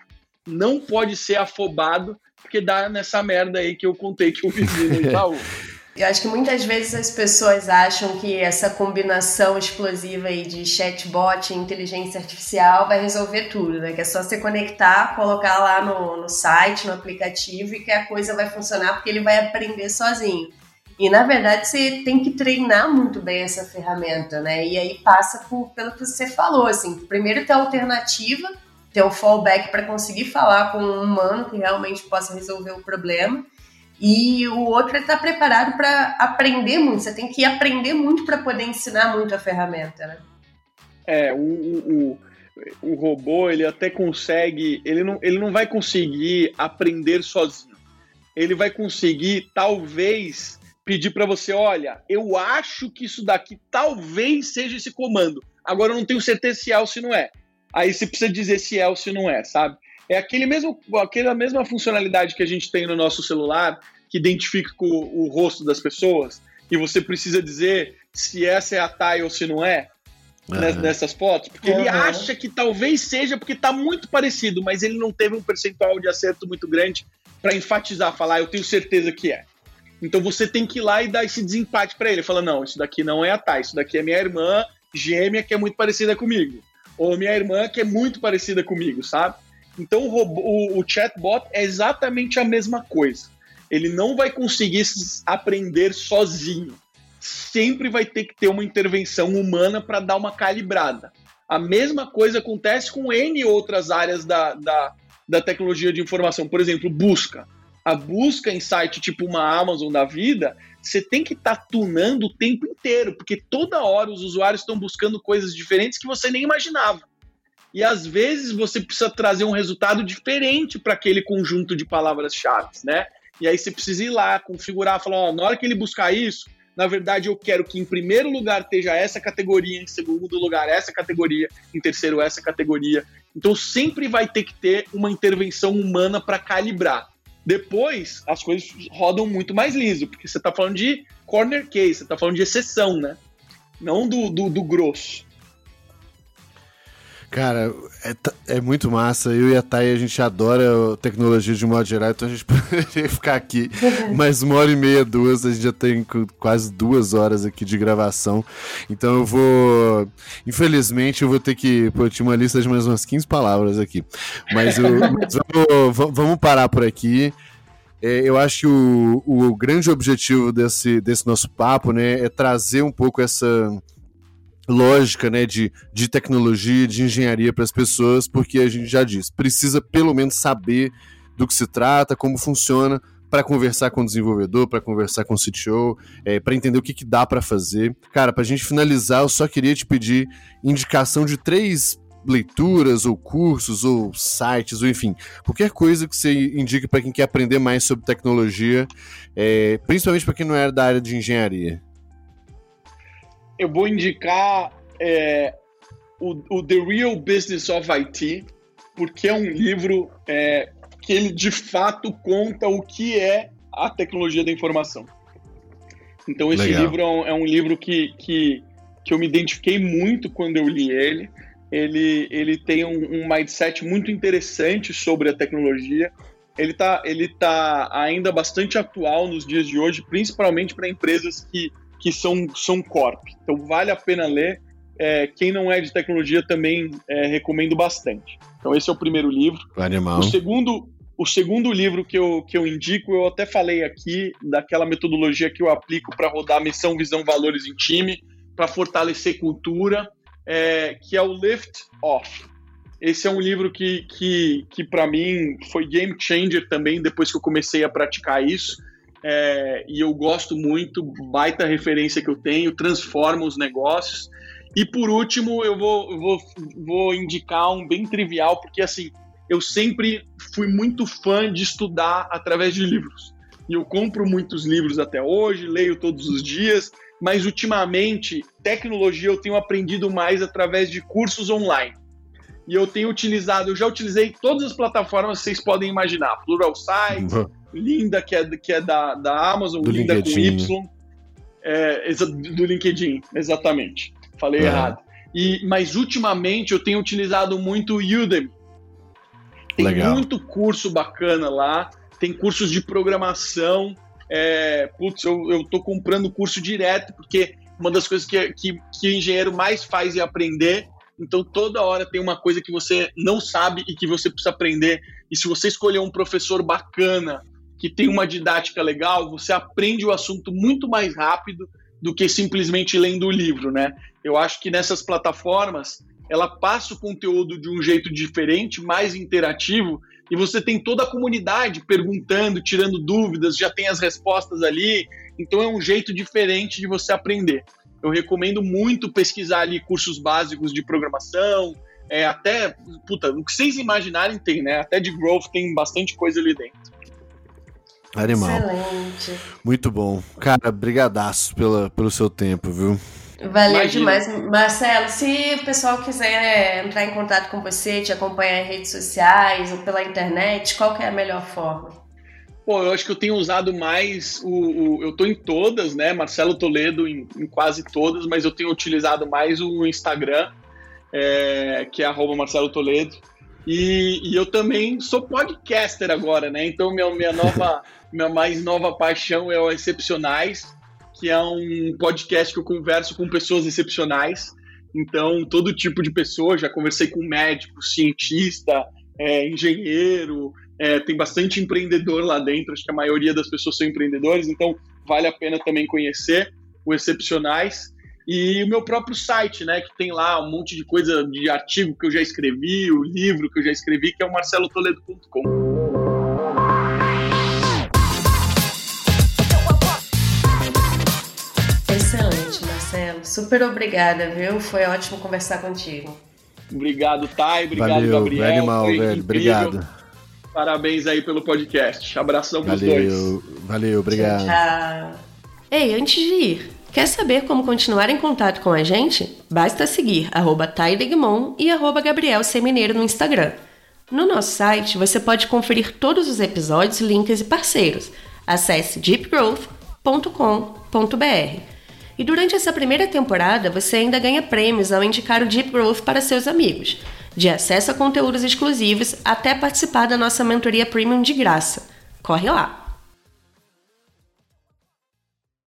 Não pode ser afobado, porque dá nessa merda aí que eu contei que eu vivi no Itaú. Eu acho que muitas vezes as pessoas acham que essa combinação explosiva aí de chatbot e inteligência artificial vai resolver tudo, né? Que é só você conectar, colocar lá no, no site, no aplicativo e que a coisa vai funcionar porque ele vai aprender sozinho. E na verdade você tem que treinar muito bem essa ferramenta, né? E aí passa por, pelo que você falou, assim, primeiro ter alternativa, ter um fallback para conseguir falar com um humano que realmente possa resolver o problema e o outro é estar tá preparado para aprender muito. Você tem que aprender muito para poder ensinar muito a ferramenta, né? É, o, o, o, robô, ele até consegue, ele não, ele não vai conseguir aprender sozinho. Ele vai conseguir, talvez, pedir para você, olha, eu acho que isso daqui talvez seja esse comando. Agora eu não tenho certeza se é ou se não é. Aí você precisa dizer se é ou se não é, sabe? É aquele mesmo, aquela mesma funcionalidade que a gente tem no nosso celular, que identifica o, o rosto das pessoas, e você precisa dizer se essa é a Thay ou se não é, uhum. nessas fotos, porque uhum. ele acha que talvez seja porque está muito parecido, mas ele não teve um percentual de acerto muito grande para enfatizar, falar, ah, eu tenho certeza que é. Então você tem que ir lá e dar esse desempate para ele, fala, não, isso daqui não é a Thay, isso daqui é minha irmã gêmea que é muito parecida comigo, ou minha irmã que é muito parecida comigo, sabe? Então o, robô, o, o chatbot é exatamente a mesma coisa. Ele não vai conseguir aprender sozinho. Sempre vai ter que ter uma intervenção humana para dar uma calibrada. A mesma coisa acontece com N outras áreas da, da, da tecnologia de informação. Por exemplo, busca. A busca em site tipo uma Amazon da vida, você tem que estar tá tunando o tempo inteiro, porque toda hora os usuários estão buscando coisas diferentes que você nem imaginava e às vezes você precisa trazer um resultado diferente para aquele conjunto de palavras-chave, né? E aí você precisa ir lá, configurar, falar, ó, na hora que ele buscar isso, na verdade eu quero que em primeiro lugar esteja essa categoria, em segundo lugar essa categoria, em terceiro essa categoria. Então sempre vai ter que ter uma intervenção humana para calibrar. Depois as coisas rodam muito mais liso, porque você está falando de corner case, você está falando de exceção, né? Não do, do, do grosso. Cara, é, é, muito massa. Eu e a Thay, a gente adora tecnologia de modo geral, então a gente poderia ficar aqui mais uma hora e meia, duas. A gente já tem quase duas horas aqui de gravação. Então eu vou. Infelizmente, eu vou ter que. Pô, eu tinha uma lista de mais umas 15 palavras aqui. Mas, eu, mas vamos, vamos parar por aqui. É, eu acho que o, o grande objetivo desse, desse nosso papo né, é trazer um pouco essa lógica né, de, de tecnologia, de engenharia para as pessoas, porque a gente já disse, precisa pelo menos saber do que se trata, como funciona, para conversar com o desenvolvedor, para conversar com o CTO, é, para entender o que, que dá para fazer. Cara, para a gente finalizar, eu só queria te pedir indicação de três leituras ou cursos ou sites ou enfim qualquer coisa que você indique para quem quer aprender mais sobre tecnologia, é, principalmente para quem não é da área de engenharia eu vou indicar é, o, o, The Real Business of IT, porque é um livro é, que ele de fato conta o que é a tecnologia da informação. Então esse Legal. livro é um, é um livro que, que, que eu me identifiquei muito quando eu li ele. Ele, ele tem um, um mindset muito interessante sobre a tecnologia. Ele está ele tá ainda bastante atual nos dias de hoje, principalmente para empresas que, que são, são corp. Então vale a pena ler. É, quem não é de tecnologia também é, recomendo bastante. Então esse é o primeiro livro. Animal. O segundo, o segundo livro que eu, que eu indico, eu até falei aqui daquela metodologia que eu aplico para rodar missão, visão, valores em time, para fortalecer cultura, é, que é o Lift Off. Esse é um livro que, que, que para mim foi game changer também, depois que eu comecei a praticar isso. É, e eu gosto muito, baita referência que eu tenho, transforma os negócios. E por último, eu vou, vou, vou indicar um bem trivial, porque assim, eu sempre fui muito fã de estudar através de livros. E eu compro muitos livros até hoje, leio todos os dias, mas ultimamente, tecnologia eu tenho aprendido mais através de cursos online. E eu tenho utilizado, eu já utilizei todas as plataformas que vocês podem imaginar. Plural Site, uhum. Linda, que é, que é da, da Amazon, do Linda LinkedIn. com Y. É, do LinkedIn, exatamente. Falei uhum. errado. E, mas ultimamente eu tenho utilizado muito o Udemy. Tem Legal. muito curso bacana lá, tem cursos de programação. É, putz, eu, eu tô comprando curso direto, porque uma das coisas que, que, que o engenheiro mais faz é aprender. Então, toda hora tem uma coisa que você não sabe e que você precisa aprender. E se você escolher um professor bacana, que tem uma didática legal, você aprende o assunto muito mais rápido do que simplesmente lendo o livro, né? Eu acho que nessas plataformas ela passa o conteúdo de um jeito diferente, mais interativo, e você tem toda a comunidade perguntando, tirando dúvidas, já tem as respostas ali, então é um jeito diferente de você aprender. Eu recomendo muito pesquisar ali cursos básicos de programação, é, até, puta, o que vocês imaginarem tem, né? Até de growth tem bastante coisa ali dentro. Animal. Excelente. Muito bom. Cara, brigadaço pela, pelo seu tempo, viu? Valeu Imagina. demais. Marcelo, se o pessoal quiser entrar em contato com você, te acompanhar em redes sociais ou pela internet, qual que é a melhor forma? Pô, eu acho que eu tenho usado mais o. o eu tô em todas, né? Marcelo Toledo em, em, quase todas, mas eu tenho utilizado mais o Instagram, é, que é arroba Marcelo Toledo. E, e, eu também sou podcaster agora, né? Então minha, minha nova, minha mais nova paixão é o Excepcionais que é um podcast que eu converso com pessoas excepcionais. Então, todo tipo de pessoa, já conversei com médico, cientista, é, engenheiro, é, tem bastante empreendedor lá dentro, acho que a maioria das pessoas são empreendedores, então vale a pena também conhecer o Excepcionais. E o meu próprio site, né, que tem lá um monte de coisa de artigo que eu já escrevi, o livro que eu já escrevi, que é o marcelotoledo.com. Super obrigada, viu? Foi ótimo conversar contigo. Obrigado, Thay. Obrigado, Valeu, Gabriel. Animal, velho. Obrigado. Parabéns aí pelo podcast. Abração pros Valeu. dois. Valeu, obrigado. Tchau, tchau. Ei, antes de ir, quer saber como continuar em contato com a gente? Basta seguir arroba e arroba Gabriel Semineiro no Instagram. No nosso site, você pode conferir todos os episódios, links e parceiros. Acesse deepgrowth.com.br. E durante essa primeira temporada, você ainda ganha prêmios ao indicar o Deep Growth para seus amigos, de acesso a conteúdos exclusivos até participar da nossa mentoria premium de graça. Corre lá!